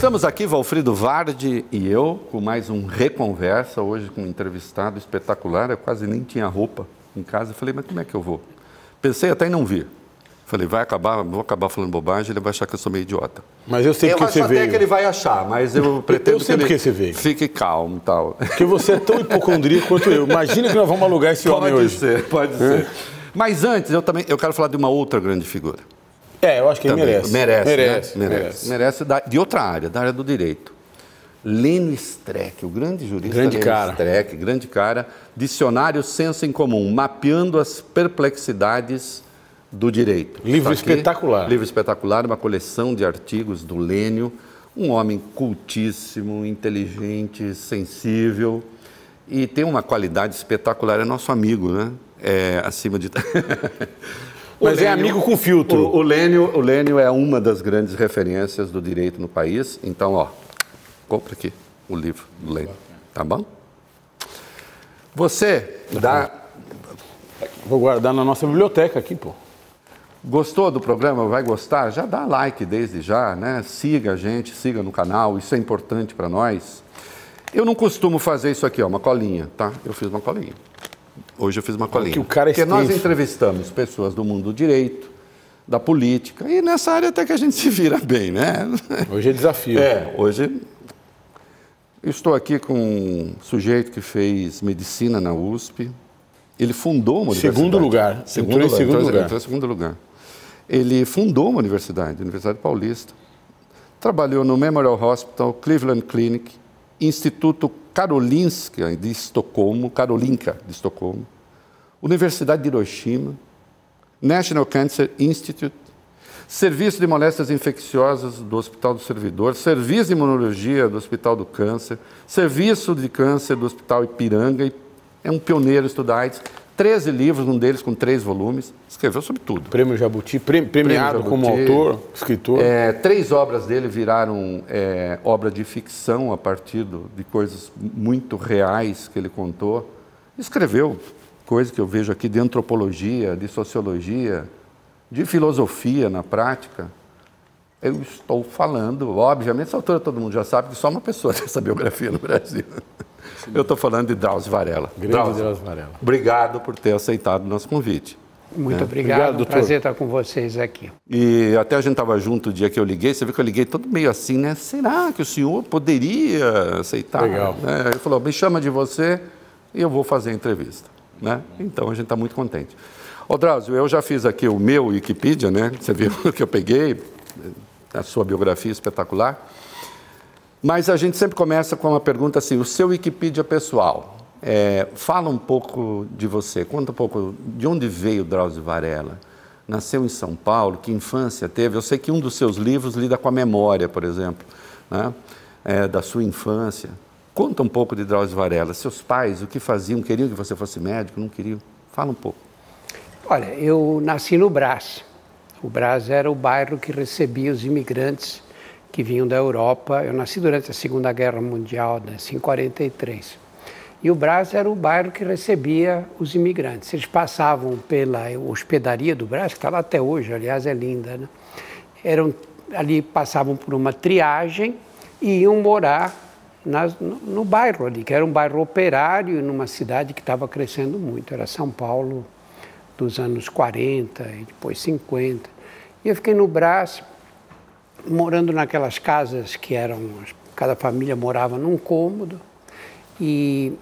Estamos aqui, Valfrido Vardi e eu, com mais um Reconversa, hoje com um entrevistado espetacular. Eu quase nem tinha roupa em casa. Eu falei, mas como é que eu vou? Pensei até em não vir. Falei, vai acabar, vou acabar falando bobagem, ele vai achar que eu sou meio idiota. Mas eu sei eu porque você acho até veio. que ele vai achar, mas eu pretendo eu sei que ele você veio. fique calmo e tal. Porque você é tão hipocondríaco quanto eu. Imagina que nós vamos alugar esse homem Pode hoje. ser, pode ser. Mas antes, eu também eu quero falar de uma outra grande figura. É, eu acho que ele Também. merece. Merece, né? merece. merece. Merece da- de outra área, da área do direito. Lênio Streck, o grande jurista Grande Lênio cara. Streck, grande cara, Dicionário Senso em Comum, mapeando as perplexidades do direito. Livro Está espetacular. Livro espetacular, uma coleção de artigos do Lênio, um homem cultíssimo, inteligente, sensível e tem uma qualidade espetacular, é nosso amigo, né? É, acima de... O Mas é amigo com filtro. O, o Lênio, o Lênio é uma das grandes referências do direito no país. Então, ó, compra aqui o livro do Lênio, tá bom? Você dá, Vou guardar na nossa biblioteca aqui, pô. gostou do programa? Vai gostar? Já dá like desde já, né? Siga a gente, siga no canal, isso é importante para nós. Eu não costumo fazer isso aqui, ó, uma colinha, tá? Eu fiz uma colinha. Hoje eu fiz uma colinha. que o cara é Porque nós entrevistamos pessoas do mundo do direito, da política, e nessa área até que a gente se vira bem, né? Hoje é desafio. É, hoje eu estou aqui com um sujeito que fez medicina na USP. Ele fundou uma universidade. Segundo lugar. Segundo Entrou em segundo entrou- lugar. entrou em segundo lugar. Ele fundou uma universidade, a Universidade Paulista. Trabalhou no Memorial Hospital, Cleveland Clinic, Instituto Karolinska de Estocolmo, Karolinka de Estocolmo, Universidade de Hiroshima, National Cancer Institute, Serviço de Moléstias Infecciosas do Hospital do Servidor, Serviço de Imunologia do Hospital do Câncer, Serviço de Câncer do Hospital Ipiranga, é um pioneiro estuda AIDS, 13 livros, um deles com três volumes, escreveu sobre tudo. Prêmio Jabuti, pre- premiado Prêmio como Jabuti. autor, escritor. É, três obras dele viraram é, obra de ficção a partir do- de coisas muito reais que ele contou. Escreveu coisas que eu vejo aqui de antropologia, de sociologia, de filosofia na prática. Eu estou falando, obviamente, essa altura todo mundo já sabe que só uma pessoa tem essa biografia no Brasil. Eu estou falando de Drauzio Varela. Grande Drauzio Varela. Obrigado por ter aceitado o nosso convite. Muito Obrigado, obrigado, é um doutor. prazer estar com vocês aqui. E até a gente estava junto o dia que eu liguei, você viu que eu liguei todo meio assim, né? Será que o senhor poderia aceitar? Legal. Né? Ele falou, me chama de você e eu vou fazer a entrevista. Né? Então a gente está muito contente. Ô Drauzio, eu já fiz aqui o meu Wikipedia, né? Você viu que eu peguei, a sua biografia espetacular. Mas a gente sempre começa com uma pergunta assim, o seu Wikipedia pessoal. É, fala um pouco de você, conta um pouco de onde veio Drauzio Varela. Nasceu em São Paulo, que infância teve? Eu sei que um dos seus livros lida com a memória, por exemplo, né? É, da sua infância. Conta um pouco de Drauzio Varela. Seus pais, o que faziam? Queriam que você fosse médico? Não queriam? Fala um pouco. Olha, eu nasci no Brás. O Brás era o bairro que recebia os imigrantes que vinham da Europa. Eu nasci durante a Segunda Guerra Mundial, nasci em 43. E o Brás era o bairro que recebia os imigrantes. Eles passavam pela hospedaria do Brás, que está lá até hoje, aliás, é linda, né? Eram, ali passavam por uma triagem e iam morar no, no bairro ali, que era um bairro operário, numa cidade que estava crescendo muito. Era São Paulo dos anos 40 e depois 50. E eu fiquei no Brás, morando naquelas casas que eram, cada família morava num cômodo e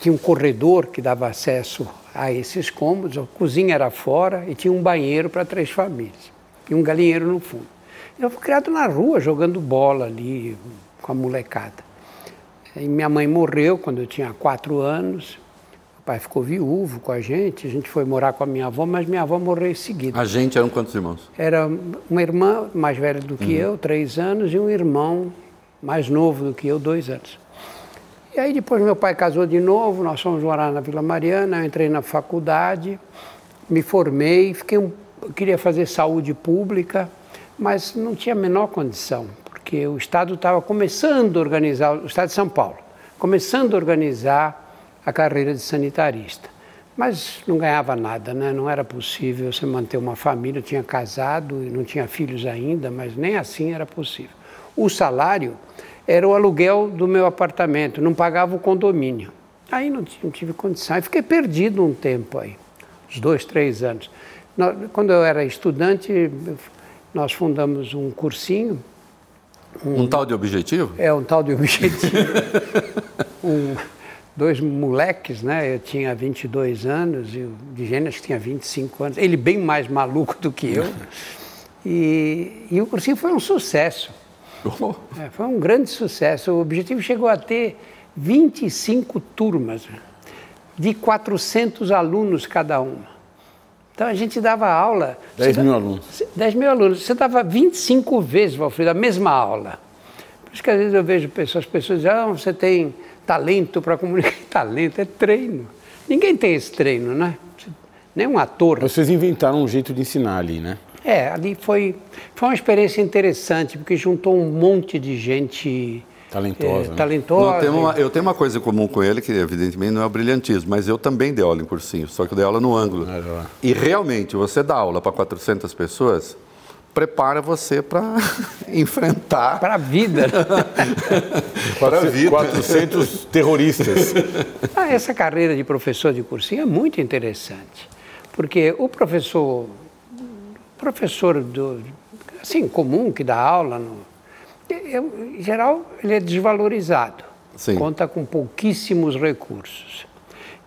tinha um corredor que dava acesso a esses cômodos, a cozinha era fora e tinha um banheiro para três famílias e um galinheiro no fundo. Eu fui criado na rua, jogando bola ali com a molecada. E minha mãe morreu quando eu tinha quatro anos. Pai ficou viúvo com a gente. A gente foi morar com a minha avó, mas minha avó morreu em seguida. A gente eram quantos irmãos? Era uma irmã mais velha do que eu, três anos, e um irmão mais novo do que eu, dois anos. E aí depois meu pai casou de novo, nós fomos morar na Vila Mariana, eu entrei na faculdade, me formei, fiquei um, queria fazer saúde pública, mas não tinha a menor condição, porque o Estado estava começando a organizar, o Estado de São Paulo, começando a organizar a carreira de sanitarista. Mas não ganhava nada, né? não era possível você manter uma família. Eu tinha casado e não tinha filhos ainda, mas nem assim era possível. O salário era o aluguel do meu apartamento, não pagava o condomínio. Aí não, não tive condição, aí fiquei perdido um tempo aí, uns dois, três anos. Quando eu era estudante, nós fundamos um cursinho. Um, um tal de objetivo? É, um tal de objetivo. um, dois moleques, né? Eu tinha 22 anos e o que tinha 25 anos. Ele bem mais maluco do que eu. E, e o cursinho foi um sucesso. Oh. É, foi um grande sucesso. O objetivo chegou a ter 25 turmas, de 400 alunos cada uma. Então a gente dava aula. 10 mil alunos. 10 mil alunos. Você dava 25 vezes, Valfrido, a mesma aula. Por isso que às vezes eu vejo pessoas, as pessoas dizem, ah, você tem talento para comunicar. Talento é treino. Ninguém tem esse treino, né? Nem um ator. Vocês inventaram um jeito de ensinar ali, né? É, ali foi, foi uma experiência interessante, porque juntou um monte de gente Talentosa. É, né? talentosa. Não, tenho uma, eu tenho uma coisa em comum com ele, que evidentemente não é o brilhantismo, mas eu também dei aula em cursinho, só que eu dei aula no ângulo. E realmente, você dá aula para 400 pessoas, prepara você para enfrentar. Para a vida. para a vida. 400 terroristas. Ah, essa carreira de professor de cursinho é muito interessante, porque o professor, professor do, assim, comum, que dá aula no em geral, ele é desvalorizado. Sim. Conta com pouquíssimos recursos.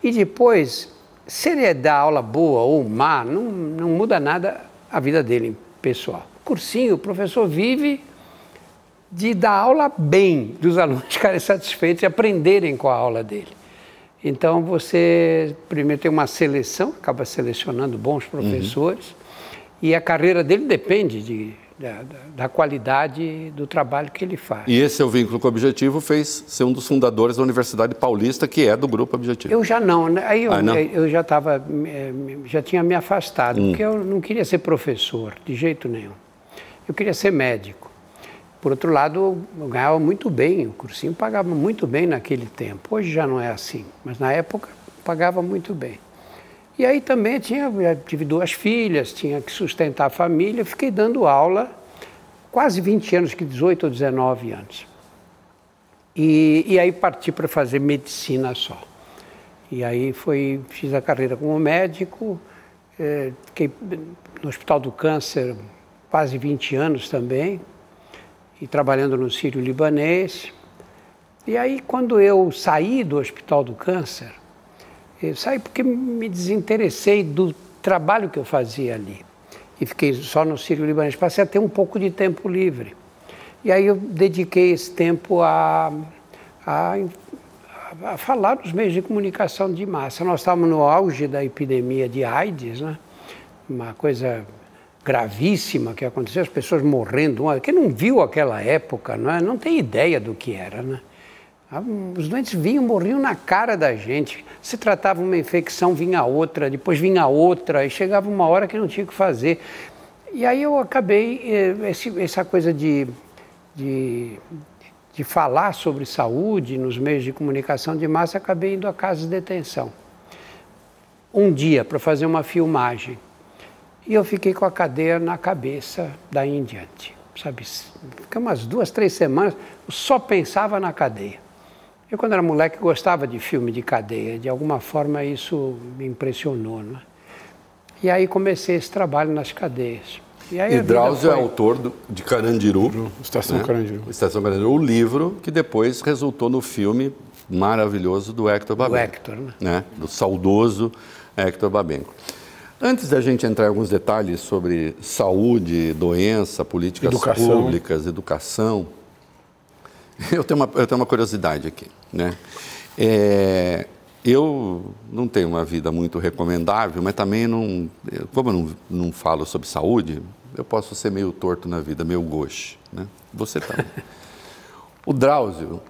E depois, se ele é dar aula boa ou má, não, não muda nada a vida dele pessoal. Cursinho, o professor vive de dar aula bem, dos alunos ficarem satisfeitos e aprenderem com a aula dele. Então você primeiro tem uma seleção, acaba selecionando bons professores, uhum. e a carreira dele depende de da, da, qualidade do trabalho que ele faz. E esse seu vínculo com o Objetivo fez ser um dos fundadores da Universidade Paulista, que é do Grupo Objetivo. Eu já não, né? aí eu, ah, não? eu já estava, eh, já tinha me afastado, hum. porque eu não queria ser professor, de jeito nenhum. Eu queria ser médico. Por outro lado, eu ganhava muito bem, o cursinho pagava muito bem naquele tempo. Hoje já não é assim, mas na época pagava muito bem. E aí também tinha, tive duas filhas, tinha que sustentar a família, fiquei dando aula quase 20 anos, que 18 ou 19 anos. E, e aí parti para fazer medicina só. E aí foi, fiz a carreira como médico, é, fiquei no Hospital do Câncer quase 20 anos também, e trabalhando no Sírio Libanês. E aí, quando eu saí do Hospital do Câncer, eu saí porque me desinteressei do trabalho que eu fazia ali. E fiquei só no Sírio Libanês. Passei a ter um pouco de tempo livre. E aí eu dediquei esse tempo a, a, a falar dos meios de comunicação de massa. Nós estávamos no auge da epidemia de AIDS, né? uma coisa gravíssima que aconteceu, as pessoas morrendo. Quem não viu aquela época não, é? não tem ideia do que era. Né? Ah, os doentes vinham, morriam na cara da gente. Se tratava uma infecção, vinha outra, depois vinha outra, e chegava uma hora que não tinha o que fazer. E aí eu acabei, eh, esse, essa coisa de, de, de falar sobre saúde nos meios de comunicação de massa, acabei indo à casa de detenção. Um dia, para fazer uma filmagem. E eu fiquei com a cadeia na cabeça daí em diante. Sabe, fiquei umas duas, três semanas, só pensava na cadeia. Eu, quando era moleque, gostava de filme de cadeia. De alguma forma, isso me impressionou. Né? E aí comecei esse trabalho nas cadeias. E, aí e Drauzio é foi... é autor do, de Carandiru. Estação né? Carandiru. Estação Carandiru, o livro que depois resultou no filme maravilhoso do Hector Babenco. Do Hector, né? né? Do saudoso Hector Babenco. Antes da gente entrar em alguns detalhes sobre saúde, doença, políticas educação. públicas, educação, Eu tenho uma, eu tenho uma curiosidade aqui. Né? É, eu não tenho uma vida muito recomendável, mas também não. Como eu não, não falo sobre saúde, eu posso ser meio torto na vida, meio gauche. Né? Você também. o Drauzio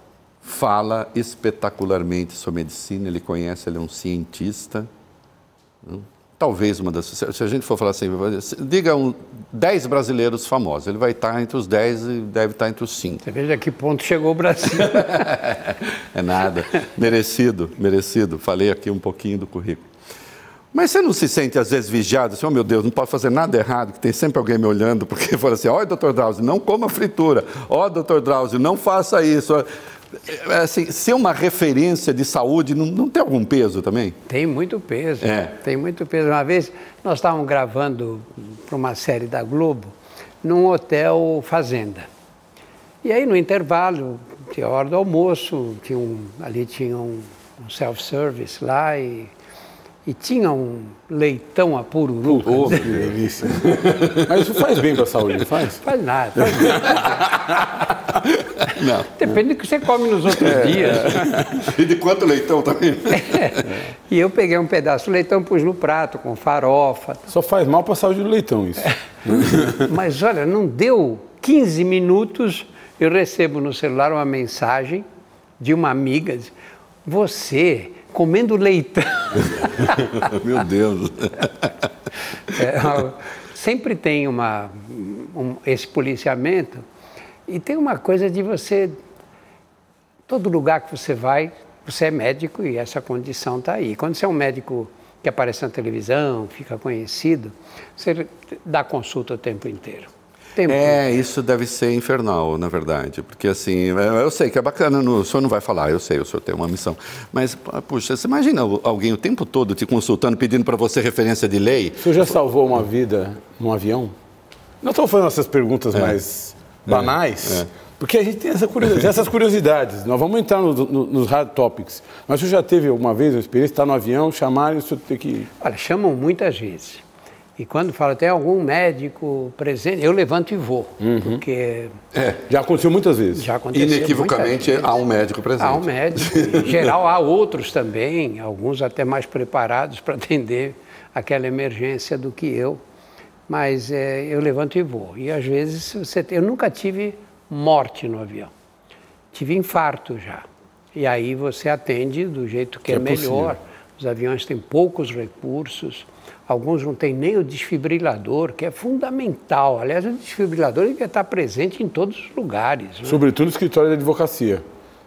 fala espetacularmente sobre medicina, ele conhece, ele é um cientista. Né? Talvez uma das. Se a gente for falar assim, diga um, 10 brasileiros famosos, ele vai estar entre os 10 e deve estar entre os 5. Você veja a que ponto chegou o Brasil. é nada. Merecido, merecido. Falei aqui um pouquinho do currículo. Mas você não se sente, às vezes, vigiado, assim, oh meu Deus, não pode fazer nada errado, que tem sempre alguém me olhando, porque fala assim, ó, doutor Drauzio, não coma fritura, ó, doutor Drauzio, não faça isso. É, assim, ser uma referência de saúde não, não tem algum peso também? Tem muito peso, É. tem muito peso. Uma vez, nós estávamos gravando para uma série da Globo, num hotel fazenda. E aí, no intervalo, tinha a hora do almoço, tinha um, ali tinha um, um self-service lá e, e tinha um leitão a pururu. Ô, que delícia. Mas isso faz bem para a saúde, faz? Faz nada. Faz nada. Não. Depende do que você come nos outros É. dias. E de quanto leitão também? E eu peguei um pedaço do leitão, pus no prato com farofa. Só faz mal para a saúde do leitão isso. Mas olha, não deu 15 minutos, eu recebo no celular uma mensagem de uma amiga, diz, você comendo leitão. Meu Deus. É, sempre tem uma, um- esse policiamento e tem uma coisa de você, todo lugar que você vai, você é médico e essa condição está aí. Quando você é um médico que aparece na televisão, fica conhecido, você dá consulta o tempo inteiro. Tempo É, isso deve ser infernal, na verdade. Porque assim, eu eu sei que é bacana, o senhor não vai falar, eu sei, o senhor tem uma missão. Mas, puxa, você imagina alguém o tempo todo te consultando, pedindo para você referência de lei? O senhor já salvou uma vida num avião? Não estou fazendo essas perguntas mais banais, porque a gente tem essa curiosidade, essas curiosidades. Nós vamos entrar no- no- nos hard topics. Mas o senhor já teve alguma vez uma experiência, estar no avião, chamarem o senhor ter que... Olha, chamam muitas vezes. E quando fala, tem algum médico presente, eu levanto e vou. Porque Já aconteceu muitas vezes. já aconteceu. Inequivocamente, muitas vezes. há um médico presente. Há um médico. Em geral, há outros também, alguns até mais preparados para atender aquela emergência do que eu. Mas é, eu levanto e vou. E às vezes você tem, eu nunca tive morte no avião. Tive infarto já. E aí você atende do jeito que, Que é, é melhor. Os aviões têm poucos recursos. Alguns não têm nem o desfibrilador, que é fundamental. Aliás, o desfibrilador devia estar presente em todos os lugares. né? Sobretudo no escritório da advocacia.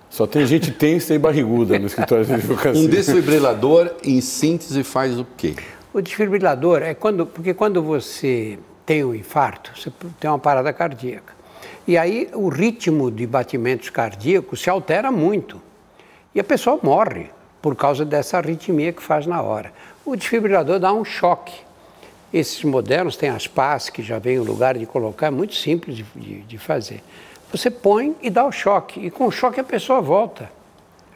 Só tem gente tensa e barriguda no escritório da advocacia. Um desfibrilador, em síntese, faz o quê? O desfibrilador é quando, porque quando você tem um infarto, você tem uma parada cardíaca. E aí o ritmo de batimentos cardíacos se altera muito. E a pessoa morre por causa dessa arritmia que faz na hora. O desfibrilador dá um choque. Esses modernos têm as pás que já vem o lugar de colocar, é muito simples de, de, de fazer. Você põe e dá o choque, e com o choque a pessoa volta.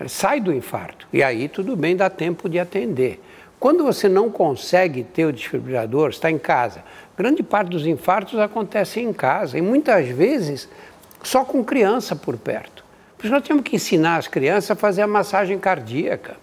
Sai do infarto. E aí tudo bem, dá tempo de atender. Quando você não consegue ter o desfibrilador, está em casa. Grande parte dos infartos acontecem em casa e muitas vezes só com criança por perto. Por isso nós temos que ensinar as crianças a fazer a massagem cardíaca.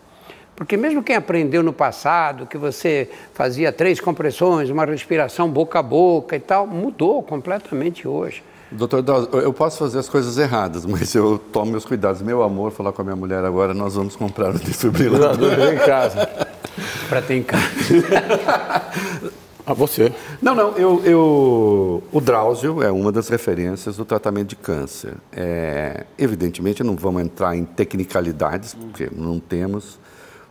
Porque mesmo quem aprendeu no passado que você fazia três compressões, uma respiração boca a boca e tal, mudou completamente hoje. Doutor Dawes, eu posso fazer as coisas erradas, mas eu tomo meus cuidados. Meu amor, falar com a minha mulher agora, nós vamos comprar um desfibrilador. Desfibrilador em casa. Para ter em casa. Ah, você. Não, não, eu, eu- o Drauzio é uma das referências do tratamento de câncer. É, evidentemente, não vamos entrar em tecnicalidades, porque não temos,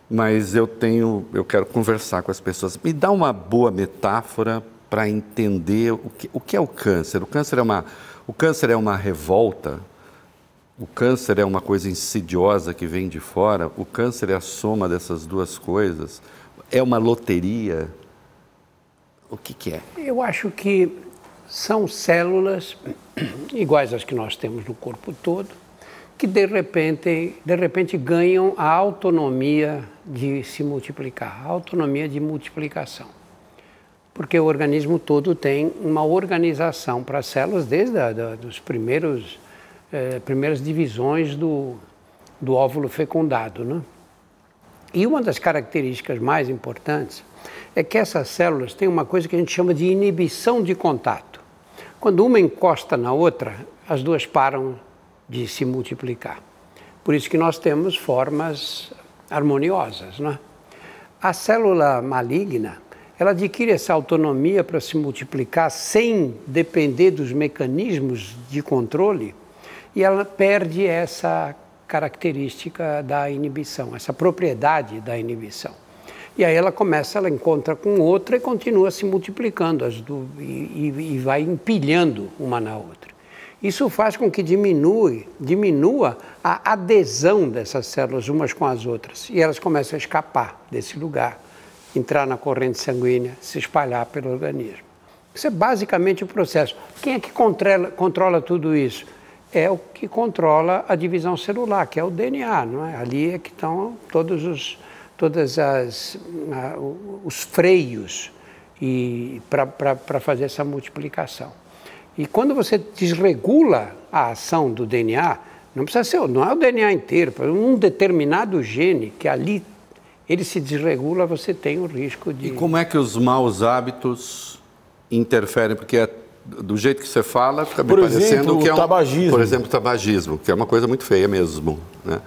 mas eu tenho, eu quero conversar com as pessoas. Me dá uma boa metáfora para entender o que, o que é o câncer. O câncer é uma, o câncer é uma revolta. O câncer é uma coisa insidiosa que vem de fora. O câncer é a soma dessas duas coisas. É uma loteria. O que, que é? Eu acho que são células iguais às que nós temos no corpo todo, que de repente, de repente ganham a autonomia de se multiplicar, a autonomia de multiplicação. Porque o organismo todo tem uma organização para as células desde a, da, dos primeiros eh, primeiras divisões do, do óvulo fecundado, né? E uma das características mais importantes é que essas células têm uma coisa que a gente chama de inibição de contato. Quando uma encosta na outra, as duas param de se multiplicar. Por isso que nós temos formas harmoniosas, não é? A célula maligna, ela adquire essa autonomia para se multiplicar sem depender dos mecanismos de controle e ela perde essa característica da inibição, essa propriedade da inibição. E aí ela começa, ela encontra com outra e continua se multiplicando as do, e, e, vai empilhando uma na outra. Isso faz com que diminui, diminua a adesão dessas células umas com as outras e elas começam a escapar desse lugar, entrar na corrente sanguínea, se espalhar pelo organismo. Isso é basicamente o processo. Quem é que controla, controla tudo isso? É o que controla a divisão celular, que é o DNA, não é? Ali é que estão todos os todas as os freios e para fazer essa multiplicação. E quando você desregula a ação do DNA, não precisa ser, não é o DNA inteiro, um determinado gene que ali ele se desregula, você tem o risco de. E como é que os maus hábitos interferem? Porque é, do jeito que você fala, fica por me exemplo, parecendo que é um, tabagismo. por exemplo, tabagismo, que é uma coisa muito feia mesmo, né?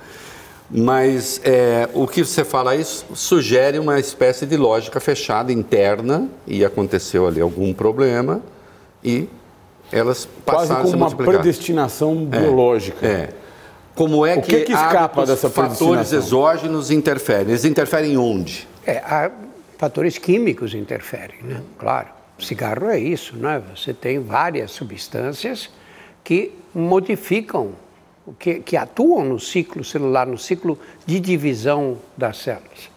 Mas é, o que você fala aí sugere uma espécie de lógica fechada interna e aconteceu ali algum problema e elas passaram Quase como a se uma predestinação é, biológica. É. Como é o que, que, escapa dessa fatores exógenos interferem? Eles interferem onde? É, há fatores químicos interferem, né? Claro. O cigarro é isso, né? Você tem várias substâncias que modificam que, que atuam no ciclo celular, no ciclo de divisão das células.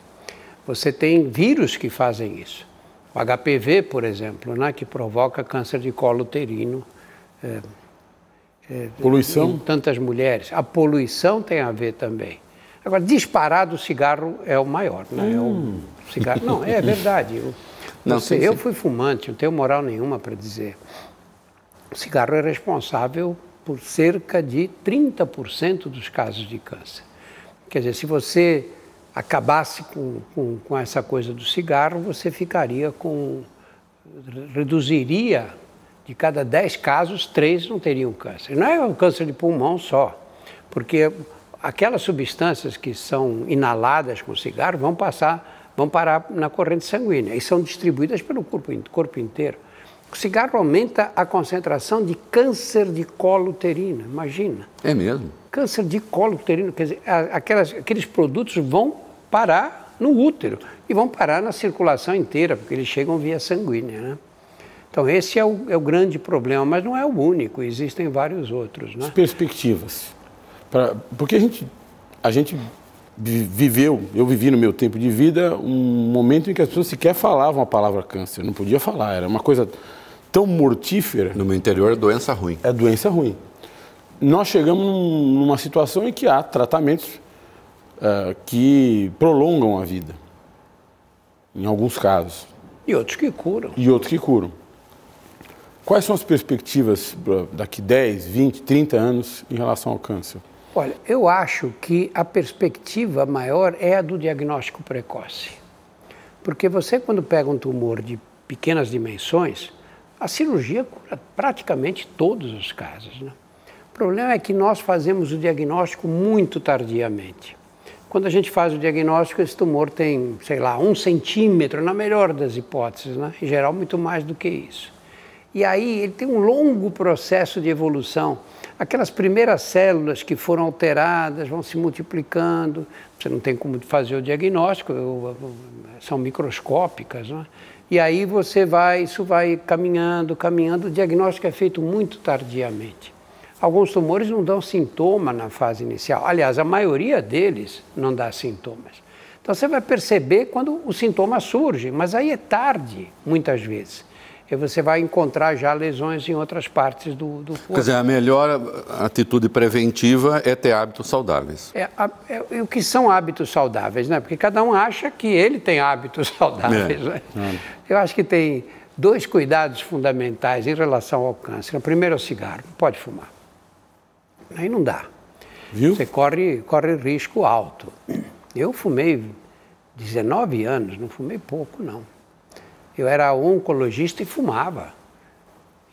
Você tem vírus que fazem isso. O HPV, por exemplo, né, que provoca câncer de colo uterino. É, é, poluição? Em tantas mulheres. A poluição tem a ver também. Agora, disparado, o cigarro é o maior. Né? Hum. É o hum. cigarro. Não, é verdade. Eu, não, sei, sim, eu fui fumante, não tenho moral nenhuma para dizer. O cigarro é responsável por cerca de 30% dos casos de câncer. Quer dizer, se você acabasse com, com, com, essa coisa do cigarro, você ficaria com. reduziria de cada 10 casos, 3 não teriam câncer. Não é o câncer de pulmão só, porque aquelas substâncias que são inaladas com o cigarro vão passar, vão parar na corrente sanguínea e são distribuídas pelo corpo, corpo inteiro. O cigarro aumenta a concentração de câncer de colo uterino, imagina. É mesmo? Câncer de colo uterino, quer dizer, aquelas, aqueles produtos vão parar no útero e vão parar na circulação inteira, porque eles chegam via sanguínea, né? Então, esse é o, é o grande problema, mas não é o único, existem vários outros. Né? As perspectivas. Pra, porque a gente, a gente viveu, eu vivi no meu tempo de vida, um momento em que as pessoas sequer falavam a palavra câncer, não podia falar, era uma coisa tão mortífera. No meu interior, é doença ruim. É doença ruim. Nós chegamos numa situação em que há tratamentos uh, que prolongam a vida, em alguns casos. E outros que curam. E outros que curam. Quais são as perspectivas daqui 10, 20, 30 anos em relação ao câncer? Olha, eu acho que a perspectiva maior é a do diagnóstico precoce. Porque você, quando pega um tumor de pequenas dimensões, a cirurgia cura praticamente todos os casos. Né? O problema é que nós fazemos o diagnóstico muito tardiamente. Quando a gente faz o diagnóstico, esse tumor tem, sei lá, um centímetro, na melhor das hipóteses, né? em geral, muito mais do que isso. E aí ele tem um longo processo de evolução aquelas primeiras células que foram alteradas vão se multiplicando, você não tem como fazer o diagnóstico, são microscópicas, não é? E aí você vai, isso vai caminhando, caminhando, o diagnóstico é feito muito tardiamente. Alguns tumores não dão sintoma na fase inicial. Aliás, a maioria deles não dá sintomas. Então você vai perceber quando o sintoma surge, mas aí é tarde, muitas vezes e você vai encontrar já lesões em outras partes do, do corpo. Quer dizer, a melhor atitude preventiva é ter hábitos saudáveis. É, é, o que são hábitos saudáveis, né? Porque cada um acha que ele tem hábitos saudáveis. É. Né? Eu acho que tem dois cuidados fundamentais em relação ao câncer. O primeiro é o cigarro, não pode fumar. Aí não dá. Viu? Você corre, corre risco alto. Eu fumei 19 anos, não fumei pouco, não. Eu era oncologista e fumava.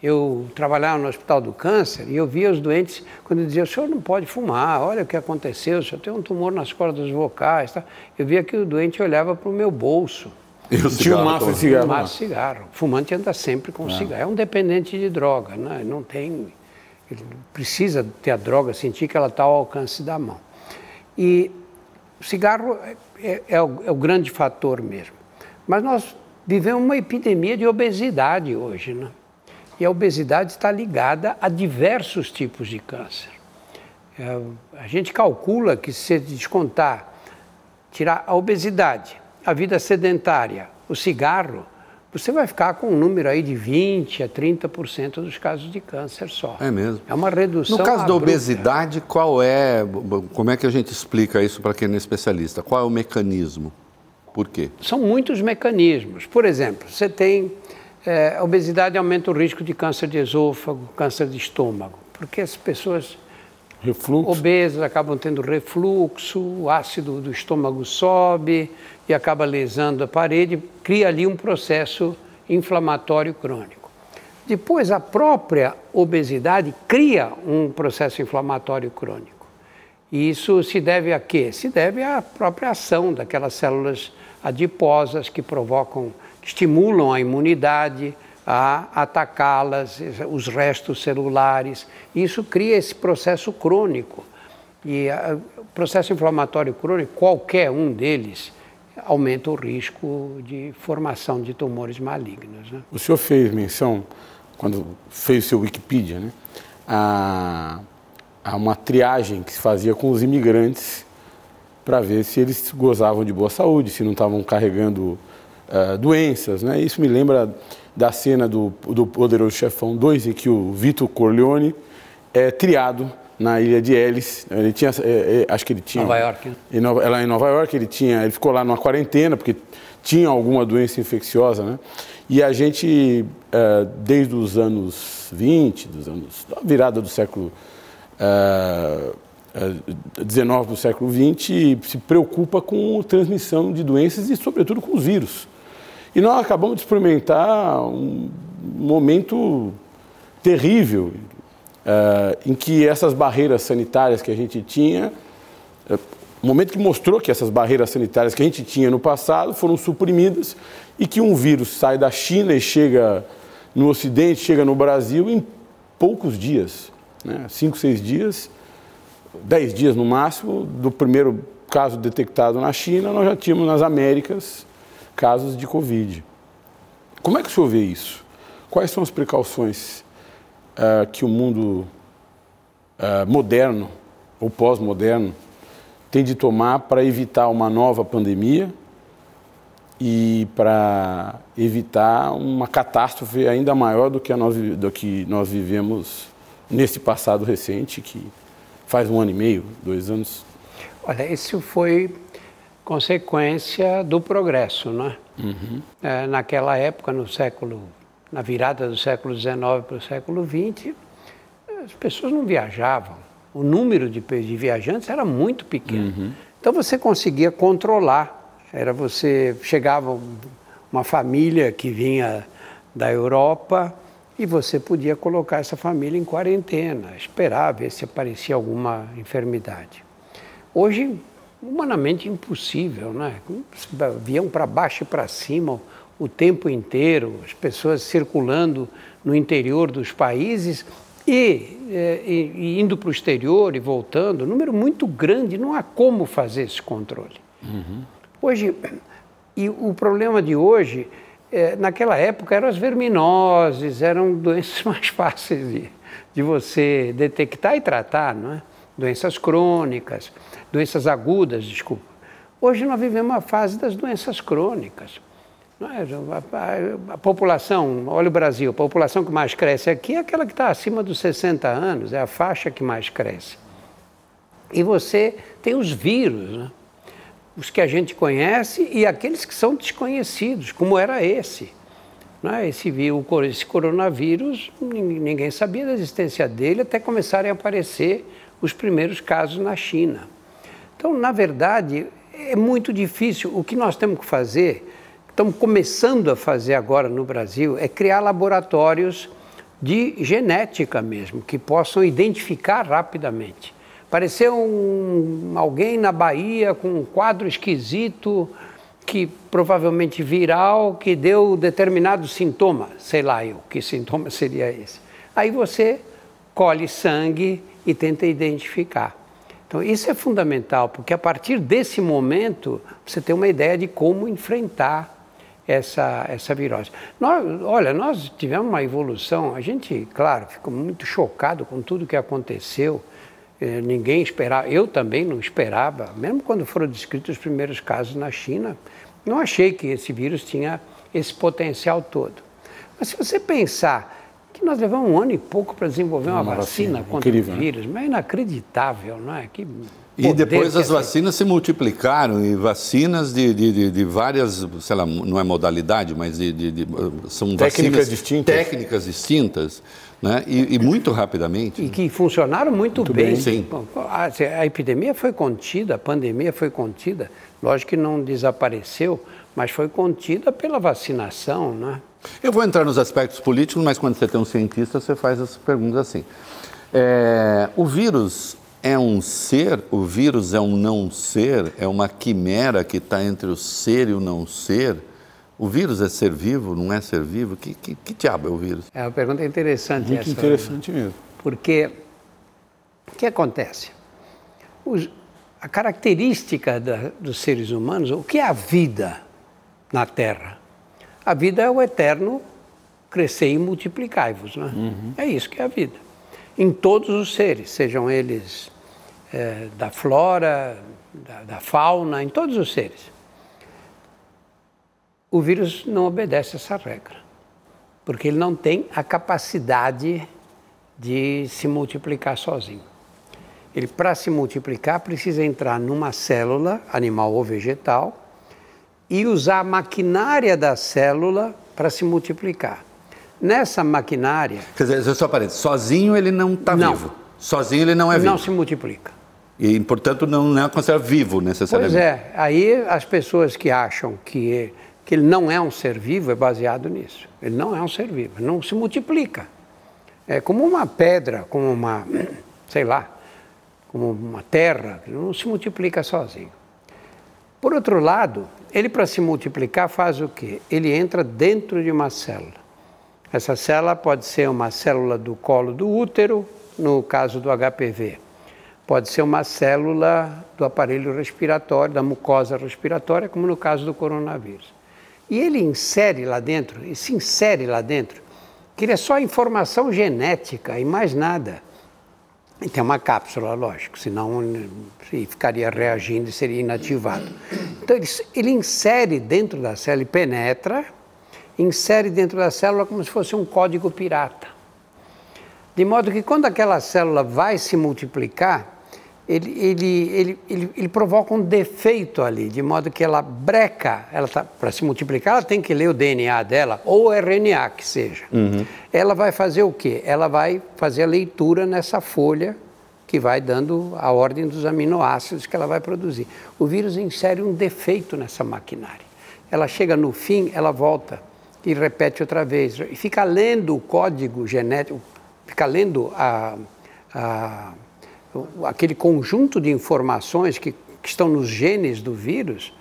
Eu trabalhava no Hospital do Câncer e eu via os doentes quando diziam, o senhor não pode fumar, olha o que aconteceu, o senhor tem um tumor nas cordas vocais. Tá? Eu via que o doente olhava para o meu bolso. E o Tinha um maço de cigarro. Um maço de cigarro. O fumante anda sempre com ah. cigarro. É um dependente de droga, né? não tem... Ele precisa ter a droga, sentir que ela está ao alcance da mão. E o cigarro é, é, é, o, é o grande fator mesmo. Mas nós vivemos uma epidemia de obesidade hoje, né? E a obesidade está ligada a diversos tipos de câncer. É, a gente calcula que se descontar, tirar a obesidade, a vida sedentária, o cigarro, você vai ficar com um número aí de 20% a 30% dos casos de câncer só. É mesmo. É uma redução. No caso abrupta. da obesidade, qual é. Como é que a gente explica isso para quem não é especialista? Qual é o mecanismo? Por quê? São muitos mecanismos. Por exemplo, você tem. É, a obesidade aumenta o risco de câncer de esôfago, câncer de estômago, porque as pessoas Refluxo. obesas acabam tendo refluxo, o ácido do estômago sobe e acaba lesando a parede, cria ali um processo inflamatório crônico. Depois, a própria obesidade cria um processo inflamatório crônico. E isso se deve a quê? Se deve à própria ação daquelas células adiposas que provocam, que estimulam a imunidade a atacá-las, os restos celulares. Isso cria esse processo crônico. E o processo inflamatório crônico, qualquer um deles, aumenta o risco de formação de tumores malignos. Né? O senhor fez menção, quando fez seu Wikipedia, né, a, a uma triagem que se fazia com os imigrantes para ver se eles gozavam de boa saúde, se não estavam carregando uh, doenças. Né? Isso me lembra da cena do, do Poderoso Chefão 2, em que o Vitor Corleone é triado na ilha de Ellis. Ele tinha, é, é, acho que ele tinha. Nova York. Em Nova, lá em Nova York ele tinha, ele ficou lá numa quarentena porque tinha alguma doença infecciosa, né? E a gente, é, desde os anos 20, dos anos, da virada do século é, 19 do século 20, se preocupa com transmissão de doenças e, sobretudo, com os vírus. E nós acabamos de experimentar um momento terrível uh, em que essas barreiras sanitárias que a gente tinha, uh, o momento que mostrou que essas barreiras sanitárias que a gente tinha no passado foram suprimidas e que um vírus sai da China e chega no Ocidente, chega no Brasil em poucos dias, né? cinco, seis dias, dez dias no máximo, do primeiro caso detectado na China, nós já tínhamos nas Américas casos de Covid. Como é que o senhor vê isso? Quais são as precauções uh, que o mundo uh, moderno ou pós-moderno tem de tomar para evitar uma nova pandemia e para evitar uma catástrofe ainda maior do que, nós, do que nós vivemos nesse passado recente, que faz um ano e meio, dois anos? Olha, isso foi consequência do progresso, né? Uhum. É, naquela época, no século na virada do século XIX para o século XX, as pessoas não viajavam. O número de, de viajantes era muito pequeno. Uhum. Então você conseguia controlar. Era você chegava uma família que vinha da Europa e você podia colocar essa família em quarentena, esperar ver se aparecia alguma enfermidade. Hoje, humanamente impossível, né? Avião para baixo e para cima, o tempo inteiro, as pessoas circulando no interior dos países e, é, e, e indo para o exterior e voltando, número muito grande, não há como fazer esse controle. Uhum. Hoje, e o problema de hoje, é, naquela época eram as verminoses, eram doenças mais fáceis de, de você detectar e tratar, não é? Doenças crônicas, doenças agudas, desculpa. Hoje nós vivemos uma fase das doenças crônicas. É? A, a, a, população, olha o Brasil, a população que mais cresce aqui é aquela que está acima dos 60 anos, é a faixa que mais cresce. E você tem os vírus, né? Os que a gente conhece e aqueles que são desconhecidos, como era esse. Né? Esse, esse coronavírus, ninguém sabia da existência dele até começarem a aparecer os primeiros casos na China. Então, na verdade, é muito difícil. O que nós temos que fazer estamos começando a fazer agora no Brasil é criar laboratórios de genética mesmo, que possam identificar rapidamente. Apareceu um, alguém na Bahia com um quadro esquisito, que provavelmente viral, que deu determinado sintoma, sei lá eu, que sintoma seria esse. Aí você colhe sangue e tenta identificar. Então, isso é fundamental, porque a partir desse momento você tem uma ideia de como enfrentar essa, essa virose. Nós, olha, nós tivemos uma evolução, a gente, claro, ficou muito chocado com tudo que aconteceu. Eh, ninguém esperava, eu também não esperava, mesmo quando foram descritos os primeiros casos na China, não achei que esse vírus tinha esse potencial todo. Mas se você pensar que nós levamos um ano e pouco para desenvolver uma, uma vacina, vacina, contra incrível, o né? vírus, né? mas é inacreditável, não é? Que e depois as vacinas se multiplicaram e vacinas de, de, de, de, várias, sei lá, não é modalidade, mas de, de são técnicas distintas. técnicas distintas, né? E, e, muito rapidamente. E que funcionaram muito, muito bem. bem. Sim. A, a epidemia foi contida, a pandemia foi contida. Lógico que não desapareceu, mas foi contida pela vacinação, né? Eu vou entrar nos aspectos políticos, mas quando você tem um cientista, você faz as perguntas assim. É, o vírus é um ser, o vírus é um não ser, é uma quimera que está entre o ser e o não ser. O vírus é ser vivo, não é ser vivo? Que, que, que diabo é o vírus? É uma pergunta interessante Muito essa. interessante mesmo. Porque o que acontece? Os, a característica da, dos seres humanos, o que é a vida na Terra? A vida é o eterno crescer e multiplicar-vos. Né? Uhum. É isso que é a vida. Em todos os seres, sejam eles é, da flora, da, da fauna, em todos os seres. O vírus não obedece essa regra, porque ele não tem a capacidade de se multiplicar sozinho. Ele, para se multiplicar, precisa entrar numa célula, animal ou vegetal, e usar a maquinária da célula para se multiplicar. Nessa maquinária. Quer dizer, só parênteses, sozinho ele não está vivo. Sozinho ele não é vivo. Não se multiplica. E, portanto, não é considerado vivo necessariamente. Pois é. Aí as pessoas que acham que, que ele não é um ser vivo é baseado nisso. Ele não é um ser vivo, não se multiplica. É como uma pedra, como uma, sei lá, como uma terra, não se multiplica sozinho. Por outro lado, ele, para se multiplicar, faz o quê? Ele entra dentro de uma célula. Essa célula pode ser uma célula do colo do útero, no caso do HPV. Pode ser uma célula do aparelho respiratório, da mucosa respiratória, como no caso do coronavírus. E ele insere lá dentro, e se insere lá dentro, que ele é só informação genética e mais nada. E tem uma cápsula, lógico, senão ficaria reagindo e seria inativado. Então ele, ele insere dentro da célula, ele penetra, insere dentro da célula como se fosse um código pirata. De modo que quando aquela célula vai se multiplicar, ele, ele, ele, ele, ele provoca um defeito ali, de modo que ela breca, ela tá, para se multiplicar, ela tem que ler o DNA dela, ou o RNA que seja. Uhum. Ela vai fazer o quê? Ela vai fazer a leitura nessa folha que vai dando a ordem dos aminoácidos que ela vai produzir. O vírus insere um defeito nessa maquinária. Ela chega no fim, ela volta e repete outra vez. E fica lendo o código genético, fica lendo a, a aquele conjunto de informações que, que estão nos genes do vírus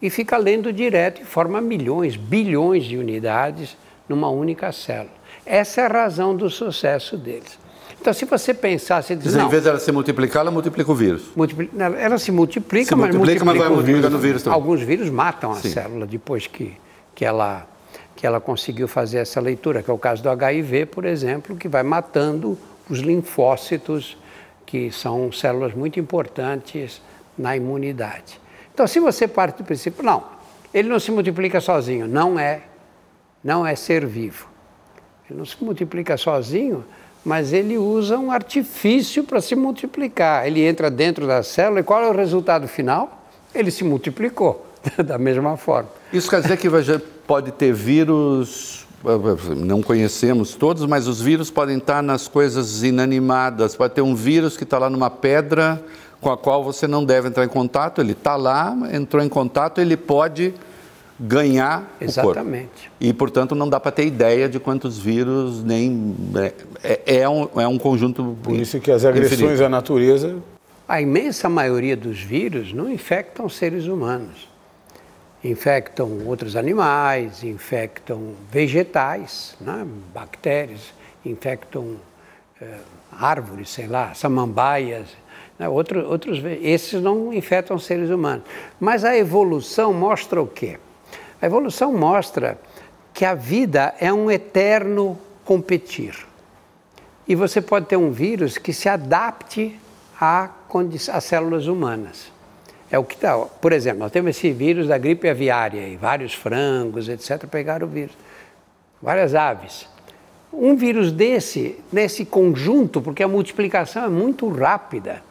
e fica lendo direto e forma milhões, bilhões de unidades numa única célula. Essa é a razão do sucesso deles. Então, se você pensar, você diz, em vez dela se multiplicar, ela multiplica o vírus. Multiplica, ela se multiplica, se mas multiplica, multiplica mas vai multiplicando o vírus também. Alguns vírus matam a Sim. célula depois que, que, ela, que ela conseguiu fazer essa leitura, que é o caso do HIV, por exemplo, que vai matando os linfócitos que são células muito importantes na imunidade. Então, se você parte do princípio, não, ele não se multiplica sozinho, não é, não é ser vivo. Ele não se multiplica sozinho, mas ele usa um artifício para se multiplicar. Ele entra dentro da célula e qual é o resultado final? Ele se multiplicou da mesma forma. Isso quer dizer que pode ter vírus não conhecemos todos, mas os vírus podem estar nas coisas inanimadas. Pode ter um vírus que está lá numa pedra com a qual você não deve entrar em contato. Ele está lá, entrou em contato, ele pode ganhar Exatamente. o corpo. E, portanto, não dá para ter ideia de quantos vírus, nem... É, é, é, um, é um conjunto Por isso que as agressões infinito. à natureza... A imensa maioria dos vírus não infectam seres humanos infectam outros animais, infectam vegetais, né? bactérias, infectam é, árvores, sei lá, samambaias. Né? Outro, outros, esses não infectam seres humanos. Mas a evolução mostra o quê? A evolução mostra que a vida é um eterno competir. E você pode ter um vírus que se adapte às células humanas. É o que está. Por exemplo, nós temos esse vírus da gripe aviária e vários frangos, etc., pegaram o vírus. Várias aves. Um vírus desse, nesse conjunto, porque a multiplicação é muito rápida,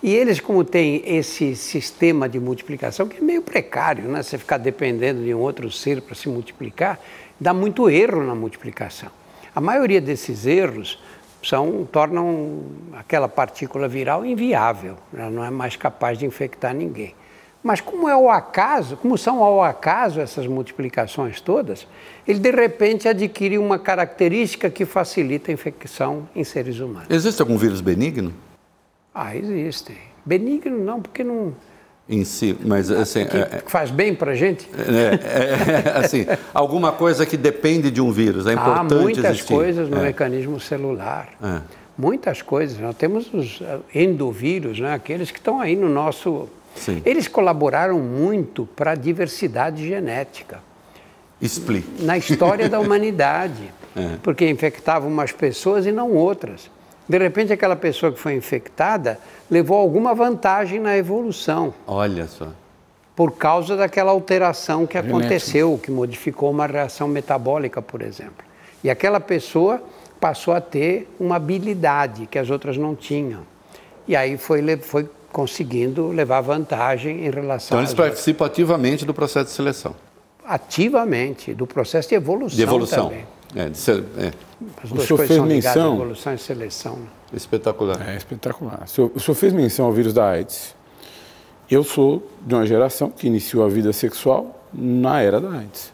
e eles, como têm esse sistema de multiplicação, que é meio precário, né? Você ficar dependendo de um outro ser para se multiplicar, dá muito erro na multiplicação. A maioria desses erros são, tornam aquela partícula viral inviável, ela não é mais capaz de infectar ninguém. Mas como é o acaso, como são ao acaso essas multiplicações todas, ele de repente adquire uma característica que facilita a infecção em seres humanos. Existe algum vírus benigno? Ah, existem. Benigno não, porque não. Em si, mas assim. Que, é, faz bem para a gente? É, é, é, assim, alguma coisa que depende de um vírus, é importante Há muitas existir. coisas no É. mecanismo celular. É. Muitas coisas. Nós temos os eh, endovírus, né? aqueles que estão aí no nosso. Sim. Eles colaboraram muito para a diversidade genética Explique. na história da humanidade, É. porque infectavam umas pessoas e não outras. De repente, aquela pessoa que foi infectada levou alguma vantagem na evolução, Olha só. por causa daquela alteração que aconteceu, que modificou uma reação metabólica, por exemplo. E aquela pessoa passou a ter uma habilidade que as outras não tinham. E aí foi, foi conseguindo levar vantagem em relação Então eles às outras. participam ativamente do processo de seleção, ativamente do processo de evolução, de evolução. também. É, de é, As O duas senhor coisas fez menção- evolução e seleção. né? espetacular. É espetacular. O senhor, o senhor fez menção ao vírus da AIDS. Eu sou de uma geração que iniciou a vida sexual na era da AIDS.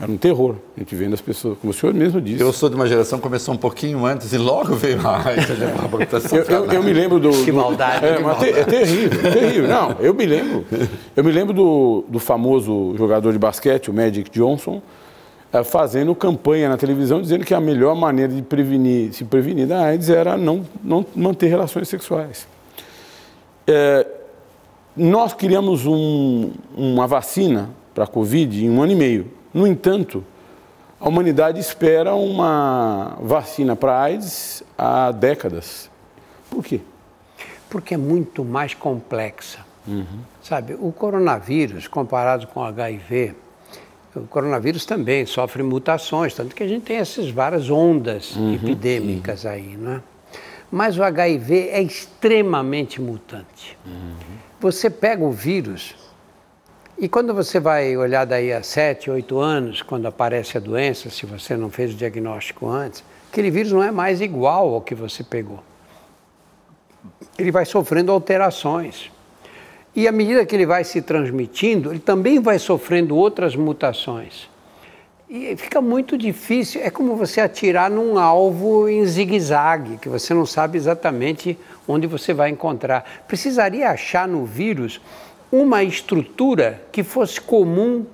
Era um terror. A gente vendo as pessoas, como o senhor mesmo disse. Eu sou de uma geração que começou um pouquinho antes e logo veio a AIDS. Eu, eu- eu me lembro do. Que do- maldade, É, que te- é terrível, é terrível. Não, eu me lembro. Eu me lembro do, do famoso jogador de basquete, o Magic Johnson, fazendo campanha na televisão dizendo que a melhor maneira de prevenir, se prevenir da AIDS era não, não manter relações sexuais. É, nós criamos um- uma vacina para a Covid em um ano e meio. No entanto, a humanidade espera uma vacina para AIDS há décadas. Por quê? Porque é muito mais complexa. Sabe, o coronavírus, comparado com o HIV, o coronavírus também sofre mutações, tanto que a gente tem essas várias ondas epidêmicas aí, né? Mas o HIV é extremamente mutante. Você pega o vírus e quando você vai olhar daí a 7, 8 anos, quando aparece a doença, se você não fez o diagnóstico antes, aquele vírus não é mais igual ao que você pegou. Ele vai sofrendo alterações. E à medida que ele vai se transmitindo, ele também vai sofrendo outras mutações. E fica muito difícil, é como você atirar num alvo em zigue-zague, que você não sabe exatamente onde você vai encontrar. Precisaria achar no vírus uma estrutura que fosse comum,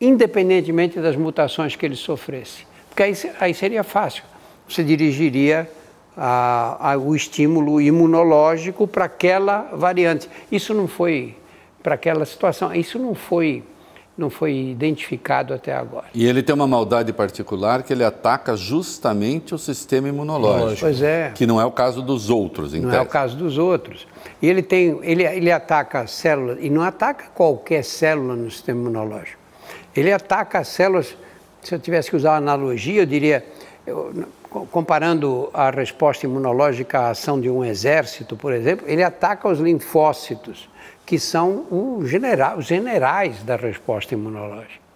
independentemente das mutações que ele sofresse. Porque aí, aí seria fácil. Você dirigiria a- a- o estímulo imunológico para aquela variante. Isso não foi para aquela situação. Isso não foi não foi identificado até agora. E ele tem uma maldade particular que ele ataca justamente o sistema imunológico. Pois é. Que não é o caso dos outros, Não é o tese. caso dos outros. E ele tem, ele, ele ataca as células e não ataca qualquer célula no sistema imunológico. Ele ataca as células. Se eu tivesse que usar uma analogia, eu diria, eu, co- comparando a resposta imunológica à ação de um exército, por exemplo, ele ataca os linfócitos, que são o genera- os generais da resposta imunológica.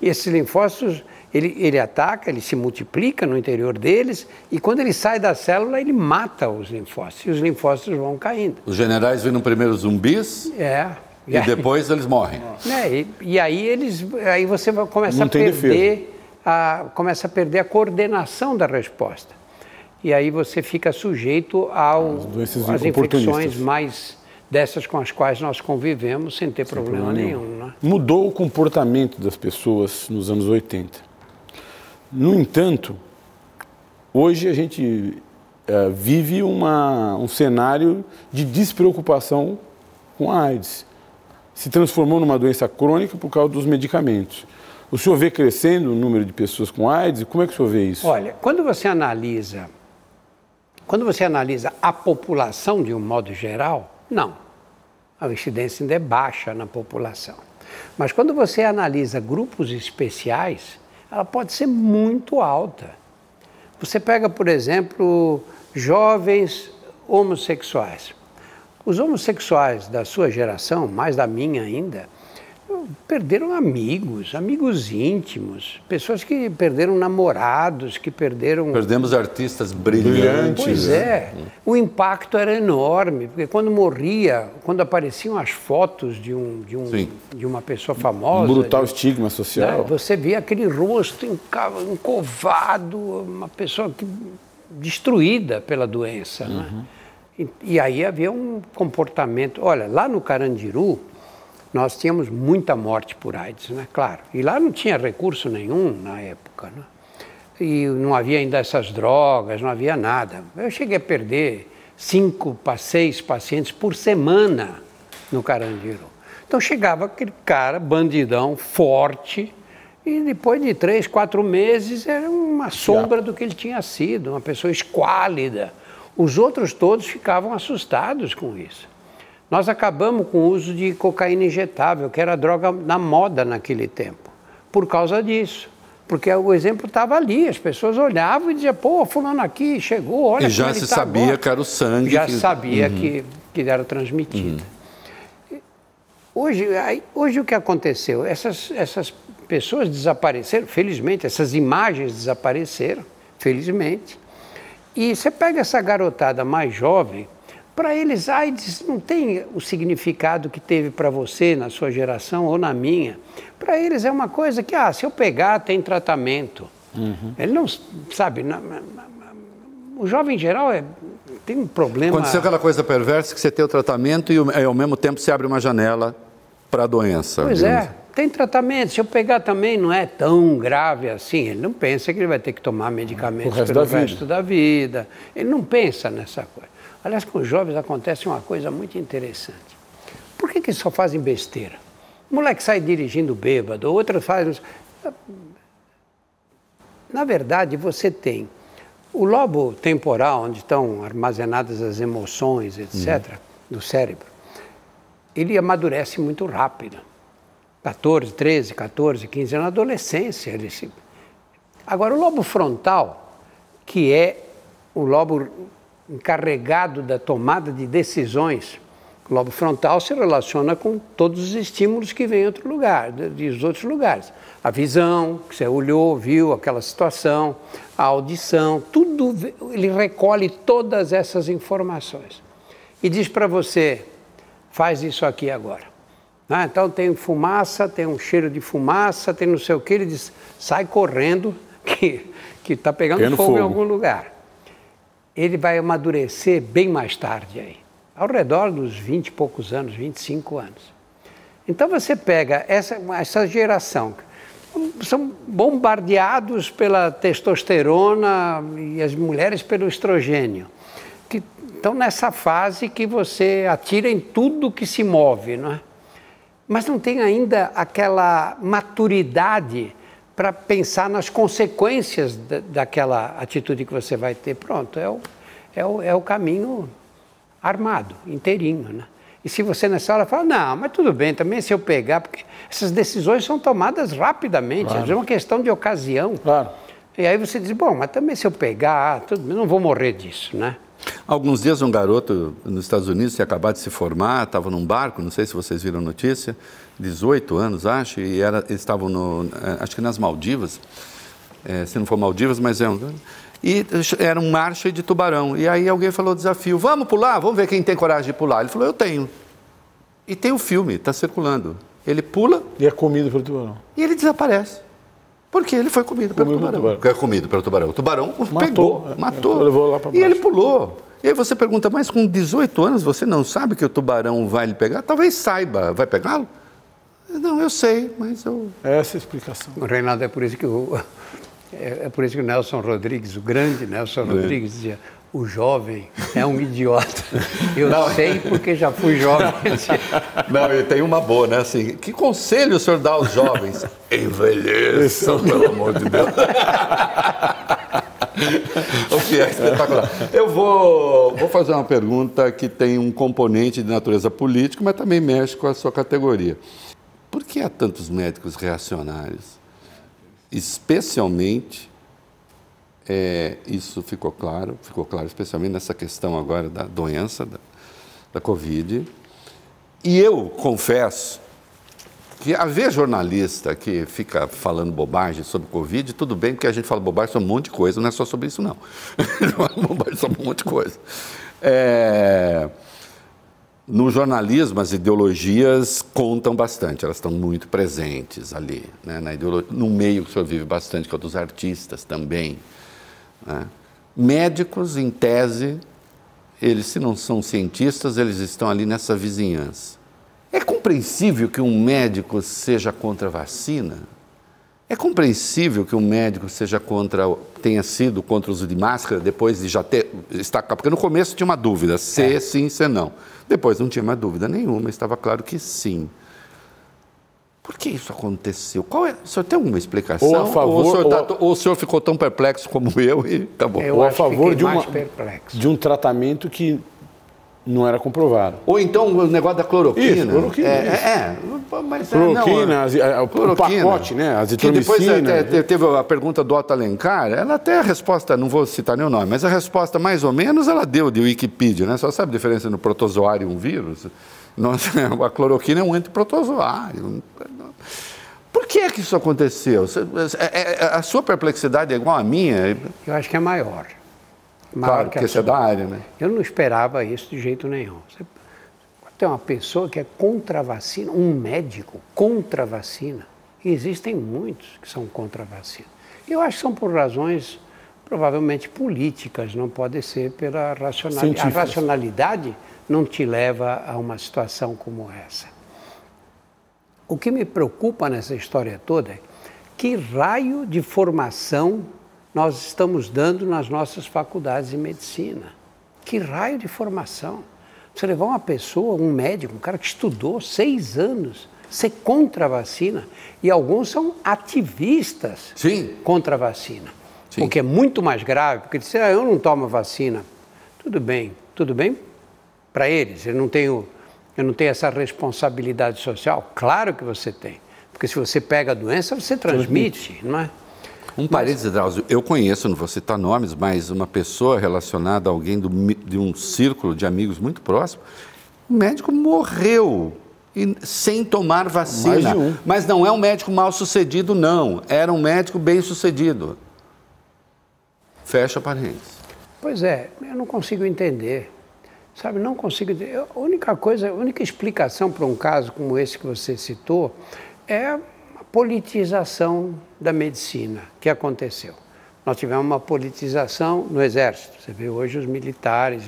E esses linfócitos, ele, ele ataca, ele se multiplica no interior deles, e quando ele sai da célula, ele mata os linfócitos, e os linfócitos vão caindo. Os generais viram primeiro zumbis É. e aí- depois eles morrem. né, e, e aí eles, aí você vai, começa Não a tem perder, a, começa a perder a coordenação da resposta. E aí você fica sujeito ao, às infecções mais dessas com as quais nós convivemos sem ter problema, nenhum. né? Mudou o comportamento das pessoas nos anos 80. No entanto, hoje a gente é, vive uma, um cenário de despreocupação com a AIDS. Se transformou numa doença crônica por causa dos medicamentos. O senhor vê crescendo o número de pessoas com AIDS? Como é que o senhor vê isso? Olha, quando você analisa, quando você analisa a população de um modo geral, não. A incidência ainda é baixa na população. Mas quando você analisa grupos especiais, ela pode ser muito alta. Você pega, por exemplo, jovens homossexuais. Os homossexuais da sua geração, mais da minha ainda, perderam amigos, amigos íntimos, pessoas que perderam namorados, que perderam. Perdemos artistas brilhantes. Pois é, o impacto era enorme, porque quando morria, quando apareciam as fotos de, um, de, um, de uma pessoa famosa. Um brutal de, estigma social. Né, você via aquele rosto encovado, uma pessoa que, destruída pela doença. Né? Uhum. Né? E, e aí havia um comportamento. Olha, lá no Carandiru nós tínhamos muita morte por AIDS, né? Claro. E lá não tinha recurso nenhum na época, né? E não havia ainda essas drogas, não havia nada. Eu cheguei a perder cinco para seis pacientes por semana no Carandiru. Então chegava aquele cara, bandidão, forte, e depois de três, quatro meses era uma sombra do que ele tinha sido, uma pessoa esquálida. Os outros todos ficavam assustados com isso. Nós acabamos com o uso de cocaína injetável, que era a droga na moda naquele tempo, por causa disso. Porque o exemplo estava ali, as pessoas olhavam e diziam, pô, fulano aqui chegou, olha E já se tá sabia agora. que era o sangue. Já que... sabia uhum. que, que era transmitido. Uhum. Hoje, hoje o que aconteceu? Essas, essas pessoas desapareceram, felizmente, essas imagens desapareceram, felizmente. E você pega essa garotada mais jovem, para eles, AIDS não tem o significado que teve para você na sua geração ou na minha. Para eles é uma coisa que, ah, se eu pegar, tem tratamento. Uhum. Ele não sabe. Na, na, na, o jovem em geral é, tem um problema. Aconteceu aquela coisa perversa que você tem o tratamento e, e ao mesmo tempo se abre uma janela para a doença. Pois é, tem tratamento. Se eu pegar também não é tão grave assim. Ele não pensa que ele vai ter que tomar medicamentos o resto pelo da resto da vida. Ele não pensa nessa coisa. Aliás, com os jovens acontece uma coisa muito interessante. Por que, que eles só fazem besteira? O moleque sai dirigindo bêbado, outro faz. Na verdade, você tem o lobo temporal, onde estão armazenadas as emoções, etc., uhum. do cérebro, ele amadurece muito rápido. 14, 13, 14, 15 anos, na adolescência. Ele se... Agora, o lobo frontal, que é o lobo encarregado da tomada de decisões, o lobo frontal se relaciona com todos os estímulos que vêm outro lugar, dos outros lugares. A visão, que você olhou, viu aquela situação, a audição, tudo, ele recolhe todas essas informações. E diz para você, faz isso aqui agora. Ah, então tem fumaça, tem um cheiro de fumaça, tem não sei o que, ele diz, sai correndo que está pegando fogo, fogo em algum lugar ele vai amadurecer bem mais tarde aí, ao redor dos 20 e poucos anos, 25 anos. Então você pega essa, essa geração, são bombardeados pela testosterona e as mulheres pelo estrogênio, que estão nessa fase que você atira em tudo que se move, não é? Mas não tem ainda aquela maturidade para pensar nas consequências da, daquela atitude que você vai ter. Pronto, é o, é o, é o caminho armado, inteirinho. Né? E se você nessa hora fala, não, mas tudo bem, também se eu pegar, porque essas decisões são tomadas rapidamente, claro. é uma questão de ocasião. Claro. E aí você diz, bom, mas também se eu pegar, tudo, não vou morrer disso, né? Alguns dias um garoto nos Estados Unidos tinha acabado de se formar, estava num barco, não sei se vocês viram a notícia, 18 anos, acho, e era, eles estavam no, eh, acho que nas Maldivas, é, se não for Maldivas, mas é um. E era um mar cheio de tubarão. E aí alguém falou desafio, vamos pular, vamos ver quem tem coragem de pular. Ele falou, eu tenho. E tem o um filme, está circulando. Ele pula. E é comido pelo tubarão. E ele desaparece. Porque ele foi comido pelo tubarão. tubarão. É comido pelo tubarão. O tubarão matou, pegou, é, matou. Levou lá e ele pulou. E aí você pergunta, mas com 18 anos você não sabe que o tubarão vai lhe pegar? Talvez saiba, vai pegá-lo? Não, eu sei, mas eu. É essa é a explicação. Reinaldo, é por isso que o, é, é, por isso que o Nelson Rodrigues, o grande Nelson Rodrigues, dizia: o jovem é um idiota. Eu não. sei porque já fui jovem. Não, e tem uma boa, né? Assim, que conselho o senhor dá aos jovens? Envelheçam, pelo amor de Deus. o que é espetacular. Eu vou, vou fazer uma pergunta que tem um componente de natureza política, mas também mexe com a sua categoria. Por que há tantos médicos reacionários? Especialmente, é, isso ficou claro, ficou claro especialmente nessa questão agora da doença, da, da Covid. E eu confesso que haver jornalista que fica falando bobagem sobre Covid, tudo bem, porque a gente fala bobagem sobre um monte de coisa, não é só sobre isso, não. não é bobagem sobre um monte de coisa. É... No jornalismo, as ideologias contam bastante, elas estão muito presentes ali, né? Na no meio que o senhor vive bastante, que é o dos artistas também. Né? Médicos, em tese, eles, se não são cientistas, eles estão ali nessa vizinhança. É compreensível que um médico seja contra a vacina? É compreensível que um médico seja contra, tenha sido contra o uso de máscara depois de já ter. Está, porque no começo tinha uma dúvida, se é. sim, se não. Depois não tinha mais dúvida nenhuma, estava claro que sim. Por que isso aconteceu? Qual é? O senhor tem alguma explicação? Ou, a favor, ou, o, senhor tá, ou... ou o senhor ficou tão perplexo como eu e acabou? Eu ou a favor de, uma, perplexo. de um tratamento que não era comprovado. Ou então o negócio da cloroquina. Isso, cloroquina. É, isso. é, é mas cloroquina, não, as, a, o cloroquina, pacote, né? Azitromicina. Que depois até, teve a pergunta do Otto Alencar, ela até a resposta, não vou citar nenhum nome, mas a resposta mais ou menos ela deu de Wikipedia, né? Só sabe a diferença no protozoário e um vírus? Nossa, a cloroquina é um antiprotozoário. Por que é que isso aconteceu? É, é, a sua perplexidade é igual à minha? Eu acho que é maior. Claro, porque você é da área, né? Eu não esperava isso de jeito nenhum. Você tem uma pessoa que é contra a vacina, um médico contra a vacina. E existem muitos que são contra a vacina. Eu acho que são por razões provavelmente políticas, não pode ser pela racionalidade. A racionalidade não te leva a uma situação como essa. O que me preocupa nessa história toda é que raio de formação nós estamos dando nas nossas faculdades de medicina. Que raio de formação? Você levar uma pessoa, um médico, um cara que estudou seis anos, ser contra a vacina, e alguns são ativistas Sim. contra a vacina. Sim. O que é muito mais grave, porque disser, ah, eu não tomo vacina. Tudo bem, tudo bem para eles, eu não tenho eu não tenho essa responsabilidade social? Claro que você tem. Porque se você pega a doença, você transmite, transmite. não é? Um parênteses, Drauzio, eu conheço, não vou citar nomes, mas uma pessoa relacionada a alguém do, de um círculo de amigos muito próximo, o médico morreu e, sem tomar vacina. Um. Mas não é um médico mal sucedido, não. Era um médico bem sucedido. Fecha parênteses. Pois é, eu não consigo entender. Sabe, não consigo. A única coisa, a única explicação para um caso como esse que você citou é politização da medicina que aconteceu. Nós tivemos uma politização no Exército. Você vê hoje os militares,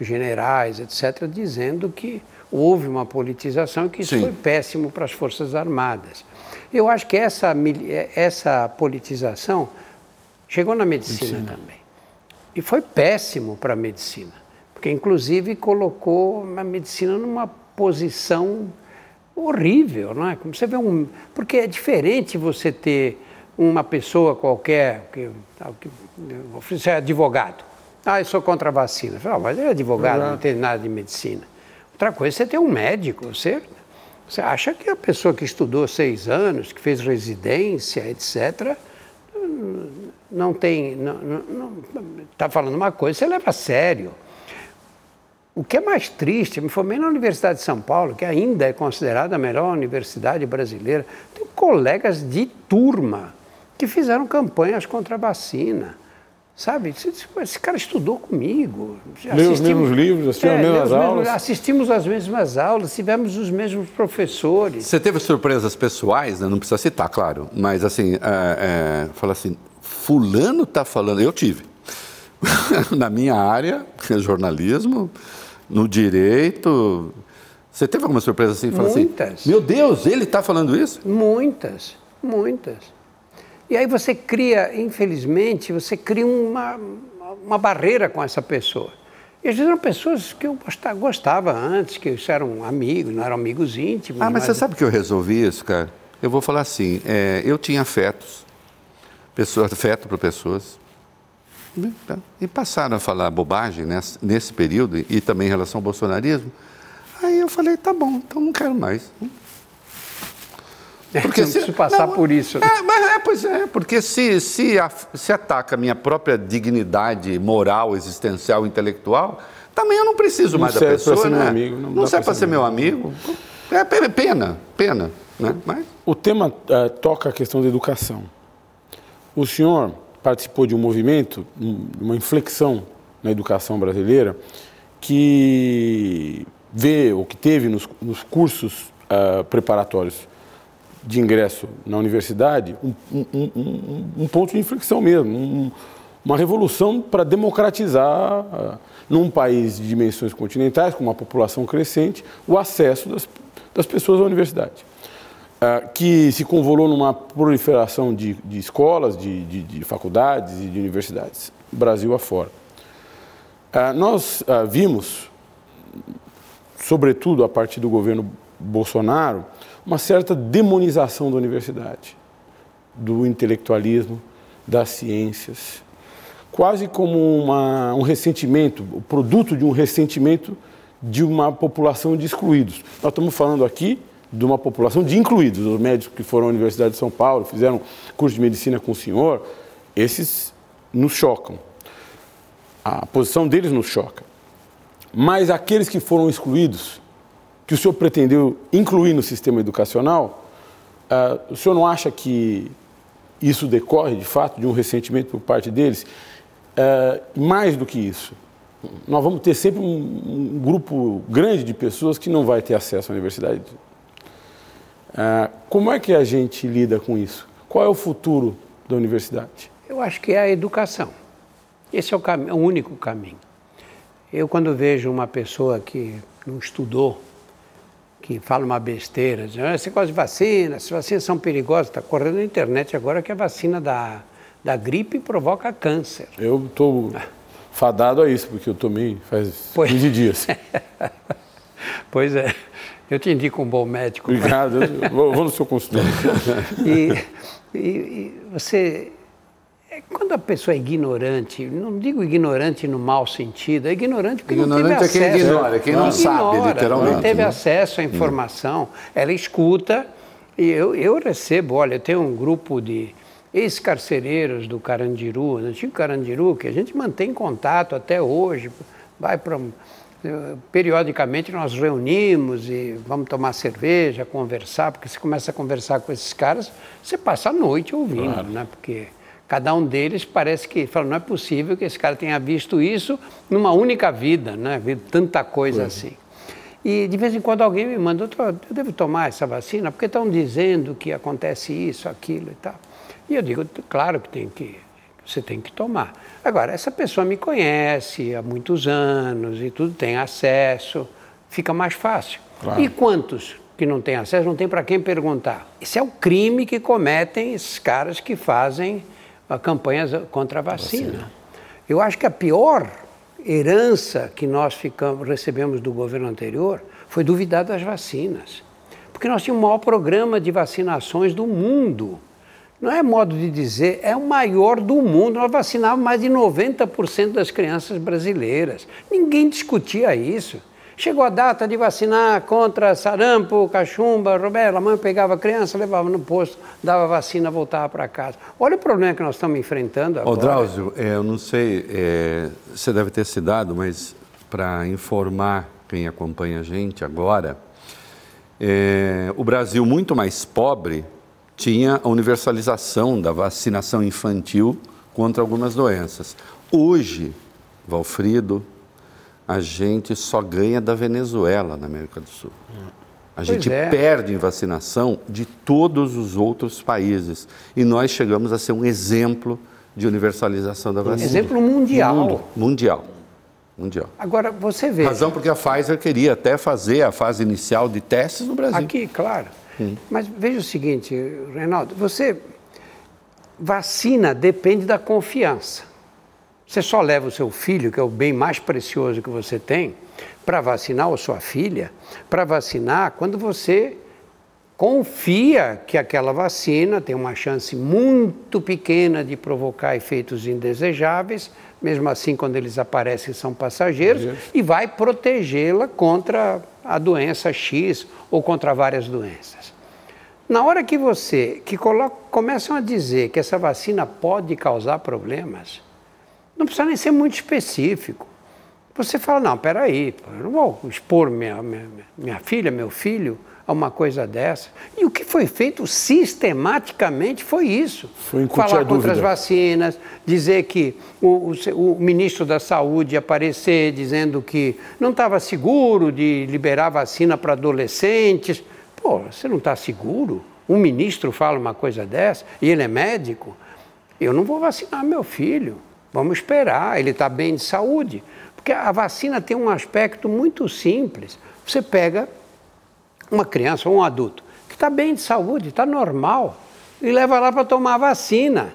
os generais, etc., dizendo que houve uma politização e que isso Sim. foi péssimo para as Forças Armadas. Eu acho que essa, essa politização chegou na medicina, medicina. também. E foi péssimo para a medicina, porque inclusive colocou a medicina numa posição horrível, não é? Como você vê um, porque é diferente você ter uma pessoa qualquer que, que você é advogado. Ah, eu sou contra a vacina. Falo, ah, mas é advogado, não tem nada de medicina. Outra coisa, você tem um médico, você, você acha que a pessoa que estudou seis anos, que fez residência, etc., não tem, está falando uma coisa, você leva a sério. O que é mais triste, me formei na Universidade de São Paulo, que ainda é considerada a melhor universidade brasileira. Tenho colegas de turma que fizeram campanhas contra a vacina. Sabe, esse cara estudou comigo. Leu os mesmos livros, assistiu é, as mesmas aulas. Mesmos, assistimos as mesmas aulas, tivemos os mesmos professores. Você teve surpresas pessoais, né? não precisa citar, claro, mas assim, é, é, fala assim, fulano está falando, eu tive. Na minha área, jornalismo, no direito. Você teve alguma surpresa assim? Fala assim, muitas. Assim, Meu Deus, ele está falando isso? Muitas, muitas. E aí você cria, infelizmente, você cria uma, uma barreira com essa pessoa. E às vezes eram pessoas que eu gostava antes, que eram amigos, não eram amigos íntimos. Ah, mas, mas... você sabe que eu resolvi isso, cara? Eu vou falar assim, é, eu tinha afetos, pessoas, afeto para pessoas, e passaram a falar bobagem nesse, nesse período, e também em relação ao bolsonarismo. Aí eu falei, tá bom, então não quero mais. É, porque se, preciso passar não, por isso. Né? É, mas é, pois é, porque se, se, se ataca a minha própria dignidade moral, existencial, intelectual, também eu não preciso não mais da pessoa. Ser né? meu amigo, não, não serve para ser meu amigo. É pena, pena. Né? Mas... O tema uh, toca a questão da educação. O senhor participou de um movimento, uma inflexão na educação brasileira, que vê, ou que teve nos, nos cursos uh, preparatórios de ingresso na universidade um, um, um, um ponto de inflexão mesmo, uma revolução para democratizar, uh, num país de dimensões continentais, com uma população crescente, o acesso das, das pessoas à universidade. Uh, que se convolou numa proliferação de, de escolas, de, de, de, faculdades e de universidades, Brasil afora. Uh, nós vimos, sobretudo a partir do governo Bolsonaro, uma certa demonização da universidade, do intelectualismo, das ciências, quase como uma, um ressentimento, o produto de um ressentimento de uma população de excluídos. Nós estamos falando aqui de uma população de incluídos, os médicos que foram à Universidade de São Paulo, fizeram curso de medicina com o senhor, esses nos chocam. A posição deles nos choca. Mas aqueles que foram excluídos, que o senhor pretendeu incluir no sistema educacional, uh, o senhor não acha que isso decorre, de fato, de um ressentimento por parte deles? Uh, mais do que isso, nós vamos ter sempre um, um, grupo grande de pessoas que não vai ter acesso à universidade. Uh, como é que a gente lida com isso? Qual é o futuro da universidade? Eu acho que é a educação. Esse é o, o único caminho. Eu, quando vejo uma pessoa que não estudou, que fala uma besteira, diz, ah, esse negócio de vacina, as vacinas são perigosas, está correndo na internet agora que a vacina da, da gripe provoca câncer. Eu estou fadado a isso, porque eu tomei faz pois... 15 dias. pois é, eu te indico um bom médico. Obrigado, vou, vou no seu consultório. e, e, e você é, quando a pessoa é ignorante, não digo ignorante no mau sentido, é ignorante porque ignorante não teve acesso. é quem ignora, é quem não, sabe, literalmente. Não teve né? acesso à informação, ela escuta, e eu, eu recebo, olha, eu tenho um grupo de ex-carcereiros do Carandiru, do antigo Carandiru, que a gente mantém contato até hoje, vai para periodicamente nós reunimos e vamos tomar cerveja, conversar, porque você começa a conversar com esses caras, você passa a noite ouvindo, claro. né? Porque Cada um deles parece que fala, não é possível que esse cara tenha visto isso numa única vida, né? Visto tanta coisa assim. E de vez em quando alguém me manda, eu devo tomar essa vacina, porque estão dizendo que acontece isso, aquilo e tal. E eu digo, claro que tem que, você tem que tomar. Agora, essa pessoa me conhece há muitos anos e tudo, tem acesso, fica mais fácil. Claro. E quantos que não têm acesso, não tem para quem perguntar? Esse é o crime que cometem esses caras que fazem campanhas contra a vacina. vacina. Eu acho que a pior herança que nós ficamos, recebemos do governo anterior foi duvidar das vacinas. Porque nós tínhamos o maior programa de vacinações do mundo. Não é modo de dizer, é o maior do mundo. Nós vacinávamos mais de 90% das crianças brasileiras. Ninguém discutia isso. Chegou a data de vacinar contra sarampo, cachumba, rubéola. A mãe pegava a criança, levava no posto, dava vacina, voltava para casa. Olha o problema que nós estamos enfrentando agora. Ô, Drauzio, é, eu não sei, é, você deve ter se dado, mas para informar quem acompanha a gente agora, é, o Brasil, muito mais pobre, tinha a universalização da vacinação infantil contra algumas doenças. Hoje, Valfrido, a gente só ganha da Venezuela na América do Sul. A gente é. perde em vacinação de todos os outros países. E nós chegamos a ser um exemplo de universalização da vacina. Exemplo mundial. Mundo, mundial. Mundial. Agora, você vê. Razão porque a Pfizer queria até fazer a fase inicial de testes no Brasil. Aqui, claro. Hum. Mas veja o seguinte, Reinaldo, você. Vacina depende da confiança. Você só leva o seu filho, que é o bem mais precioso que você tem, para vacinar, ou sua filha, para vacinar quando você confia que aquela vacina tem uma chance muito pequena de provocar efeitos indesejáveis, mesmo assim, quando eles aparecem, são passageiros, e vai protegê-la contra a doença X ou contra várias doenças. Na hora que você, que coloca, começam a dizer que essa vacina pode causar problemas, não precisa nem ser muito específico. Você fala, não, peraí, eu não vou expor minha, minha, minha filha, meu filho, a uma coisa dessa. E o que foi feito sistematicamente foi isso. Foi Falar contra as vacinas, dizer que o, o, o, ministro da Saúde aparecer dizendo que não estava seguro de liberar vacina para adolescentes. Pô, você não está seguro? Um ministro fala uma coisa dessa e ele é médico? Eu não vou vacinar meu filho. Vamos esperar, ele está bem de saúde. Porque a vacina tem um aspecto muito simples. Você pega uma criança ou um adulto que está bem de saúde, está normal, e leva lá para tomar a vacina.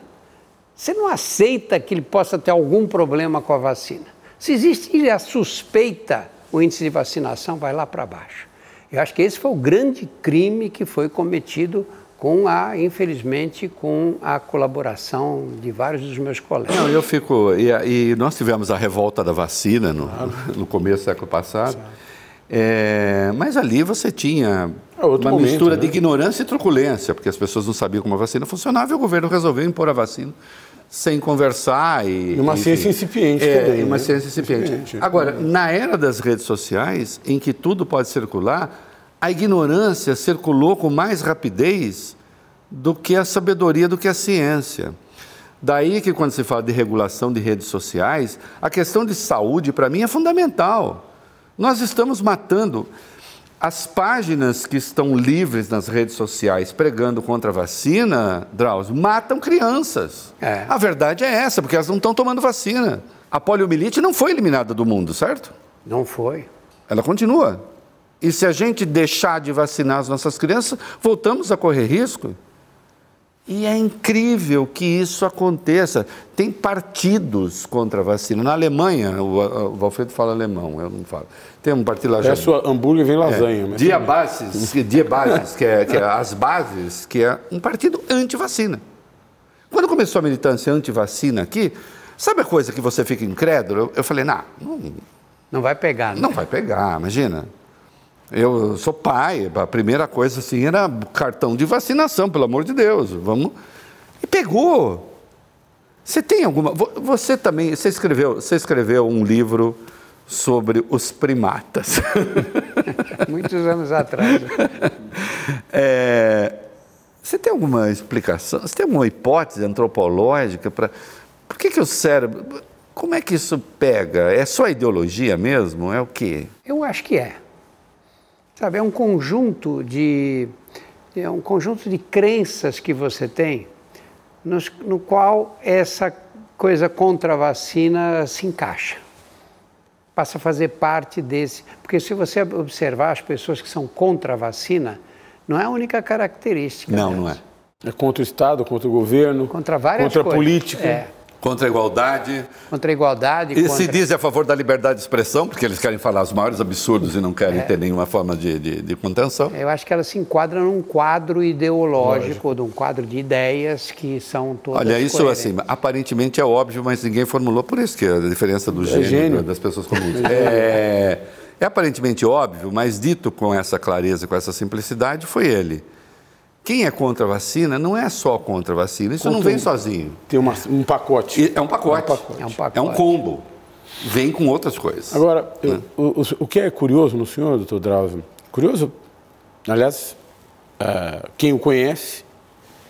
Você não aceita que ele possa ter algum problema com a vacina. Se existe a suspeita, o índice de vacinação vai lá para baixo. Eu acho que esse foi o grande crime que foi cometido com a, infelizmente, com a colaboração de vários dos meus colegas. Não, eu fico. E, e nós tivemos a revolta da vacina no, claro. no começo do século passado. É, mas ali você tinha é uma momento, mistura né? de ignorância e truculência, porque as pessoas não sabiam como a vacina funcionava e o governo resolveu impor a vacina sem conversar. E, e uma enfim, ciência incipiente é, também. Uma né? ciência incipiente. incipiente. Agora, na era das redes sociais, em que tudo pode circular, a ignorância circulou com mais rapidez do que a sabedoria, do que a ciência. Daí que quando se fala de regulação de redes sociais, a questão de saúde para mim é fundamental. Nós estamos matando as páginas que estão livres nas redes sociais pregando contra a vacina, Drauzio, matam crianças. É. A verdade é essa, porque elas não estão tomando vacina. A poliomielite não foi eliminada do mundo, certo? Não foi. Ela continua. E se a gente deixar de vacinar as nossas crianças, voltamos a correr risco. E é incrível que isso aconteça. Tem partidos contra a vacina. Na Alemanha, o, o Valfredo fala alemão, eu não falo. Tem um partido lá. É sua hambúrguer vem lasanha. É, Dia Bases, Dia Bases, que é, que é as bases, que é um partido anti-vacina. Quando começou a militância anti-vacina aqui, sabe a coisa que você fica incrédulo? Eu, eu falei, nah, não, não vai pegar. Né? Não vai pegar, imagina. Eu sou pai, a primeira coisa assim era cartão de vacinação, pelo amor de Deus, vamos. E pegou. Você tem alguma. Você também. Você escreveu, você escreveu um livro sobre os primatas. Muitos anos atrás. É, você tem alguma explicação? Você tem alguma hipótese antropológica para. Por que, que o cérebro. Como é que isso pega? É só ideologia mesmo? É o quê? Eu acho que é. Sabe, é um conjunto de é um conjunto de crenças que você tem nos, no qual essa coisa contra a vacina se encaixa. Passa a fazer parte desse. Porque se você observar as pessoas que são contra a vacina, não é a única característica. Não, delas. não é. É contra o Estado, contra o governo, contra várias contra coisas. a política. É. Contra a igualdade. Contra a igualdade. E contra... se dizem a favor da liberdade de expressão, porque eles querem falar os maiores absurdos e não querem é. ter nenhuma forma de, de, de, contenção. Eu acho que ela se enquadra num quadro ideológico, num quadro de ideias que são todas Olha, isso coerentes. assim, aparentemente é óbvio, mas ninguém formulou por isso, que é a diferença do é gênio, das pessoas comuns. É, é aparentemente óbvio, mas dito com essa clareza, com essa simplicidade, foi ele. Quem é contra a vacina não é só contra a vacina, isso contra não vem sozinho. Tem uma, um pacote. É um pacote. É um pacote. É um, pacote. É um combo. Vem com outras coisas. Agora, né? o, o, o, que é curioso no senhor, doutor Drauzio, curioso, aliás, uh, quem o conhece,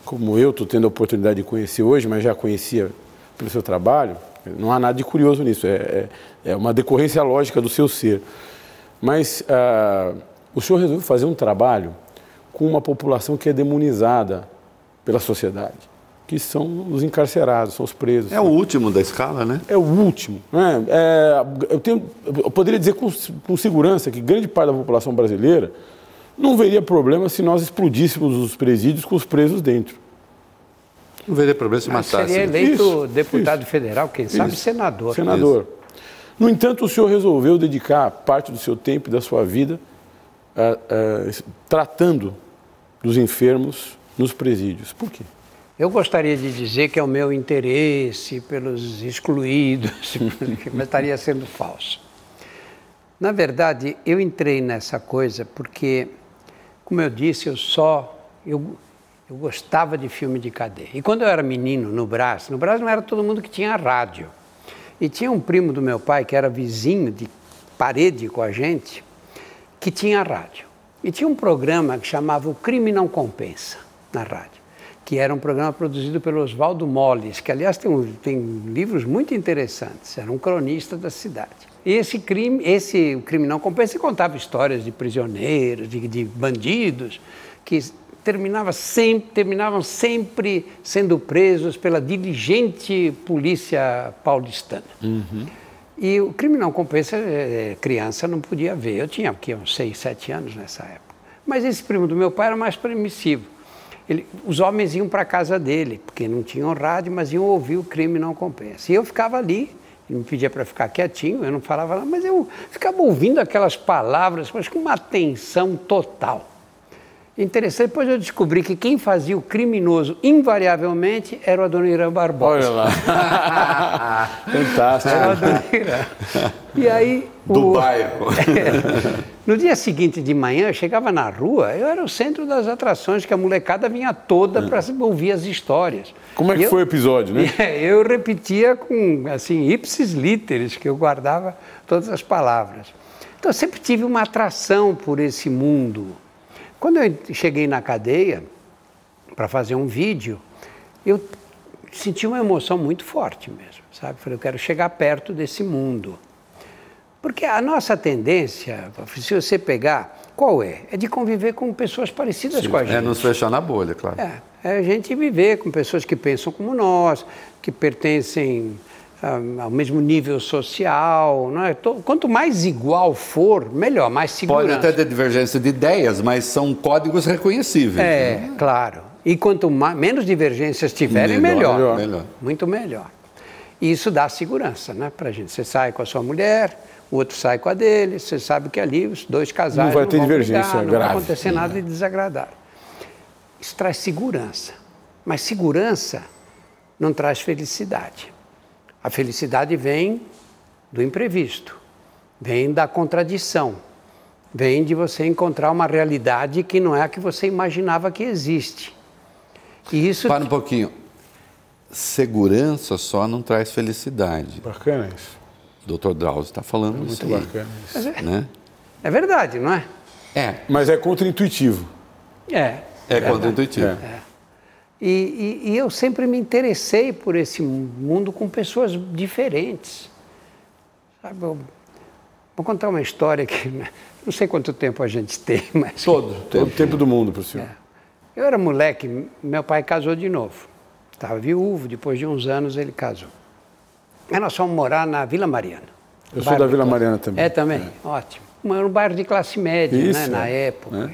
como eu estou tendo a oportunidade de conhecer hoje, mas já conhecia pelo seu trabalho, não há nada de curioso nisso, é, é, é uma decorrência lógica do seu ser. Mas uh, o senhor resolveu fazer um trabalho com uma população que é demonizada pela sociedade, que são os encarcerados, são os presos. É o último da escala, né? É o último. Né? É, eu, tenho, eu poderia dizer com, com segurança que grande parte da população brasileira não veria problema se nós explodíssemos os presídios com os presos dentro. Não veria problema se matasse. Seria eleito isso, deputado isso, federal, quem sabe isso. senador. Senador. No entanto, o senhor resolveu dedicar parte do seu tempo e da sua vida a, a, tratando dos enfermos nos presídios. Por quê? Eu gostaria de dizer que é o meu interesse pelos excluídos, mas estaria sendo falso. Na verdade, eu entrei nessa coisa porque, como eu disse, eu só eu, eu gostava de filme de cadeia. E quando eu era menino no Brás, no Brás não era todo mundo que tinha rádio. E tinha um primo do meu pai que era vizinho de parede com a gente, que tinha rádio. E tinha um programa que chamava O Crime Não Compensa na rádio que era um programa produzido pelo Oswaldo Molles, que aliás tem, um, tem livros muito interessantes, era um cronista da cidade. E esse crime, esse o crime não compensa, contava histórias de prisioneiros, de, de bandidos, que terminava sempre, terminavam sempre sendo presos pela diligente polícia paulistana. Uhum. E o crime não compensa, é, é criança não podia ver. Eu tinha aqui uns 6, 7 anos nessa época. Mas esse primo do meu pai era mais permissivo. Ele, os homens iam para a casa dele, porque não tinham rádio, mas iam ouvir o crime não compensa. E eu ficava ali, ele me pedia para ficar quietinho, eu não falava nada, mas eu ficava ouvindo aquelas palavras, mas com uma atenção total. Interessante, depois eu descobri que quem fazia o criminoso, invariavelmente, era o Adoniran Barbosa. Olha lá. Fantástico. Era o Adoniran. E aí... Do o... bairro. no dia seguinte de manhã, eu chegava na rua, eu era o centro das atrações, que a molecada vinha toda para ouvir as histórias. Como é que eu, foi o episódio, né? Eu repetia com, assim, ipsis literis, que eu guardava todas as palavras. Então, eu sempre tive uma atração por esse mundo quando eu cheguei na cadeia para fazer um vídeo, eu senti uma emoção muito forte mesmo, sabe? Falei, eu quero chegar perto desse mundo. Porque a nossa tendência, se você pegar, qual é? É de conviver com pessoas parecidas Sim, com a é gente. É nos fechar na bolha, claro. É, é a gente viver com pessoas que pensam como nós, que pertencem ao mesmo nível social, não é? Quanto mais igual for, melhor, mais segurança. Pode até ter divergência de ideias, mas são códigos reconhecíveis. É, né? claro. E quanto mais, menos divergências tiverem, melhor, melhor. melhor. Muito melhor. E isso dá segurança, né, pra gente. Você sai com a sua mulher, o outro sai com a dele, você sabe que ali os dois casais não vai ter divergência brigar, não grave. vai acontecer nada de desagradável. Isso traz segurança. Mas segurança não traz felicidade. A felicidade vem do imprevisto, vem da contradição, vem de você encontrar uma realidade que não é a que você imaginava que existe. E isso. Para um pouquinho. Segurança só não traz felicidade. Bacana isso. Doutor Drauzio está falando é isso. Muito aí, bacana isso. É, né? é verdade, não é? É. Mas é contraintuitivo. É. É, é contraintuitivo. É. E, e, e, eu sempre me interessei por esse mundo com pessoas diferentes. Sabe, eu, vou contar uma história que não sei quanto tempo a gente tem, mas. Todo, todo o tempo do mundo para o senhor. É. Eu era moleque, meu pai casou de novo. Estava viúvo, depois de uns anos ele casou. Aí nós fomos morar na Vila Mariana. Eu sou da Vila Mariana também. É, também? É. Ótimo. Era um bairro de classe média, né, Isso, né, na é. época.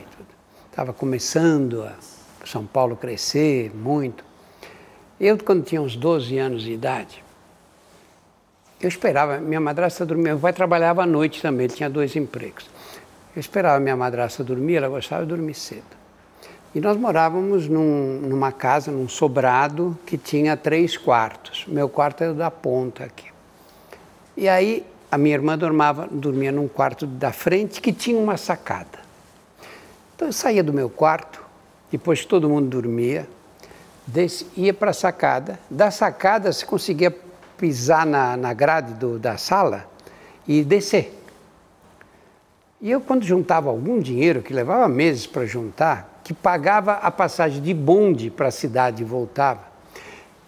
Estava começando a são Paulo crescer muito. Eu, quando tinha uns 12 anos de idade, eu esperava, minha madrasta dormia, meu pai trabalhava à noite também, ele tinha dois empregos. Eu esperava minha madrasta dormir, ela gostava de dormir cedo. E nós morávamos num, numa casa, num sobrado, que tinha três quartos. Meu quarto era da ponta aqui. E aí a minha irmã dormava, dormia num quarto da frente que tinha uma sacada. Então eu saía do meu quarto, depois que todo mundo dormia, desse, ia para a sacada. Da sacada você conseguia pisar na, na grade do, da sala e descer. E eu, quando juntava algum dinheiro, que levava meses para juntar, que pagava a passagem de bonde para a cidade e voltava,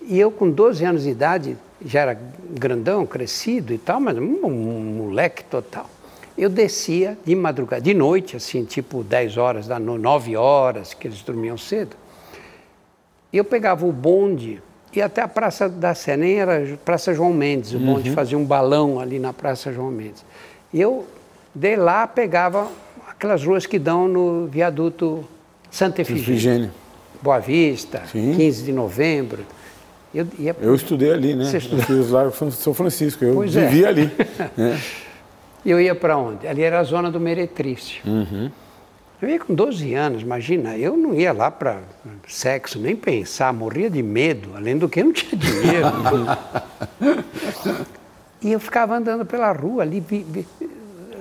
e eu, com 12 anos de idade, já era grandão, crescido e tal, mas um, um moleque total eu descia de madrugada, de noite, assim, tipo 10 horas da noite, 9 horas, que eles dormiam cedo. E eu pegava o bonde e até a Praça da Sé, nem era Praça João Mendes, o bonde uhum. fazia um balão ali na Praça João Mendes. E eu, de lá, pegava aquelas ruas que dão no viaduto Santa Efigênia. Boa Vista, Sim. 15 de novembro. Eu, ia... eu estudei ali, né? Você estudou? Eu fiz lá São Francisco, eu pois é. vivia é. ali. né? Eu ia para onde? Ali era a zona do Meretrício. Uhum. Eu ia com 12 anos, imagina, eu não ia lá para sexo, nem pensar, morria de medo, além do que não tinha dinheiro. e eu ficava andando pela rua ali, vi, vi,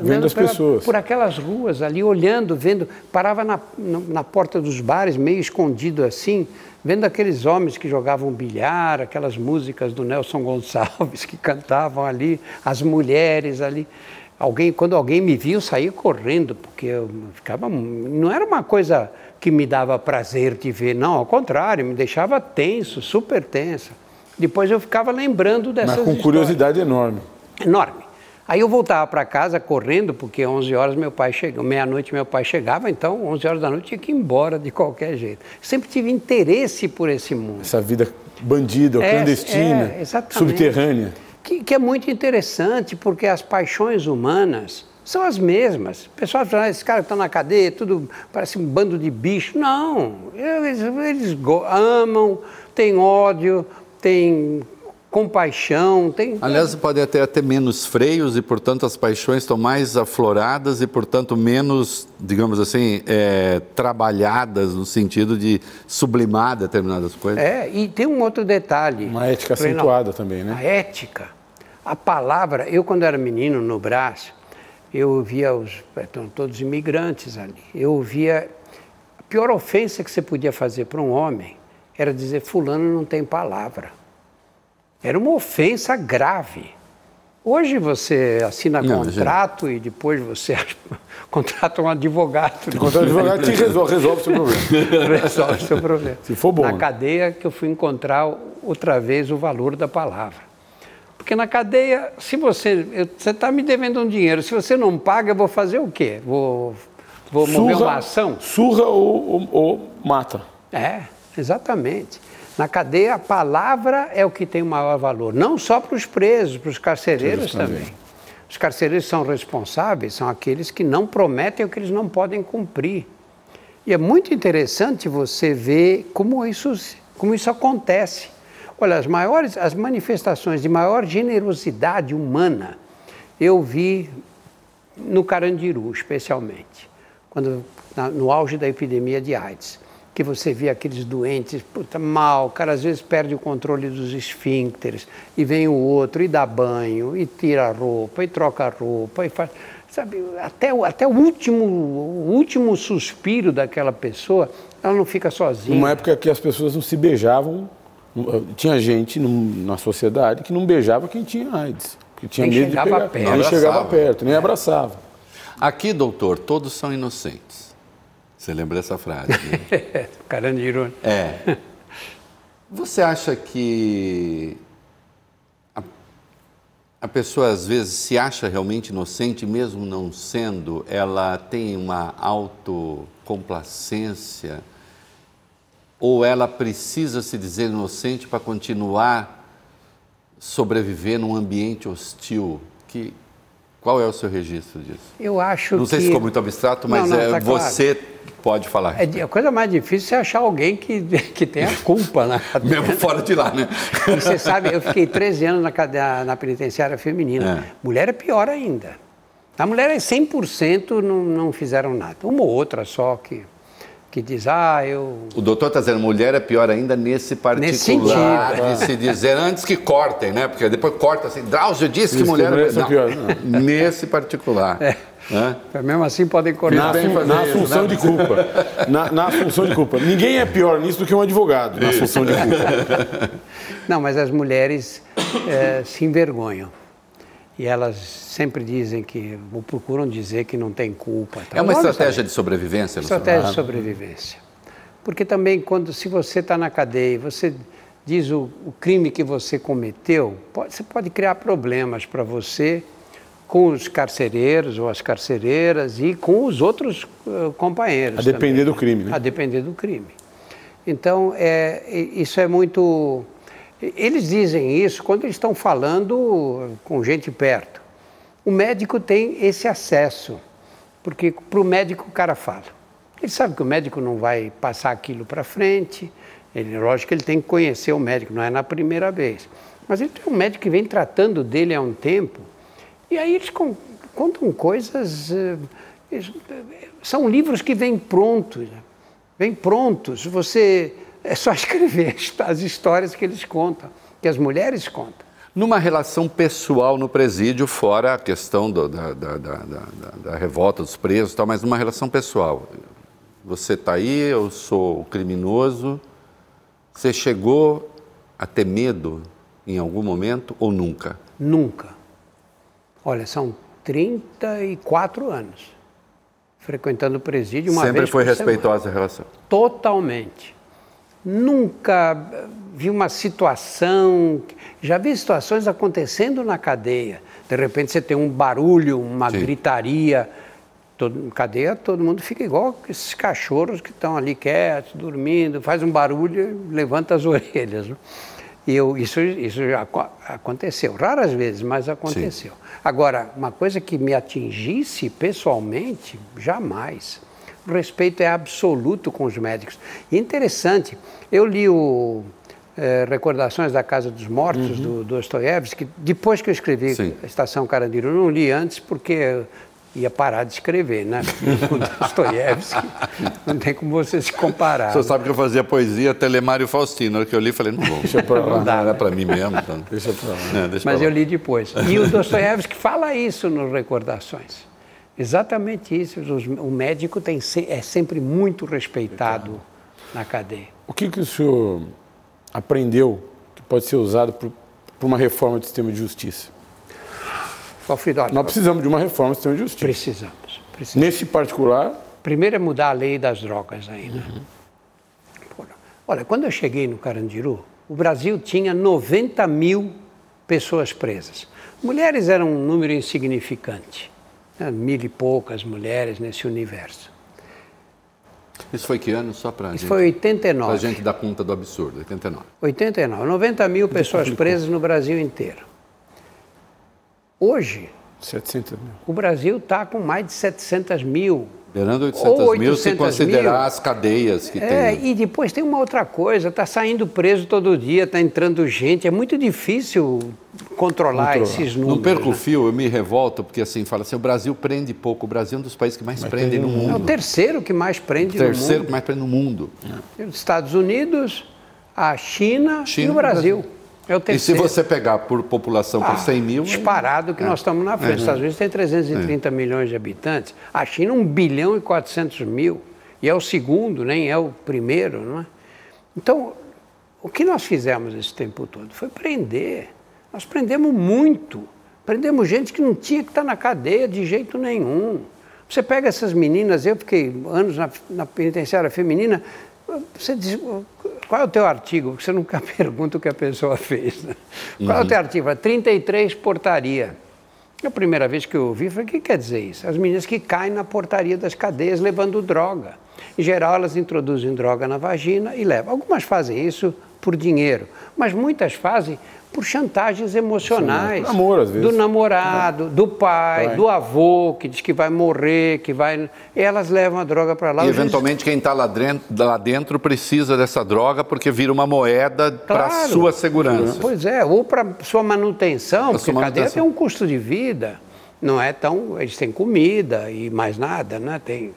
vendo as pela, pessoas. Por aquelas ruas ali, olhando, vendo, parava na, na, porta dos bares, meio escondido assim, vendo aqueles homens que jogavam bilhar, aquelas músicas do Nelson Gonçalves que cantavam ali, as mulheres ali. Alguém, quando alguém me viu, eu saía correndo, porque eu ficava. Não era uma coisa que me dava prazer de ver, não, ao contrário, me deixava tenso, super tenso. Depois eu ficava lembrando dessas Mas com histórias. curiosidade enorme. Enorme. Aí eu voltava para casa correndo, porque 11 horas meu pai chegava, meia-noite meu pai chegava, então 11 horas da noite tinha que ir embora de qualquer jeito. Sempre tive interesse por esse mundo. Essa vida bandida, é, clandestina, é, subterrânea que, que é muito interessante, porque as paixões humanas são as mesmas. O pessoal fala, esses caras estão na cadeia, tudo parece um bando de bicho. Não, eles, eles amam, têm ódio, têm compaixão. Tem... Aliás, pode até ter menos freios e, portanto, as paixões estão mais afloradas e, portanto, menos, digamos assim, é, trabalhadas no sentido de sublimar determinadas coisas. É, e tem um outro detalhe. Uma ética acentuada também, né? A ética. A palavra, eu quando era menino no Brás, eu via os, estão todos imigrantes ali, eu via, a pior ofensa que você podia fazer para um homem era dizer fulano não tem palavra. Era uma ofensa grave. Hoje você assina não, contrato gente. e depois você contrata um advogado. Contrata um advogado que resolve, resolve o seu problema. resolve o seu problema. Se for bom. Na né? cadeia que eu fui encontrar outra vez o valor da palavra. Porque na cadeia, se você. Eu, você está me devendo um dinheiro, se você não paga, eu vou fazer o quê? Vou, vou surra, mover uma ação? Surra ou, ou, ou mata. É, exatamente. Na cadeia, a palavra é o que tem o maior valor, não só para os presos, para os carcereiros também. também. Os carcereiros são responsáveis, são aqueles que não prometem o que eles não podem cumprir. E é muito interessante você ver como isso, como isso acontece. Olha, as maiores, as manifestações de maior generosidade humana eu vi no Carandiru, especialmente, quando no auge da epidemia de AIDS que você vê aqueles doentes, puta, mal, o cara às vezes perde o controle dos esfíncteres, e vem o outro e dá banho, e tira a roupa, e troca a roupa, e faz. Sabe, até, até o, último, o último suspiro daquela pessoa, ela não fica sozinha. Uma época que as pessoas não se beijavam, tinha gente na sociedade que não beijava quem tinha AIDS. Que tinha nem medo de pegar, perto. Nem chegava perto, nem abraçava. Aqui, doutor, todos são inocentes. Você lembra dessa frase? Né? Carandiru. É. Você acha que a, a pessoa às vezes se acha realmente inocente, mesmo não sendo, ela tem uma autocomplacência? Ou ela precisa se dizer inocente para continuar sobreviver num ambiente hostil? Que, qual é o seu registro disso? Eu acho Não sei que... se ficou muito abstrato, mas não, não, é, tá você claro. pode falar. É, a coisa mais difícil é achar alguém que, que tenha culpa na cadeia. Mesmo fora de lá, né? E você sabe, eu fiquei 13 anos na, cadeia, na penitenciária feminina. É. Mulher é pior ainda. A mulher é 100% não, não fizeram nada. Uma ou outra só que que diz, ah, eu. O doutor está dizendo, mulher é pior ainda nesse particular. Nesse sentido. Nesse dizer, antes que cortem, né? Porque depois corta assim, Drauzio disse que mulher é não, pior. Não. Nesse particular. É. É? Mesmo assim podem cortar. Na, na assunção né? de culpa. Na, na assunção de culpa. Ninguém é pior nisso do que um advogado, na assunção de culpa. Não, mas as mulheres é, se envergonham. E elas sempre dizem que, ou procuram dizer que não tem culpa. Tá? É uma estratégia de sobrevivência, Estratégia de sobrevivência. Porque também, quando se você está na cadeia, você diz o, o, crime que você cometeu, pode, você pode criar problemas para você com os carcereiros ou as carcereiras e com os outros uh, companheiros. A depender também, do crime, né? A depender do crime. Então, é, isso é muito eles dizem isso quando eles estão falando com gente perto. O médico tem esse acesso, porque para o médico o cara fala. Ele sabe que o médico não vai passar aquilo para frente. Ele, lógico que ele tem que conhecer o médico, não é na primeira vez. Mas ele tem um médico que vem tratando dele há um tempo. E aí eles contam coisas. Eh, são livros que vêm prontos. Né? Vêm prontos. Você. É só escrever as histórias que eles contam, que as mulheres contam. Numa relação pessoal no presídio, fora a questão do, da, da, da, da, revolta dos presos, tal, mas numa relação pessoal. Você está aí, eu sou o criminoso. Você chegou a ter medo em algum momento ou nunca? Nunca. Olha, são 34 anos frequentando o presídio uma Sempre vez foi respeitosa a relação? Totalmente. Nunca vi uma situação, já vi situações acontecendo na cadeia. De repente você tem um barulho, uma Sim. gritaria. Todo, cadeia todo mundo fica igual esses cachorros que estão ali quietos, dormindo, faz um barulho levanta as orelhas. Né? E eu, isso, isso já aconteceu, raras vezes, mas aconteceu. Sim. Agora, uma coisa que me atingisse pessoalmente, jamais. O respeito é absoluto com os médicos. E interessante, eu li o é, Recordações da Casa dos Mortos, uhum. do Dostoiévski, depois que eu escrevi Sim. a Estação Carandiru, não li antes porque ia parar de escrever, né? O Dostoiévski, não tem como você se comparar. Você sabe que eu fazia poesia Telemário Faustino, que eu li falei, não vou, deixa pra lá. Não dá, era para mim mesmo. Então. Deixa para lá. É, deixa Mas eu li depois. E o Dostoiévski fala isso nos Recordações. Exatamente isso. O médico tem, é sempre muito respeitado na cadeia. O que, que o senhor aprendeu que pode ser usado para uma reforma do sistema de justiça? Alfredo, Nós precisamos de uma reforma do sistema de justiça. Precisamos. precisamos. Nesse particular? Primeiro é mudar a lei das drogas ainda. Uhum. Olha, quando eu cheguei no Carandiru, o Brasil tinha 90 mil pessoas presas. Mulheres eram um número insignificante. Né? Mil e poucas mulheres nesse universo. Isso foi que ano, só para Isso gente, foi 89. Para a gente dar conta do absurdo, 89. 89. 90 mil pessoas presas no Brasil inteiro. Hoje, 700 mil. o Brasil está com mais de 700 mil. Beirando 800, 800 mil se considerar mil. as cadeias que é, tem. E depois tem uma outra coisa, está saindo preso todo dia, está entrando gente, é muito difícil controlar, controlar. esses números. Não perco o né? fio, eu me revolto, porque assim, fala assim, o Brasil prende pouco, o Brasil é um dos países que mais Mas prende no mundo. É o terceiro que mais prende o no mundo. O terceiro que mais prende no mundo. É. Os Estados Unidos, a China, China e o Brasil. Brasil. É o e se você pegar por população ah, por 100 mil... Disparado que é. nós estamos na frente. Os Estados Unidos tem 330 é. milhões de habitantes. A China 1 bilhão e 400 mil. E é o segundo, nem é o primeiro, não é? Então, o que nós fizemos esse tempo todo foi prender. Nós prendemos muito. Prendemos gente que não tinha que estar na cadeia de jeito nenhum. Você pega essas meninas, eu fiquei anos na, na penitenciária feminina, você diz, qual é o teu artigo? Porque você nunca pergunta o que a pessoa fez. Né? Qual uhum. é o teu artigo? 33 portaria. A primeira vez que eu ouvi, falei, o que quer dizer isso? As meninas que caem na portaria das cadeias levando droga. Em geral, elas introduzem droga na vagina e levam. Algumas fazem isso por dinheiro, mas muitas fazem por chantagens emocionais. Sim, às vezes. Do namorado, do pai, vai. do avô, que diz que vai morrer, que vai. Elas levam a droga para lá. E eventualmente quem está lá dentro, lá dentro precisa dessa droga porque vira uma moeda claro. para sua segurança. Pois é, ou para sua manutenção, pra porque a cadeia tem um custo de vida. Não é tão. Eles têm comida e mais nada, né? Tem.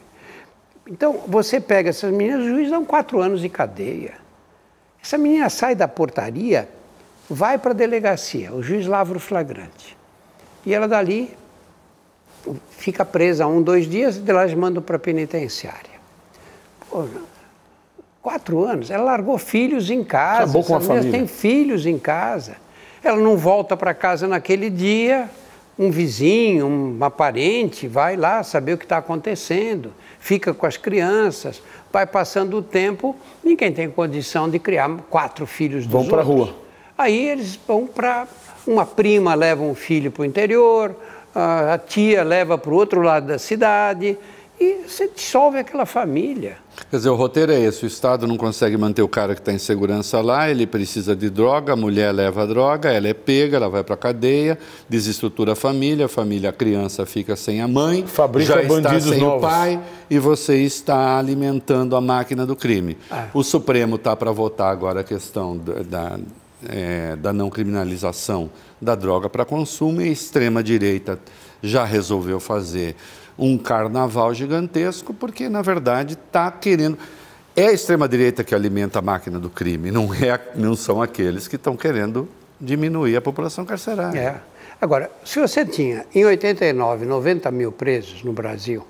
Então, você pega essas meninas, o juiz dá quatro anos de cadeia. Essa menina sai da portaria vai para a delegacia, o juiz lavra o flagrante. E ela dali fica presa um, dois dias e de lá eles mandam para a penitenciária. Pô, quatro anos, ela largou filhos em casa. Acabou com a família. tem filhos em casa. Ela não volta para casa naquele dia, um vizinho, uma parente vai lá saber o que está acontecendo, fica com as crianças, vai passando o tempo, ninguém tem condição de criar quatro filhos dos Vão para a rua. Aí eles vão para. Uma prima leva um filho para o interior, a tia leva para o outro lado da cidade, e você dissolve aquela família. Quer dizer, o roteiro é esse: o Estado não consegue manter o cara que está em segurança lá, ele precisa de droga, a mulher leva a droga, ela é pega, ela vai para a cadeia, desestrutura a família, a família, a criança fica sem a mãe, Fabrica já está sem novos. o pai e você está alimentando a máquina do crime. Ah. O Supremo está para votar agora a questão da, da, é, da não criminalização da droga para consumo e a extrema-direita já resolveu fazer um carnaval gigantesco, porque, na verdade, está querendo. É a extrema-direita que alimenta a máquina do crime, não, é, não são aqueles que estão querendo diminuir a população carcerária. É. Agora, se você tinha em 89 90 mil presos no Brasil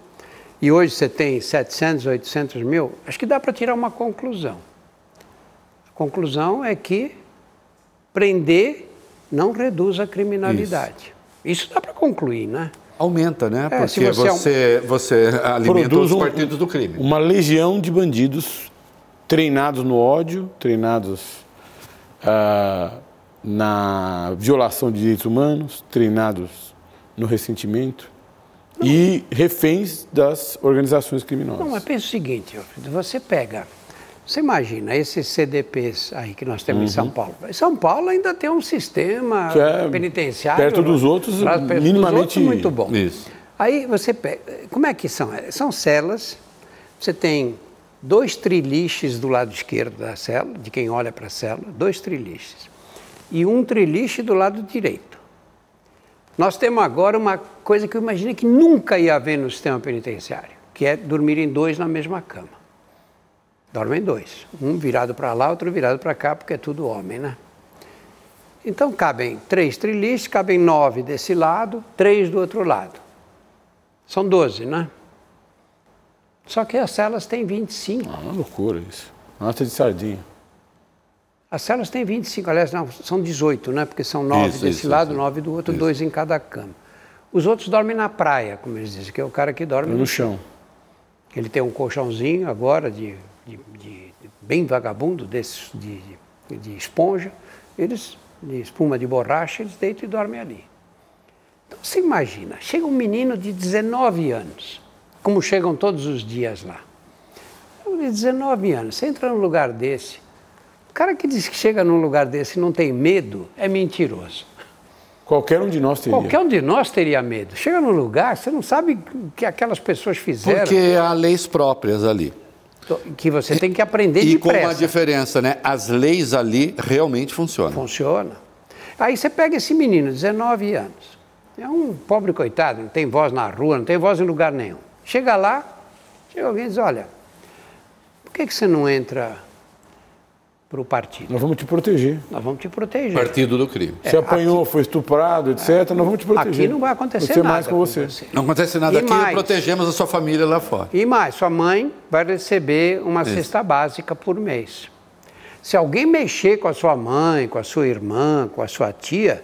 e hoje você tem 700, 800 mil, acho que dá para tirar uma conclusão. A conclusão é que prender não reduz a criminalidade. Isso, dá para concluir, né? Aumenta, né? É, se Porque você é um- você, você alimenta os um- partidos do crime. Uma legião de bandidos treinados no ódio, treinados ah, na violação de direitos humanos, treinados no ressentimento e reféns das organizações criminosas. Não, mas pensa o seguinte, você pega, você imagina esses CDPs aí que nós temos em São Paulo. São Paulo ainda tem um sistema é penitenciário. perto dos outros, lá perto dos minimamente- outros, muito bom. Isso. Aí você pega, como é que são? São celas, você tem dois triliches do lado esquerdo da cela, de quem olha para a cela, dois triliches, e um triliche do lado direito. Nós temos agora uma coisa que eu imaginei que nunca ia haver no sistema penitenciário, que é dormirem dois na mesma cama. Dormem dois, um virado para lá, outro virado para cá, porque é tudo homem, né? Então cabem três triliches, cabem nove desse lado, três do outro lado. São doze, né? Só que as celas têm 25. Ah, uma loucura isso. Nota de sardinha. As celas têm 25, aliás, não, são 18, né? Porque são nove Isso, desse isso, lado, isso. nove do outro, dois em cada cama. Os outros dormem na praia, como eles dizem, que é o cara que dorme No chão. Ele tem um colchãozinho agora de, de- de- bem vagabundo, desses de, de- de esponja. Eles, de espuma de borracha, eles deitam e dormem ali. Então você imagina, chega um menino de 19 anos, como chegam todos os dias lá. De 19 anos, você entra num lugar desse. O cara que diz que chega num lugar desse e não tem medo é mentiroso. Qualquer um de nós teria. Qualquer um de nós teria medo. Chega num lugar, você não sabe o que aquelas pessoas fizeram. Porque há leis próprias ali. Que você tem que aprender E com uma depressa. diferença, né? As leis ali realmente funcionam. Funciona. Aí você pega esse menino, 19 anos. É um pobre coitado, não tem voz na rua, não tem voz em lugar nenhum. Chega lá, chega alguém e diz, olha, por que, que você não entra para o partido? Nós vamos te proteger. Nós vamos te proteger. Partido do crime. Você apanhou, foi estuprado, etc. Nós vamos te proteger. Aqui não vai acontecer Vai ser nada mais com você. Não acontece nada E aqui, mais? protegemos a sua família lá fora. E mais, sua mãe vai receber uma cesta básica por mês. Se alguém mexer com a sua mãe, com a sua irmã, com a sua tia,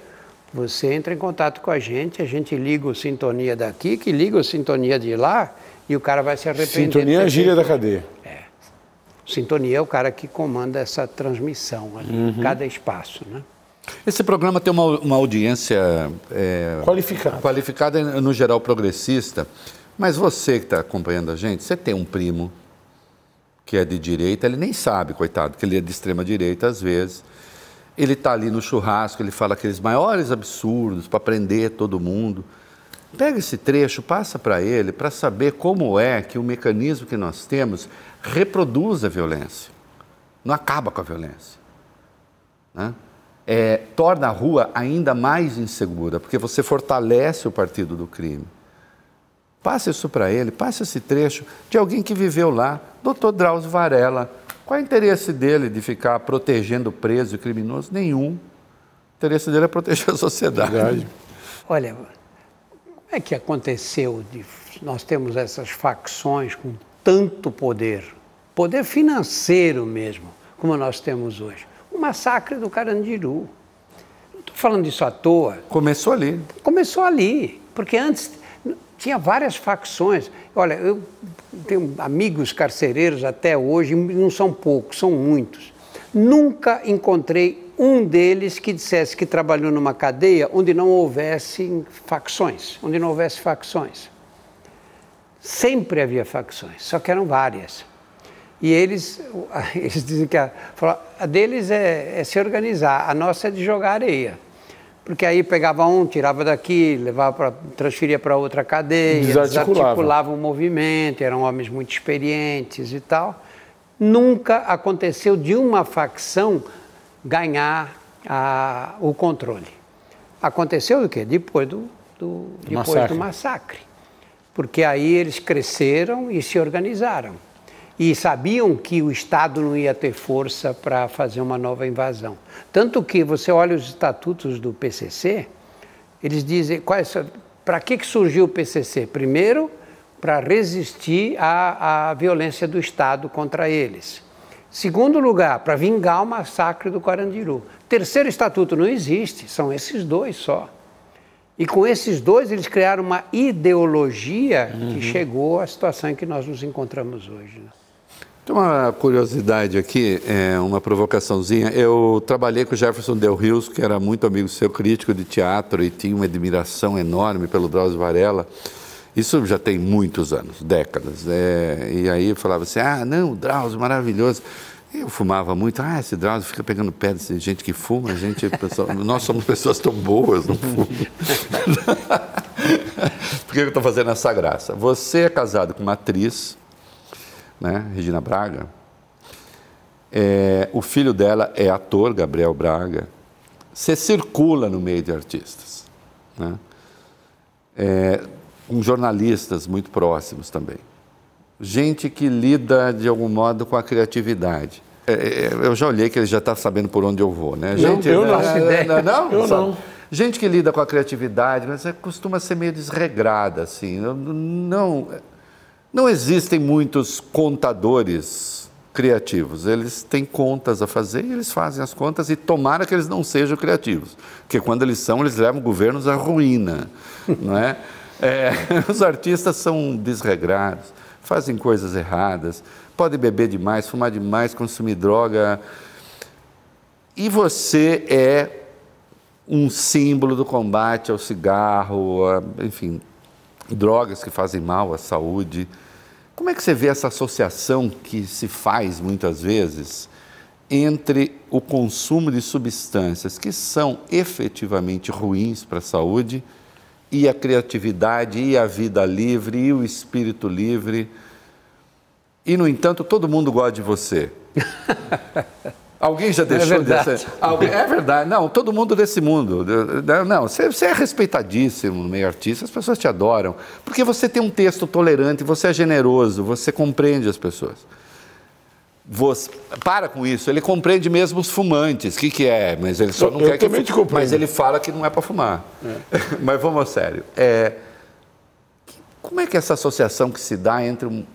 você entra em contato com a gente, a gente liga o sintonia daqui, que liga o sintonia de lá, e o cara vai se arrepender. Sintonia é a gíria da cadeia. Sintonia é o cara que comanda essa transmissão ali, Uhum. em cada espaço, né? Esse programa tem uma, uma audiência é, Qualificado. qualificada, no geral progressista, mas você que está acompanhando a gente, você tem um primo que é de direita, ele nem sabe, coitado, que ele é de extrema direita às vezes. Ele está ali no churrasco, ele fala aqueles maiores absurdos para prender todo mundo. Pega esse trecho, passa para ele, para saber como é que o mecanismo que nós temos reproduz a violência, não acaba com a violência né? É, torna a rua ainda mais insegura, porque você fortalece o partido do crime. Passe isso para ele, passe esse trecho de alguém que viveu lá, doutor Drauzio Varela. Qual é o interesse dele de ficar protegendo o preso e criminoso? Nenhum. O interesse dele é proteger a sociedade. Verdade. Olha, é que aconteceu de nós temos essas facções com tanto poder, poder financeiro mesmo, como nós temos hoje? O massacre do Carandiru. Não estou falando disso à toa. Começou ali. Começou ali, porque antes tinha várias facções. Olha, eu tenho amigos carcereiros até hoje, não são poucos, são muitos. Nunca encontrei um deles que dissesse que trabalhou numa cadeia onde não houvesse facções, onde não houvesse facções. Sempre havia facções, só que eram várias. E eles, eles dizem que a, a deles é, é se organizar, a nossa é de jogar areia. Porque aí pegava um, tirava daqui, levava para transferia para outra cadeia, desarticulava o movimento, eram homens muito experientes e tal. Nunca aconteceu de uma facção ganhar a, o controle. Aconteceu do quê? Depois do, do, depois massacre. do massacre. Porque aí eles cresceram e se organizaram e sabiam que o Estado não ia ter força para fazer uma nova invasão. Tanto que você olha os estatutos do PCC, eles dizem para que, que surgiu o PCC? Primeiro, para resistir à, à violência do Estado contra eles. Segundo lugar, para vingar o massacre do Carandiru. Terceiro estatuto não existe, são esses dois só. E com esses dois, eles criaram uma ideologia uhum. que chegou à situação em que nós nos encontramos hoje. Né? Tem uma curiosidade aqui, é, uma provocaçãozinha. Eu trabalhei com o Jefferson Del Rios, que era muito amigo seu, crítico de teatro, e tinha uma admiração enorme pelo Drauzio Varela. Isso já tem muitos anos, décadas. É, e aí eu falava assim, ah, não, Drauzio, maravilhoso. Eu fumava muito, ah, esse Drauzio fica pegando pé de gente que fuma, a gente, pessoal, nós somos pessoas tão boas, não fumam. Por que eu estou fazendo essa graça? Você é casado com uma atriz né, Regina Braga. É, o filho dela é ator, Gabriel Braga. Você circula no meio de artistas. Né? É, com jornalistas muito próximos também. Gente que lida, de algum modo, com a criatividade. É, é eu já olhei que ele já está sabendo por onde eu vou, né? Gente, não, eu não. Né, não, não, eu não. Gente que lida com a criatividade, mas é, costuma ser meio desregrada, assim. Não não existem muitos contadores criativos. Eles têm contas a fazer e eles fazem as contas e tomara que eles não sejam criativos, porque quando eles são, eles levam governos à ruína, não é? É os artistas são desregrados, fazem coisas erradas, podem beber demais, fumar demais, consumir droga. E você é um símbolo do combate ao cigarro, a, enfim, drogas que fazem mal à saúde. Como é que você vê essa associação que se faz muitas vezes entre o consumo de substâncias que são efetivamente ruins para a saúde e a criatividade e a vida livre e o espírito livre? E, no entanto, todo mundo gosta de você. Alguém já é deixou é de ser? Alguém... É verdade. Não, todo mundo desse mundo. Não, você, você, é respeitadíssimo no meio artista, as pessoas te adoram. Porque você tem um texto tolerante, você é generoso, você compreende as pessoas. Você, para com isso, ele compreende mesmo os fumantes. O que, que é? Mas ele só não eu, quer eu que. Mas ele fala que não é para fumar. É. Mas vamos a sério. É, como é que é essa associação que se dá entre um,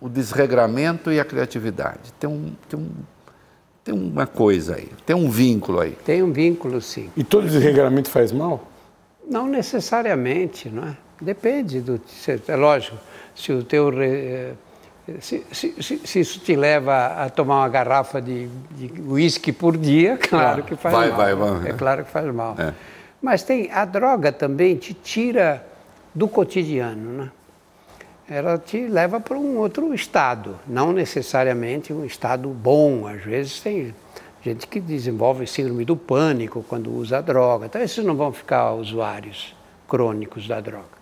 o desregramento e a criatividade? Tem um, tem um tem uma coisa aí, tem um vínculo aí. Tem um vínculo, sim. E todo desregramento faz mal? Não necessariamente, não é? Depende do. É lógico, se o teu. Eh, se, se, se, se isso te leva a tomar uma garrafa de uísque por dia, claro ah, que faz vai, mal. Vai, vai, É claro que faz mal. É. Mas tem, a droga também te tira do cotidiano, né? ela te leva para um outro estado, não necessariamente um estado bom. Às vezes tem gente que desenvolve síndrome do pânico quando usa droga, então esses não vão ficar usuários crônicos da droga.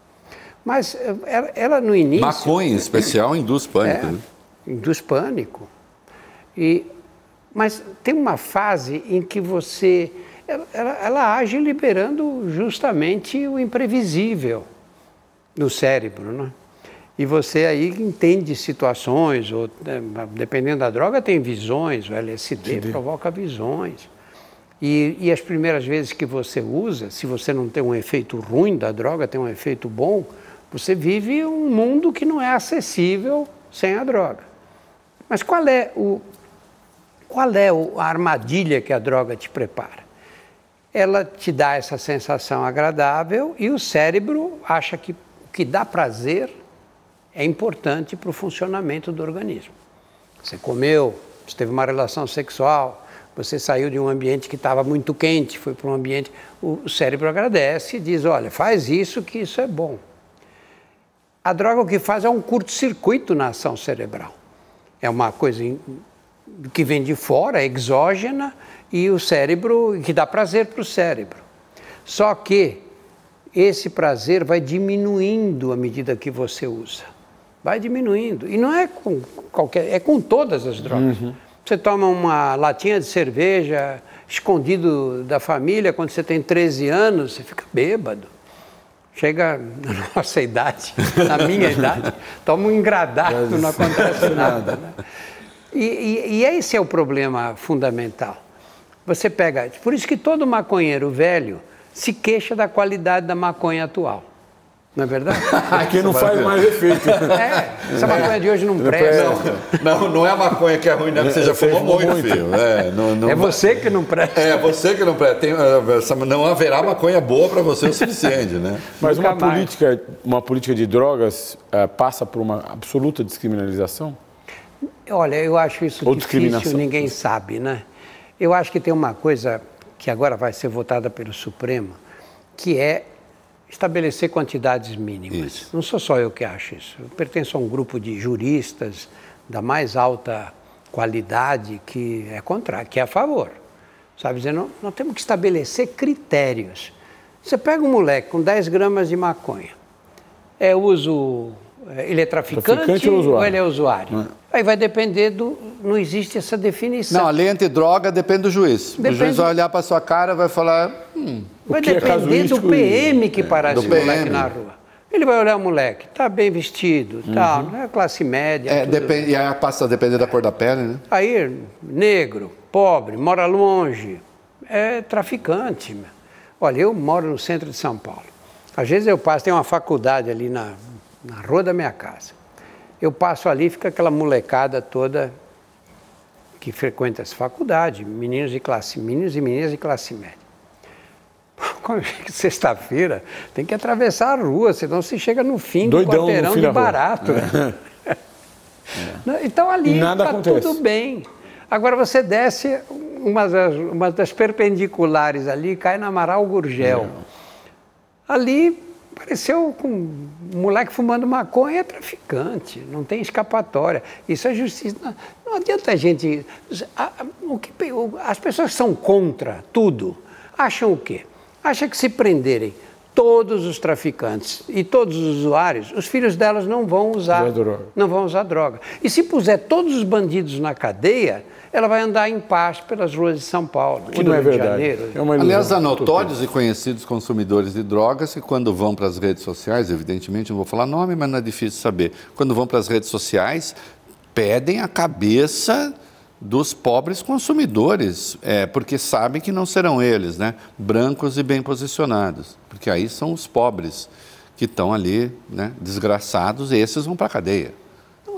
Mas eh, ela, ela no início... Maconha, em especial, induz pânico. É, né? Induz pânico. E, mas tem uma fase em que você... Ela, ela, age liberando justamente o imprevisível no cérebro, não é? E você aí entende situações, ou né, dependendo da droga, tem visões, o LSD Entendi. provoca visões. E, e, as primeiras vezes que você usa, se você não tem um efeito ruim da droga, tem um efeito bom, você vive um mundo que não é acessível sem a droga. Mas qual é, o, qual é a armadilha que a droga te prepara? Ela te dá essa sensação agradável e o cérebro acha que o que dá prazer é importante para o funcionamento do organismo. Você comeu, você teve uma relação sexual, você saiu de um ambiente que estava muito quente, foi para um ambiente. O cérebro agradece e diz: olha, faz isso que isso é bom. A droga o que faz é um curto-circuito na ação cerebral. É uma coisa que vem de fora, exógena, e o cérebro, que dá prazer para o cérebro. Só que esse prazer vai diminuindo à medida que você usa. Vai diminuindo. E não é com qualquer, é com todas as drogas. Uhum. Você toma uma latinha de cerveja escondido da família quando você tem 13 anos, você fica bêbado chega na nossa idade, na minha idade, toma um engradado, não acontece nada. Né? E, e, e, esse é o problema fundamental. Você pega. Por isso que todo maconheiro velho se queixa da qualidade da maconha atual. Não é verdade? que não faz mais efeito. É, essa maconha de hoje não presta. Não, não, não é a maconha que é ruim, não, é que você já fumou muito, muito, filho. É, não, não, é você que não presta. É, você que não presta. Tem, eh, não haverá maconha boa para você o suficiente, né? Mas uma política, uma política de drogas uh, passa por uma absoluta descriminalização? Olha, eu acho isso Ou difícil, ninguém sabe, né? Eu acho que tem uma coisa que agora vai ser votada pelo Supremo, que é estabelecer quantidades mínimas. Isso. Não sou só eu que acho isso. Eu pertenço a um grupo de juristas da mais alta qualidade que é contra, que é a favor. Sabe dizer, nós temos que estabelecer critérios. Você pega um moleque com 10 gramas de maconha, é uso ele é traficante, traficante ou, ou, ele é usuário? É. Aí vai depender do. Não existe essa definição. Não, a lei antidroga depende do juiz. Depende... O juiz vai olhar para sua cara e vai falar. Hum, vai é depender é do PM que é, parar esse PM. moleque na rua. Ele vai olhar o moleque, tá bem vestido, uhum. tal, não é classe média. É, depende, e aí passa a depender da cor da pele, né? Aí, negro, pobre, mora longe, é traficante. Olha, eu moro no centro de São Paulo. Às vezes eu passo, tem uma faculdade ali na na rua da minha casa. Eu passo ali, fica aquela molecada toda que frequenta essa faculdade, meninos de classe, meninos e meninas de classe média. Sexta-feira tem que atravessar a rua, senão se chega no fim Doidão do quarteirão de barato. É. é. Então ali está tudo bem. Agora você desce uma das, uma das perpendiculares ali, cai na Amaral Gurgel. É. Ali Apareceu com um moleque fumando maconha, é traficante, não tem escapatória. Isso é justiça. Não, não adianta a gente. o que, as pessoas que são contra tudo acham o quê? Acham que se prenderem todos os traficantes e todos os usuários, os filhos delas não vão usar, não vão usar droga. E se puser todos os bandidos na cadeia, ela vai andar em paz pelas ruas de São Paulo, que não é verdade. É Aliás, há notórios e conhecidos consumidores de drogas que quando vão para as redes sociais, evidentemente não vou falar nome, mas não é difícil saber, quando vão para as redes sociais, pedem a cabeça dos pobres consumidores, é, porque sabem que não serão eles, né, brancos e bem posicionados, porque aí são os pobres que estão ali, né, desgraçados, e esses vão para a cadeia.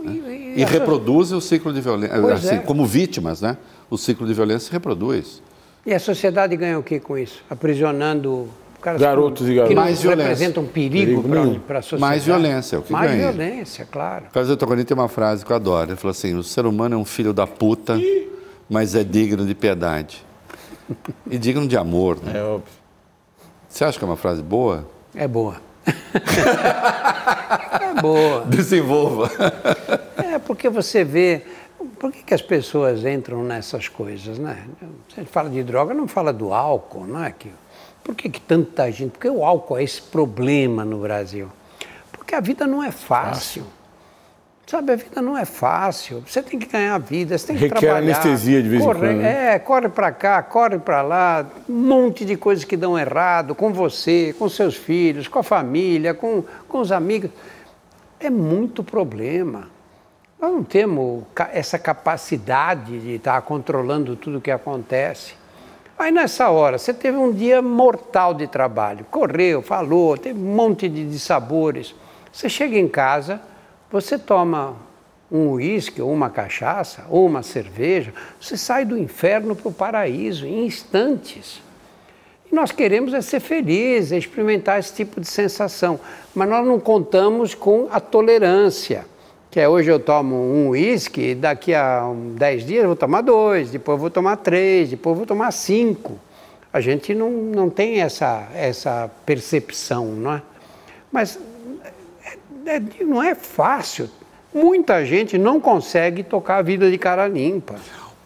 Né? E, e, reproduzem o ciclo de violência, assim, é. como vítimas, né? O ciclo de violência se reproduz. E a sociedade ganha o que com isso? Aprisionando caras garotos que, e garotas. que mais representam perigo, perigo para a sociedade. Mais violência, é o que mais ganha. Mais violência, claro. O Carlos Toconi tem uma frase que eu adoro. Ele falou assim, o ser humano é um filho da puta, mas é digno de piedade. E digno de amor, né? É óbvio. Você acha que é uma frase boa? É boa. boa. Desenvolva. É, porque você vê. Por que, que as pessoas entram nessas coisas, né? Você fala de droga, não fala do álcool, não é? Que, por que, que tanta gente? Porque o álcool é esse problema no Brasil. Porque a vida não é fácil. fácil. Sabe, a vida não é fácil. Você tem que ganhar vida, você tem que Requer trabalhar. anestesia de vez corre, em quando. Né? É, corre para cá, corre para lá, um monte de coisas que dão errado com você, com seus filhos, com a família, com, com os amigos. É muito problema. Nós não temos essa capacidade de estar controlando tudo o que acontece. Aí nessa hora, você teve um dia mortal de trabalho, correu, falou, teve um monte de dissabores. Você chega em casa você toma um uísque, ou uma cachaça, ou uma cerveja, você sai do inferno para o paraíso em instantes. E nós queremos é ser felizes, é experimentar esse tipo de sensação, mas nós não contamos com a tolerância. Que é hoje eu tomo um uísque, daqui a 10 dias eu vou tomar dois, depois vou tomar três, depois vou tomar cinco. A gente não, não tem essa, essa percepção, não é? Mas é, não é fácil. Muita gente não consegue tocar a vida de cara limpa.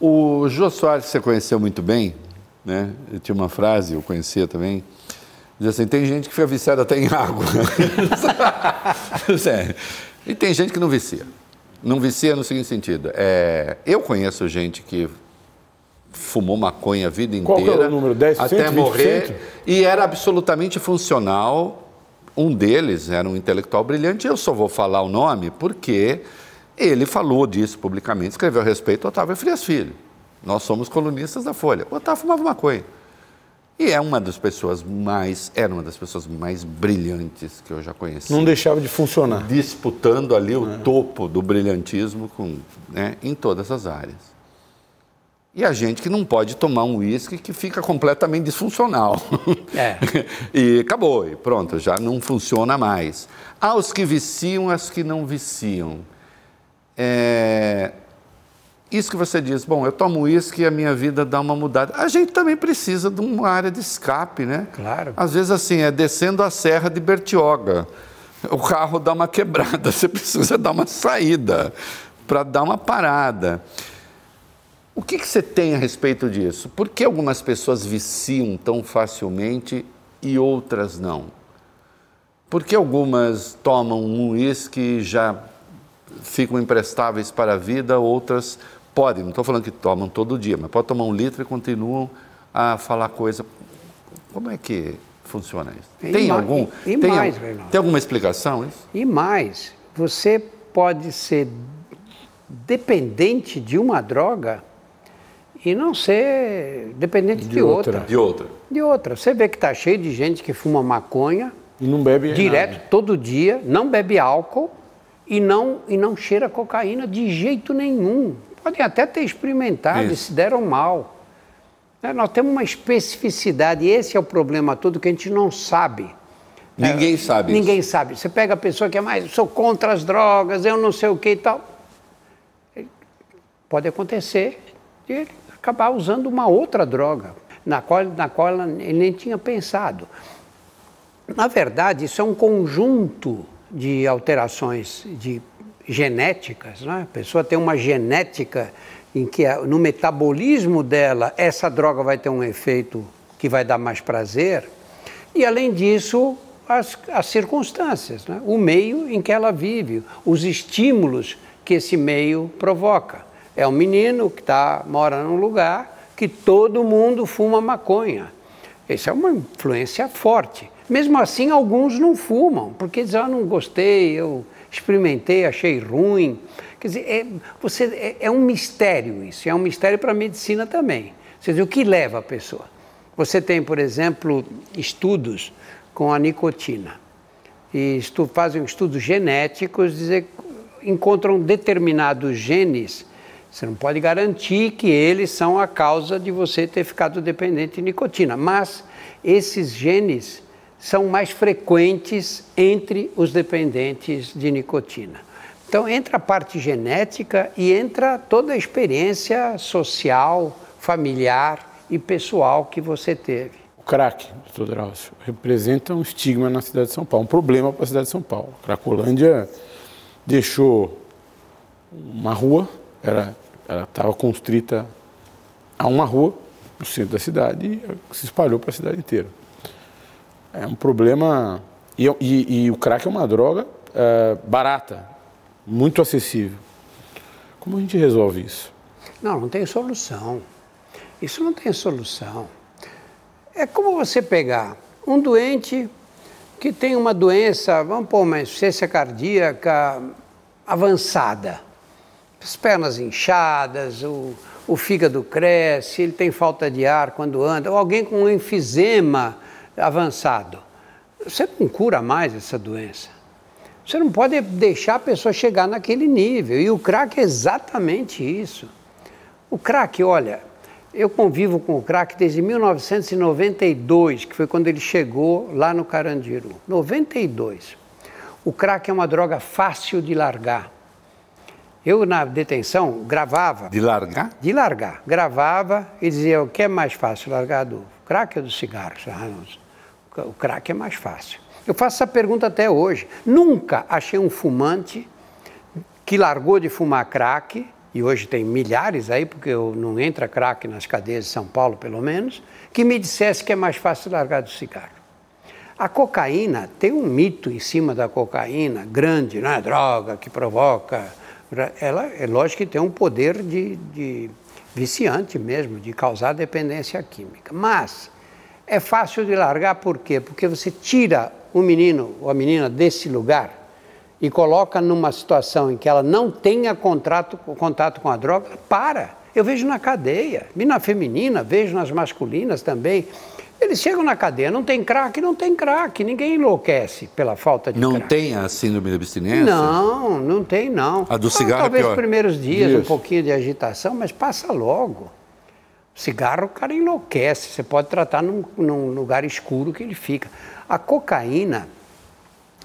O Jô Soares, você conheceu muito bem, né? Eu tinha uma frase, eu conhecia também, Diz assim, tem gente que fica viciada até em água. Sério. E tem gente que não vicia. Não vicia no seguinte sentido. É, eu conheço gente que fumou maconha a vida inteira. Qual que é o número? 10%? Até 20%? morrer. E era absolutamente funcional. Um deles era um intelectual brilhante. Eu só vou falar o nome porque ele falou disso publicamente, escreveu a respeito Otávio Frias Filho. Nós somos colunistas da Folha. O Otávio fumava maconha. E é uma das pessoas mais, era uma das pessoas mais brilhantes que eu já conheci. Não deixava de funcionar. Disputando ali o topo do brilhantismo com, né, em todas as áreas. E a gente que não pode tomar um uísque que fica completamente disfuncional. É. e acabou, e pronto, já não funciona mais. Há os que viciam, as que não viciam. É, isso que você diz, bom, eu tomo uísque e a minha vida dá uma mudada. A gente também precisa de uma área de escape, né? Claro. Às vezes, assim, é descendo a serra de Bertioga. O carro dá uma quebrada, você precisa dar uma saída para dar uma parada. O que, que você tem a respeito disso? Por que algumas pessoas viciam tão facilmente e outras não? Por que algumas tomam um uísque e já ficam imprestáveis para a vida, outras podem, não estou falando que tomam todo dia, mas pode tomar um litro e continuam a falar coisa. Como é que funciona isso? E tem algum? e- e tem, mais, al- Reinaldo. tem alguma explicação isso? E mais, você pode ser dependente de uma droga e não ser dependente de, De outra. outra. De outra. De outra. Você vê que está cheio de gente que fuma maconha E não bebe direto, nada. todo dia, não bebe álcool e não, e não cheira cocaína de jeito nenhum. Podem até ter experimentado e Isso. se deram mal. Né, Nós temos uma especificidade, e esse é o problema todo que a gente não sabe. Ninguém sabe Ninguém sabe. Você pega a pessoa que é mais, sou contra as drogas, eu não sei o que e tal. Pode acontecer de ele acabar usando uma outra droga, na qual, na qual ele nem tinha pensado. Na verdade, isso é um conjunto de alterações de genéticas. Né? A pessoa tem uma genética em que no metabolismo dela essa droga vai ter um efeito que vai dar mais prazer. E além disso, as, as circunstâncias, né? o meio em que ela vive, os estímulos que esse meio provoca. É um menino que tá, mora num lugar que todo mundo fuma maconha. Isso é uma influência forte. Mesmo assim, alguns não fumam, porque dizem, ah, não gostei, eu experimentei, achei ruim. Quer dizer, é, você, é, é um mistério isso, é um mistério para a medicina também. Você diz, o que leva a pessoa? Você tem, por exemplo, estudos com a nicotina. E estu, fazem estudos genéticos, dizer, encontram determinados genes. Você não pode garantir que eles são a causa de você ter ficado dependente de nicotina, mas esses genes são mais frequentes entre os dependentes de nicotina. Então entra a parte genética e entra toda a experiência social, familiar e pessoal que você teve. O crack, doutor Drauzio, representa um estigma na cidade de São Paulo, um problema para a cidade de São Paulo. A Cracolândia deixou uma rua, era ela estava constrita a uma rua no centro da cidade e se espalhou para a cidade inteira. É um problema. E, e- e o crack é uma droga eh, barata, muito acessível. Como a gente resolve isso? Não, não tem solução. Isso não tem solução. É como você pegar um doente que tem uma doença, vamos pôr uma insuficiência cardíaca avançada, as pernas inchadas, o, o fígado cresce, ele tem falta de ar quando anda, ou alguém com um enfisema avançado. Você não cura mais essa doença. Você não pode deixar a pessoa chegar naquele nível. E o crack é exatamente isso. O crack, olha, eu convivo com o crack desde 1992, que foi quando ele chegou lá no Carandiru. 92. O crack é uma droga fácil de largar. Eu, na detenção, gravava De largar? de largar. Gravava e dizia o que é mais fácil, largar do crack ou do cigarro? O crack é mais fácil. Eu faço essa pergunta até hoje. Nunca achei um fumante que largou de fumar crack, e hoje tem milhares aí, porque não entra crack nas cadeias de São Paulo, pelo menos, que me dissesse que é mais fácil largar do cigarro. A cocaína, tem um mito em cima da cocaína grande, não é droga que provoca. Ela é lógico que tem um poder de, de viciante mesmo, de causar dependência química. Mas é fácil de largar por quê? Porque você tira o menino ou a menina desse lugar e coloca numa situação em que ela não tenha contrato, contato com a droga, para. Eu vejo na cadeia, vi na feminina, vejo nas masculinas também. Eles chegam na cadeia, não tem crack, não tem crack, ninguém enlouquece pela falta de não crack. Não tem a síndrome de abstinência? Não, não tem não. A do cigarro ah, Talvez é os primeiros dias, dias, um pouquinho de agitação, mas passa logo. Cigarro o cara enlouquece, você pode tratar num, num lugar escuro que ele fica. A cocaína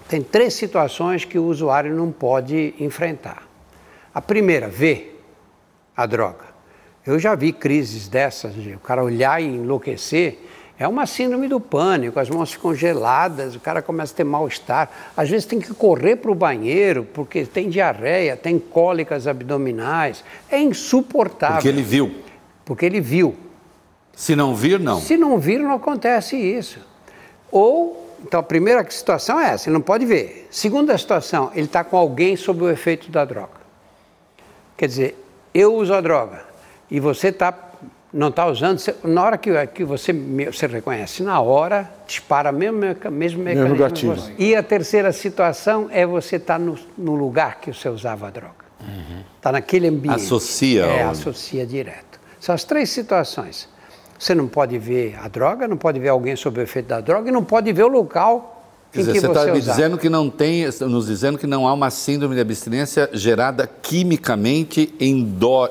tem três situações que o usuário não pode enfrentar. A primeira, ver a droga. Eu já vi crises dessas, de o cara olhar e enlouquecer. É uma síndrome do pânico, as mãos ficam geladas, o cara começa a ter mal-estar. Às vezes tem que correr para o banheiro porque tem diarreia, tem cólicas abdominais. É insuportável. Porque ele viu. Porque ele viu. Se não vir, não. Se não vir, não acontece isso. Ou então, a primeira situação é essa, ele não pode ver. Segunda situação, ele está com alguém sob o efeito da droga. Quer dizer, eu uso a droga e você tá, não está usando, na hora que, que você, você reconhece, na hora, dispara mesmo, mesmo mecanismo. Mesmo e a terceira situação é você estar tá no, no, lugar que você usava a droga. Está uhum. Tá naquele ambiente. Associa. É, associa direto. São as três situações. Você não pode ver a droga, não pode ver alguém sob o efeito da droga e não pode ver o local Quer dizer, você está me dizendo que não tem, nos dizendo que não há uma síndrome de abstinência gerada quimicamente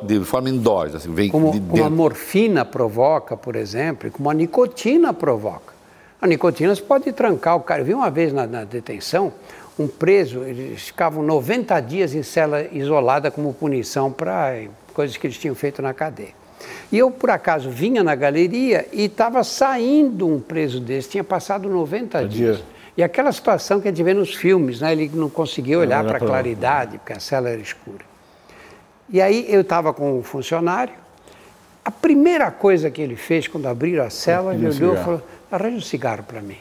de forma endógena, assim, vem como, de como a morfina provoca, por exemplo, como a nicotina provoca. A nicotina você pode trancar o cara. Eu vi uma vez na, na detenção um preso, eles ficavam 90 dias em cela isolada como punição para coisas que eles tinham feito na cadeia. E eu, por acaso, vinha na galeria e estava saindo um preso desse, tinha passado 90 dias. E aquela situação que a gente vê nos filmes, né? ele não conseguia olhar para a claridade, porque a cela era escura. E aí eu estava com um funcionário, a primeira coisa que ele fez quando abriram a cela, ele olhou e falou, arranja um cigarro para mim.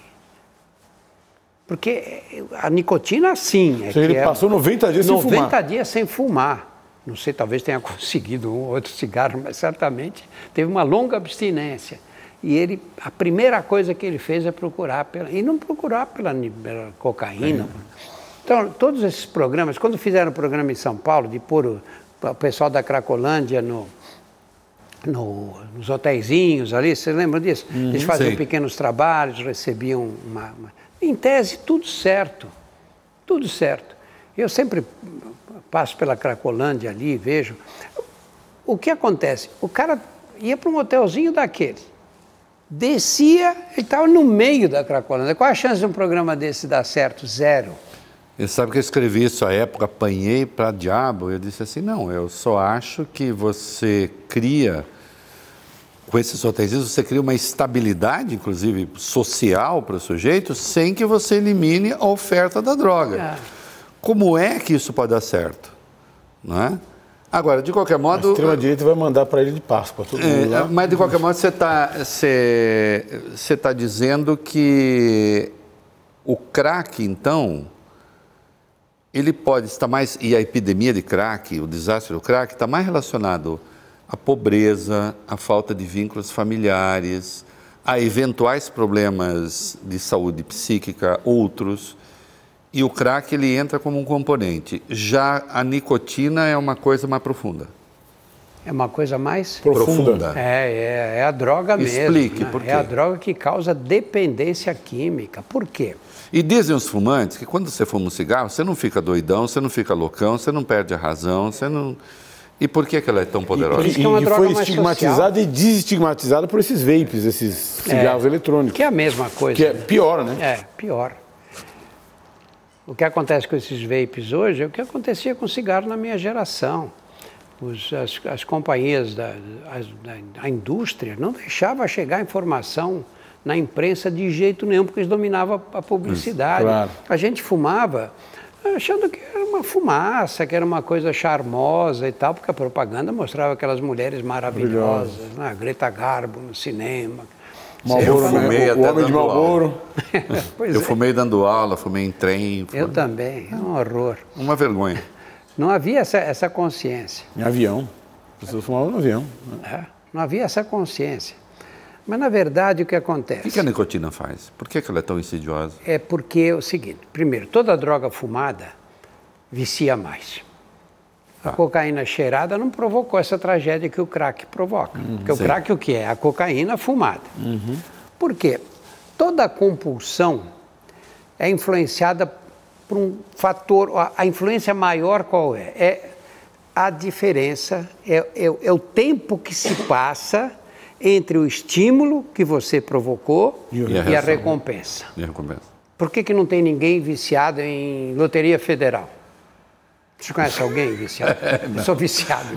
Porque a nicotina, sim. É ele passou 90 dias 90 sem fumar. 90 dias sem fumar. Não sei, talvez tenha conseguido um ou outro cigarro, mas certamente teve uma longa abstinência. E ele, a primeira coisa que ele fez é procurar pela, e não procurar pela, pela cocaína. É. Então, todos esses programas, quando fizeram o programa em São Paulo, de pôr o, o pessoal da Cracolândia no, no, nos hotéisinhos ali, vocês lembram disso? Uhum, Eles faziam sei. pequenos trabalhos, recebiam uma, uma. Em tese, tudo certo. Tudo certo. Eu sempre passo pela Cracolândia ali, vejo. O que acontece? O cara ia para um hotelzinho daqueles, descia, ele estava no meio da Cracolândia. Qual a chance de um programa desse dar certo? Zero. Você sabe que eu escrevi isso à época, apanhei para diabo. Eu disse assim: não, eu só acho que você cria, com esses hotéis, você cria uma estabilidade, inclusive social para o sujeito, sem que você elimine a oferta da droga. É. Como é que isso pode dar certo? Não é? Agora, de qualquer modo. A extrema-direita vai mandar para ele de Páscoa. Todo é. Mas, de qualquer modo, você está você, você tá dizendo que o crack, então, ele pode estar mais. E a epidemia de crack, o desastre do crack, está mais relacionado à pobreza, à falta de vínculos familiares, a eventuais problemas de saúde psíquica, outros e o crack ele entra como um componente. Já a nicotina é uma coisa mais profunda. É uma coisa mais profunda. É, é, é a droga Explique, mesmo. Explique, né? por quê? É a droga que causa dependência química. Por quê? E dizem os fumantes que quando você fuma um cigarro, você não fica doidão, você não fica loucão, você não perde a razão, você não. E por que, que ela é tão poderosa? E, e, é e foi estigmatizada e desestigmatizada por esses vapes, esses cigarros é, eletrônicos. Que é a mesma coisa. Que é pior, né? É, pior. O que acontece com esses vapes hoje é o que acontecia com cigarro na minha geração. Os, as, as, companhias da, as, da, indústria não deixavam chegar informação na imprensa de jeito nenhum, porque eles dominavam a publicidade. claro. A gente fumava achando que era uma fumaça, que era uma coisa charmosa e tal, porque a propaganda mostrava aquelas mulheres maravilhosas, né? Greta Garbo no cinema. Marlboro, Eu fumei né? o até homem de. Pois Eu é. fumei dando aula, fumei em trem. Eu foi também, é um horror. Uma vergonha. Não havia essa, essa consciência. Em avião. As pessoas fumavam no avião. né? Não havia essa consciência. Mas, na verdade, o que O acontece? que, que a nicotina faz? Por que, que ela é tão insidiosa? É porque é o seguinte: primeiro, toda droga fumada vicia mais. A cocaína cheirada não provocou essa tragédia que o crack provoca. porque o sim. crack o que é? A cocaína fumada. Por quê? Toda compulsão é influenciada por um fator. a- A influência maior qual é? É a diferença, é, é o- é o tempo que se passa entre o estímulo que você provocou E a e a recompensa. E a recompensa? Por que, que não tem ninguém viciado em loteria federal? Você conhece alguém viciado? Eu sou viciado.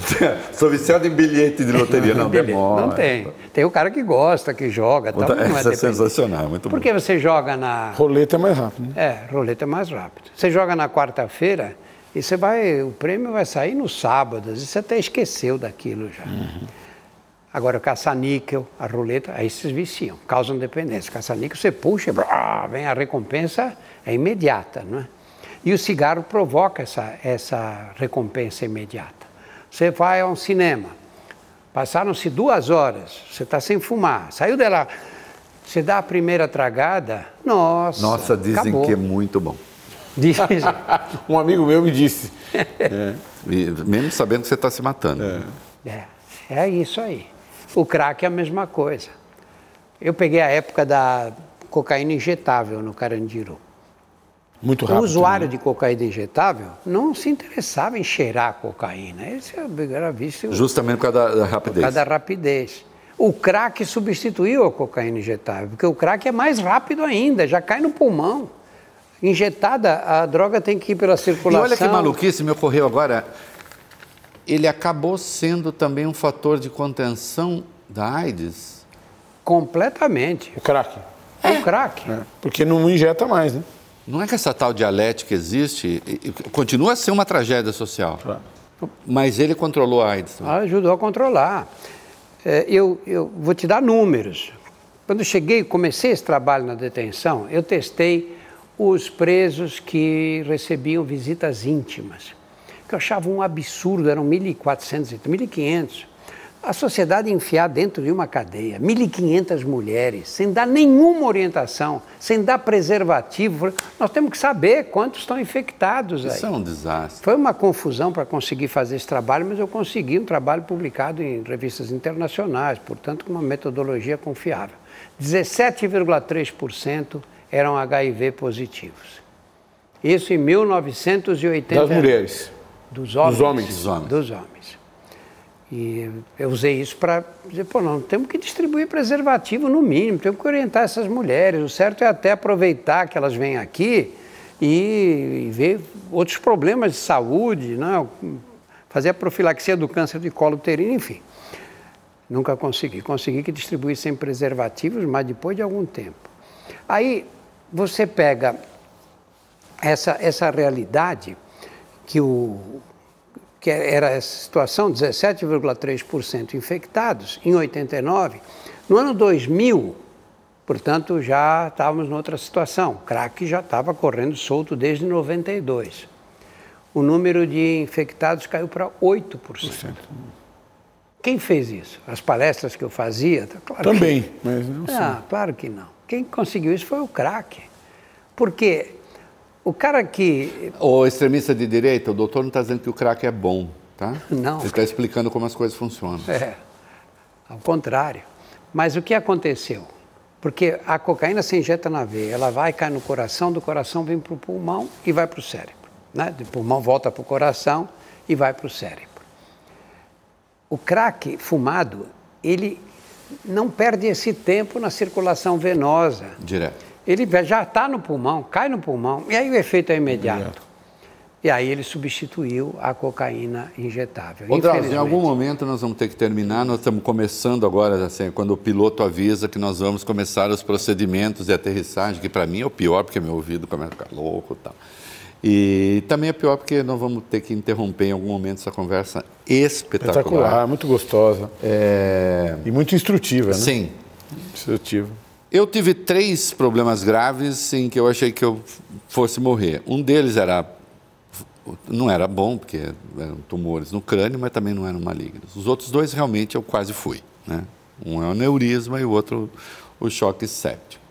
Sou viciado em bilhete de loteria. Não, Beleza, demora. Não tem. Tem o cara que gosta, que joga. Tal, mas não é Essa é sensacional, muito bom. Porque você joga na. Roleta é mais rápido. Né? É, roleta é mais rápido. Você joga na quarta-feira e você vai. O prêmio vai sair no sábado. Às vezes você até esqueceu daquilo já. Agora, caça-níquel, a roleta, aí vocês viciam, causam dependência. Caça-níquel, você puxa, brá, vem a recompensa, é imediata, não é? E o cigarro provoca essa, essa recompensa imediata. Você vai a um cinema, passaram-se duas horas, você está sem fumar, saiu dela, você dá a primeira tragada, nossa, Nossa, dizem acabou. que é muito bom. Dizem. Um amigo meu me disse. E mesmo sabendo que você está se matando. É, é isso aí. O crack é a mesma coisa. Eu peguei a época da cocaína injetável no Carandiru. Muito O rápido. usuário de cocaína injetável não se interessava em cheirar a cocaína. Esse era visto Justamente por causa da, da por rapidez. causa da rapidez. O crack substituiu a cocaína injetável, porque o crack é mais rápido ainda, já cai no pulmão. Injetada, a droga tem que ir pela E circulação. olha que maluquice me ocorreu agora. Ele acabou sendo também um fator de contenção da AIDS. Completamente. O crack. É o crack. É, Porque não injeta mais, né? Não é que essa tal dialética existe, continua a ser uma tragédia social. Mas ele controlou a AIDS. também. Ajudou a controlar. É, eu, eu vou te dar números. Quando cheguei, comecei esse trabalho na detenção, eu testei os presos que recebiam visitas íntimas, que eu achava um absurdo, eram 1.400, 1.500. A sociedade enfiar dentro de uma cadeia 1.500 mulheres, sem dar nenhuma orientação, sem dar preservativo. Nós temos que saber quantos estão infectados aí. Isso é um desastre. Foi uma confusão para conseguir fazer esse trabalho, mas eu consegui um trabalho publicado em revistas internacionais, portanto, com uma metodologia confiável. 17,3% eram HIV positivos. Isso em 1980. Das mulheres. Dos homens. Dos homens. Dos homens. Dos homens. E eu usei isso para dizer, pô, não, temos que distribuir preservativo no mínimo, temos que orientar essas mulheres. O certo é até aproveitar que elas vêm aqui e, e ver outros problemas de saúde, né? fazer a profilaxia do câncer de colo uterino, enfim. Nunca consegui. Consegui que distribuíssem preservativos, mas depois de algum tempo. Aí você pega essa, essa realidade que, o, que era essa situação, 17,3% infectados em 89. No ano 2000, portanto, já estávamos noutra situação. Crack já estava correndo solto desde 92. O número de infectados caiu para 8%. Quem fez isso? As palestras que eu fazia? Tá Claro que- Também, mas não sei. ah, claro que não. Quem conseguiu isso foi o crack. Porque o cara que. O extremista de direita, o doutor não está dizendo que o crack é bom, tá? Não. Ele está explicando como as coisas funcionam. É, ao contrário. Mas o que aconteceu? Porque a cocaína se injeta na veia, ela vai, cai no coração, do coração vem para o pulmão e vai para o cérebro. Né? Do pulmão volta para o coração e vai para o cérebro. O crack fumado, ele não perde esse tempo na circulação venosa. Direto. Ele já está no pulmão, cai no pulmão, e aí o efeito é imediato. E aí ele substituiu a cocaína injetável. Ô, Drauzio, em algum momento nós vamos ter que terminar, nós estamos começando agora, assim, quando o piloto avisa que nós vamos começar os procedimentos de aterrissagem, que para mim é o pior, porque meu ouvido começa a ficar louco e tal. E também é pior porque nós vamos ter que interromper em algum momento essa conversa espetacular. Espetacular, muito gostosa. É... E muito instrutiva, né? Sim. Instrutiva. Eu tive três problemas graves em que eu achei que eu fosse morrer. Um deles era não era bom, porque eram tumores no crânio, mas também não eram malignos. Os outros dois realmente eu quase fui. Né? Um é o neurisma e o outro o choque séptico.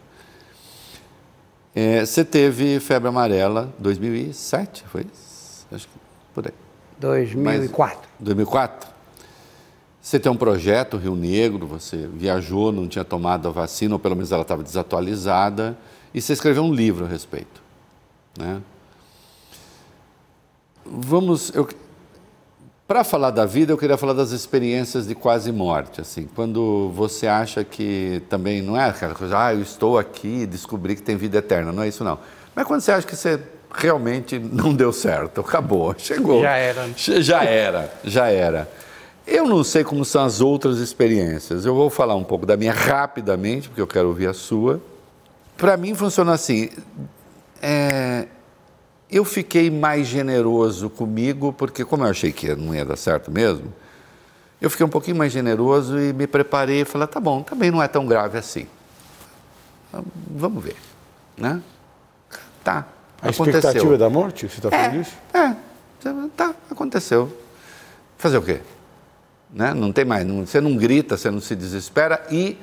É, você teve febre amarela 2007, foi isso? Acho que por aí. 2004. Mas, 2004? Você tem um projeto, Rio Negro, você viajou, não tinha tomado a vacina, ou pelo menos ela estava desatualizada, e você escreveu um livro a respeito. Né? Vamos. Para falar da vida, eu queria falar das experiências de quase morte. Assim, quando você acha que também não é aquela coisa, ah, eu estou aqui e descobri que tem vida eterna. Não é isso, não. Mas quando você acha que você realmente não deu certo, acabou, chegou. Já era. Já era, já era. Eu não sei como são as outras experiências. Eu vou falar um pouco da minha rapidamente, porque eu quero ouvir a sua. Para mim funciona assim. É, eu fiquei mais generoso comigo, porque como eu achei que não ia dar certo mesmo, eu fiquei um pouquinho mais generoso e me preparei e falei, tá bom, também não é tão grave assim. Vamos ver, né? Tá, A aconteceu. expectativa da morte, você está falando é, isso? É, tá, aconteceu. Fazer o quê? Né? Não tem mais, não, você não grita, você não se desespera e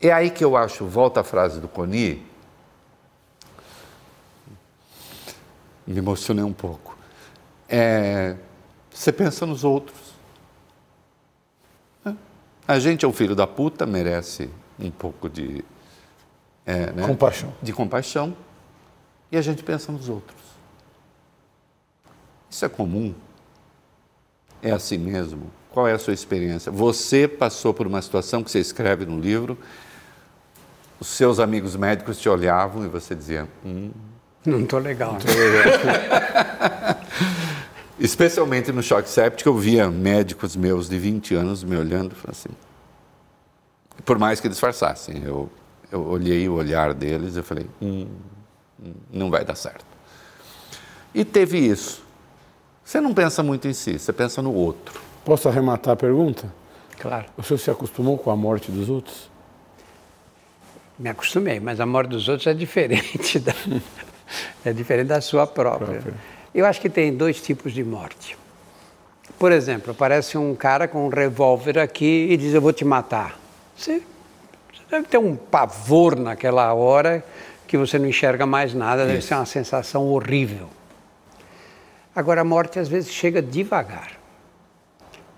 é aí que eu acho, volta a frase do Coni, me emocionei um pouco. É, você pensa nos outros. É. A gente é um filho da puta, merece um pouco de é, né? compaixão. De compaixão. E a gente pensa nos outros. Isso é comum. É assim mesmo. Qual é a sua experiência? Você passou por uma situação que você escreve no livro, os seus amigos médicos te olhavam e você dizia: hum, não estou legal. Não tô legal. Especialmente no choque séptico, eu via médicos meus de 20 anos me olhando e assim. Por mais que disfarçassem, eu, eu olhei o olhar deles e falei: hum, hum, não vai dar certo. E teve isso. Você não pensa muito em si, você pensa no outro. Posso arrematar a pergunta? Claro. O senhor se acostumou com a morte dos outros? Me acostumei, mas a morte dos outros é diferente da, é diferente da sua própria. própria. Eu acho que tem dois tipos de morte. Por exemplo, aparece um cara com um revólver aqui e diz: Eu vou te matar. Você, você deve ter um pavor naquela hora que você não enxerga mais nada, deve Isso. ser uma sensação horrível. Agora, a morte às vezes chega devagar.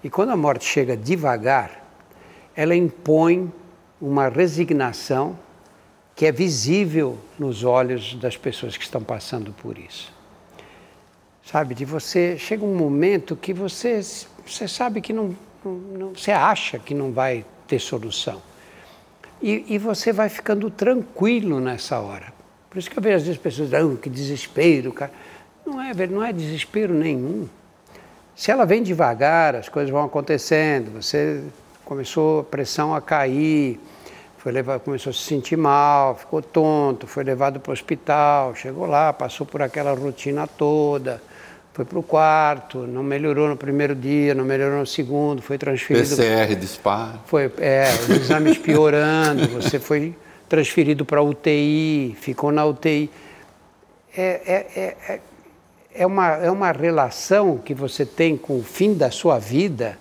E quando a morte chega devagar, ela impõe uma resignação que é visível nos olhos das pessoas que estão passando por isso. Sabe, de você chega um momento que você você sabe que não, não você acha que não vai ter solução. E, e, você vai ficando tranquilo nessa hora. Por isso que eu vejo às vezes pessoas dizendo, oh, que desespero, cara. Não é, não é desespero nenhum. Se ela vem devagar, as coisas vão acontecendo, você começou a pressão a cair, foi levado, começou a se sentir mal, ficou tonto, foi levado para o hospital, chegou lá, passou por aquela rotina toda, foi para o quarto, não melhorou no primeiro dia, não melhorou no segundo, foi transferido. PCR disparo. Foi, é, os exames piorando, você foi transferido para UTI, ficou na UTI. É, é, é, é, é, uma, é uma relação que você tem com o fim da sua vida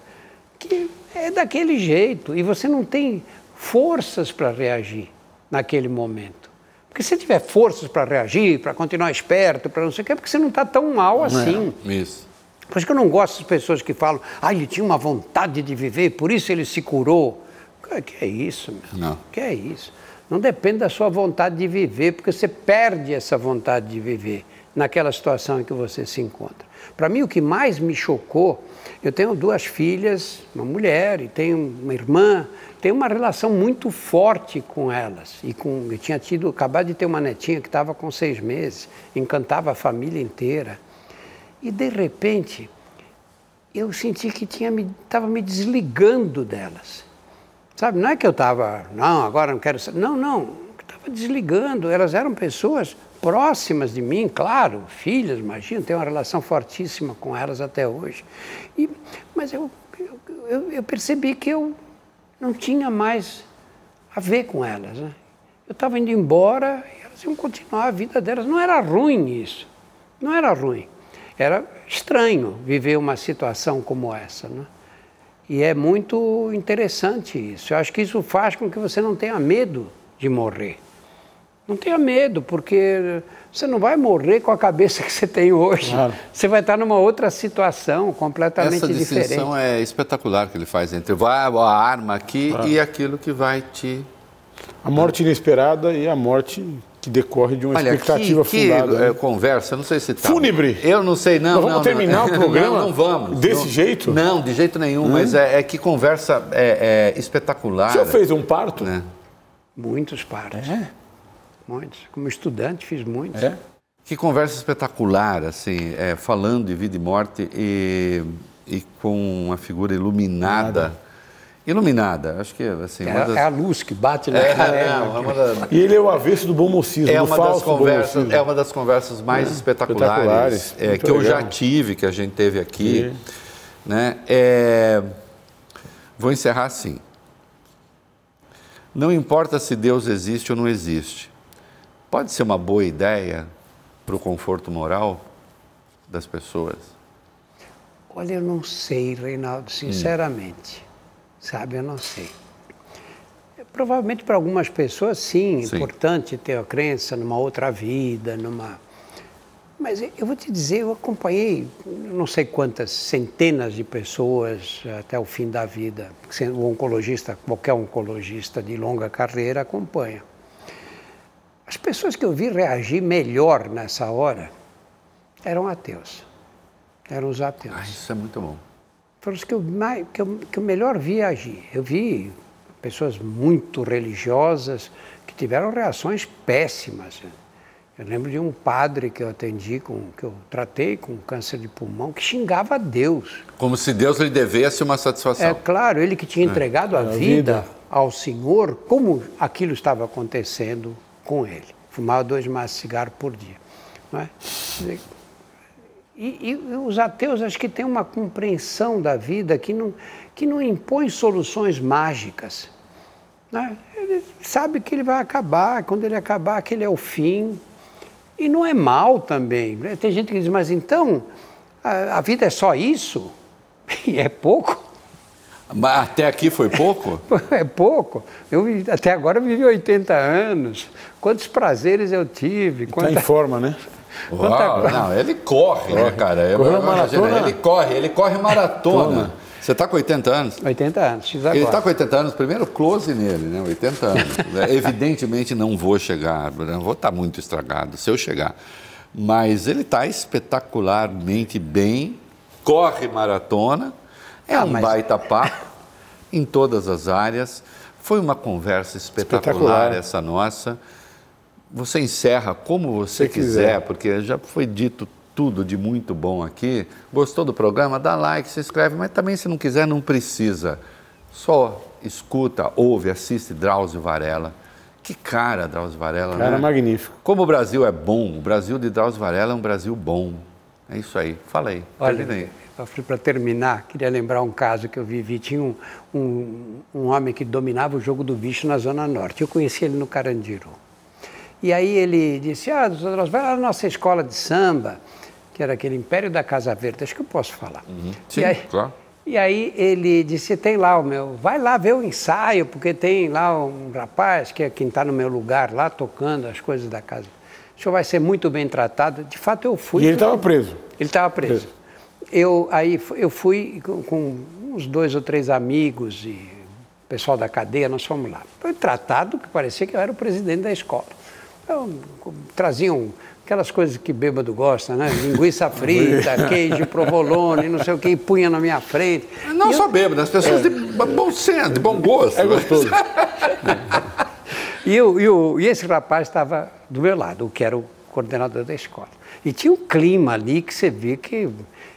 que é daquele jeito e você não tem forças para reagir naquele momento. Porque se tiver forças para reagir, para continuar esperto, para não sei o quê, é porque você não está tão mal assim. É, isso. Por isso que eu não gosto das pessoas que falam, ah, ele tinha uma vontade de viver, por isso ele se curou. Que é isso, meu? Não. Que é isso? Não depende da sua vontade de viver, porque você perde essa vontade de viver. Naquela situação em que você se encontra. Para mim, o que mais me chocou, eu tenho duas filhas, uma mulher e tenho uma irmã, tenho uma relação muito forte com elas. E com, eu tinha tido, acabado de ter uma netinha que estava com seis meses, encantava a família inteira. E de repente, eu senti que estava me, tava me desligando delas. Sabe, não é que eu estava, não, agora não quero. Não, não, estava desligando. Elas eram pessoas próximas de mim, claro, filhas, imagina, tenho uma relação fortíssima com elas até hoje. E, mas eu, eu, eu percebi que eu não tinha mais a ver com elas. Né? Eu estava indo embora e elas iam continuar a vida delas. Não era ruim isso, não era ruim. Era estranho viver uma situação como essa. Né? E é muito interessante isso. Eu acho que isso faz com que você não tenha medo de morrer. Não tenha medo, porque você não vai morrer com a cabeça que você tem hoje. Claro. Você vai estar numa outra situação completamente diferente. Essa distinção é espetacular que ele faz entre a arma aqui claro. e aquilo que vai te... A morte inesperada e a morte que decorre de uma Olha, expectativa que, fundada. Que, é, conversa, não sei se tá. Fúnebre. Eu não sei, não. Nós vamos não, terminar não. o programa? Não, não vamos. Desse não, jeito? Não, de jeito nenhum. Hum? Mas é, é, que conversa é, é espetacular. O senhor fez um parto? Né? Muitos partos. É? Muitos. Como estudante fiz muitos. É? Que conversa espetacular, assim, é, falando de vida e morte e, e com uma figura iluminada. Nada. Iluminada, acho que assim. É, das... é, a luz que bate na é, cara. É, é E ele é o avesso do bom mocismo, é uma das conversas, É uma das conversas mais é, espetaculares, espetaculares é, que legal. eu já tive, que a gente teve aqui. Né? É, vou encerrar assim. Não importa se Deus existe ou não existe. Pode ser uma boa ideia para o conforto moral das pessoas? Olha, eu não sei, Reinaldo, sinceramente. Hum. Sabe, eu não sei. Provavelmente para algumas pessoas, sim, sim, importante ter a crença numa outra vida, numa. Mas eu vou te dizer, eu acompanhei não sei quantas centenas de pessoas até o fim da vida. O oncologista, qualquer oncologista de longa carreira acompanha. As pessoas que eu vi reagir melhor nessa hora eram ateus. Eram os ateus. Ah, isso é muito bom. Foram os que eu, mais, que eu, que eu melhor vi agir. Eu vi pessoas muito religiosas que tiveram reações péssimas. Eu lembro de um padre que eu atendi, com, que eu tratei com câncer de pulmão, que xingava a Deus. Como se Deus lhe devesse uma satisfação. É claro, ele que tinha é. entregado é. a, vida, vida ao Senhor, como aquilo estava acontecendo com ele. Fumava dois maços de cigarro por dia. É? E, e, os ateus acho que têm uma compreensão da vida que não, que não impõe soluções mágicas. Né? Ele sabe que ele vai acabar, quando ele acabar, aquele é o fim. E não é mal também. Né? Tem gente que diz, mas então a, a vida é só isso? E é pouco. Mas até aqui foi pouco? é pouco. Eu até agora eu vivi 80 anos. Quantos prazeres eu tive. Está quanta... em forma, né? Uau, não, ele corre, né, cara? Correu maratona? Ele corre, ele corre maratona. Você está com 80 anos? 80 anos, fiz agora. Ele está com 80 anos, primeiro close nele, né? 80 anos. Evidentemente não vou chegar, não vou estar tá muito estragado se eu chegar. Mas ele está espetacularmente bem, corre maratona, é ah, um mas... baita papo em todas as áreas. Foi uma conversa espetacular, espetacular. essa nossa. Você encerra como você quiser, quiser, porque já foi dito tudo de muito bom aqui. Gostou do programa? Dá like, se inscreve, mas também se não quiser, não precisa. Só escuta, ouve, assiste Drauzio Varela. Que cara, Drauzio Varela, Cara né? magnífico. Como o Brasil é bom, o Brasil de Drauzio Varela é um Brasil bom. É isso aí. Falei. Olha, para terminar, queria lembrar um caso que eu vivi. Tinha um, um, um homem que dominava o jogo do bicho na Zona Norte. Eu conheci ele no Carandiru. E aí ele disse, ah, doutor vai lá na nossa escola de samba, que era aquele Império da Casa Verde, acho que eu posso falar. Uhum. Sim, e aí, claro. E aí ele disse, tem lá o meu, vai lá ver o ensaio, porque tem lá um rapaz que é quem está no meu lugar lá tocando as coisas da casa. O senhor vai ser muito bem tratado. De fato eu fui. E ele estava preso? Ele estava preso. preso. Eu, aí eu fui com, com uns dois ou três amigos e pessoal da cadeia, nós fomos lá. Foi tratado que parecia que eu era o presidente da escola. Eu, traziam aquelas coisas que bêbado gosta, né? Linguiça frita, queijo, provolone, não sei o que, e punha na minha frente. Não e só eu... bêbado, as pessoas é. de bom senso, de bom gosto. É gostoso. e, eu, eu, e esse rapaz estava do meu lado, o que era o coordenador da escola. E tinha um clima ali que você vê que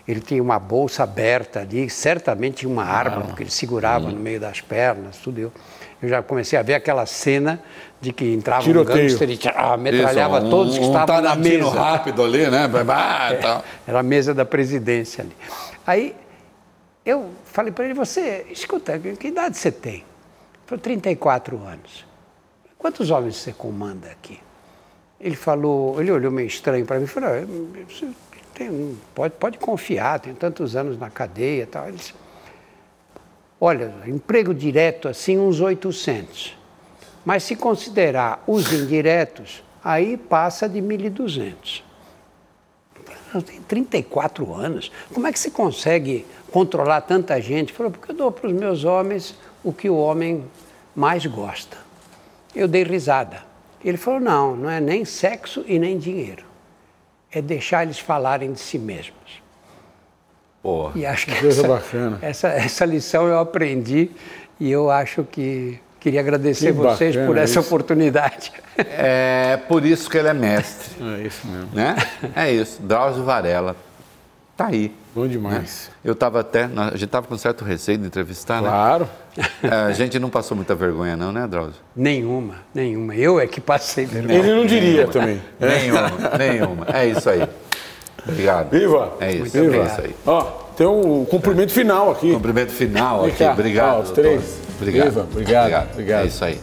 ele tinha uma bolsa aberta ali, certamente tinha uma arma, ah, porque ele segurava hum. no meio das pernas, tudo. Eu, eu já comecei a ver aquela cena de que entrava Tiroteio. um gangster e ah, metralhava Isso, um, todos que um estavam na mesa. rápido ali, né? Ah, é, tá. Era a mesa da presidência ali. Aí eu falei para ele, você, escuta, que idade você tem? Ele falou, 34 anos. Quantos homens você comanda aqui? Ele falou, ele olhou meio estranho para mim e falou, ah, tem, pode, pode confiar, tem tantos anos na cadeia tal. Olha, emprego direto assim, uns 800. Mas se considerar os indiretos, aí passa de 1.200. Eu tenho 34 anos. Como é que você consegue controlar tanta gente? Falou, porque eu dou para os meus homens o que o homem mais gosta. Eu dei risada. Ele falou, não, não é nem sexo e nem dinheiro. É deixar eles falarem de si mesmos. Porra, e acho que coisa essa, bacana. Essa, essa lição eu aprendi e eu acho que Queria agradecer que vocês por essa isso. oportunidade. É por isso que ele é mestre. É isso mesmo. Né? É isso. Drauzio Varela. Tá aí. Bom demais. Né? Eu estava até. A gente estava com certo receio de entrevistar, claro. né? Claro. É, a gente não passou muita vergonha, não, né, Drauzio? Nenhuma, nenhuma. Eu é que passei vergonha. Ele não diria também. Nenhuma, nenhuma. É isso aí. Obrigado. Viva! É isso, Viva. é isso aí. Ó, tem um cumprimento final aqui. Cumprimento final aqui. Obrigado. Ó, os três. Obrigado. Viva, obrigado, obrigado. É isso aí.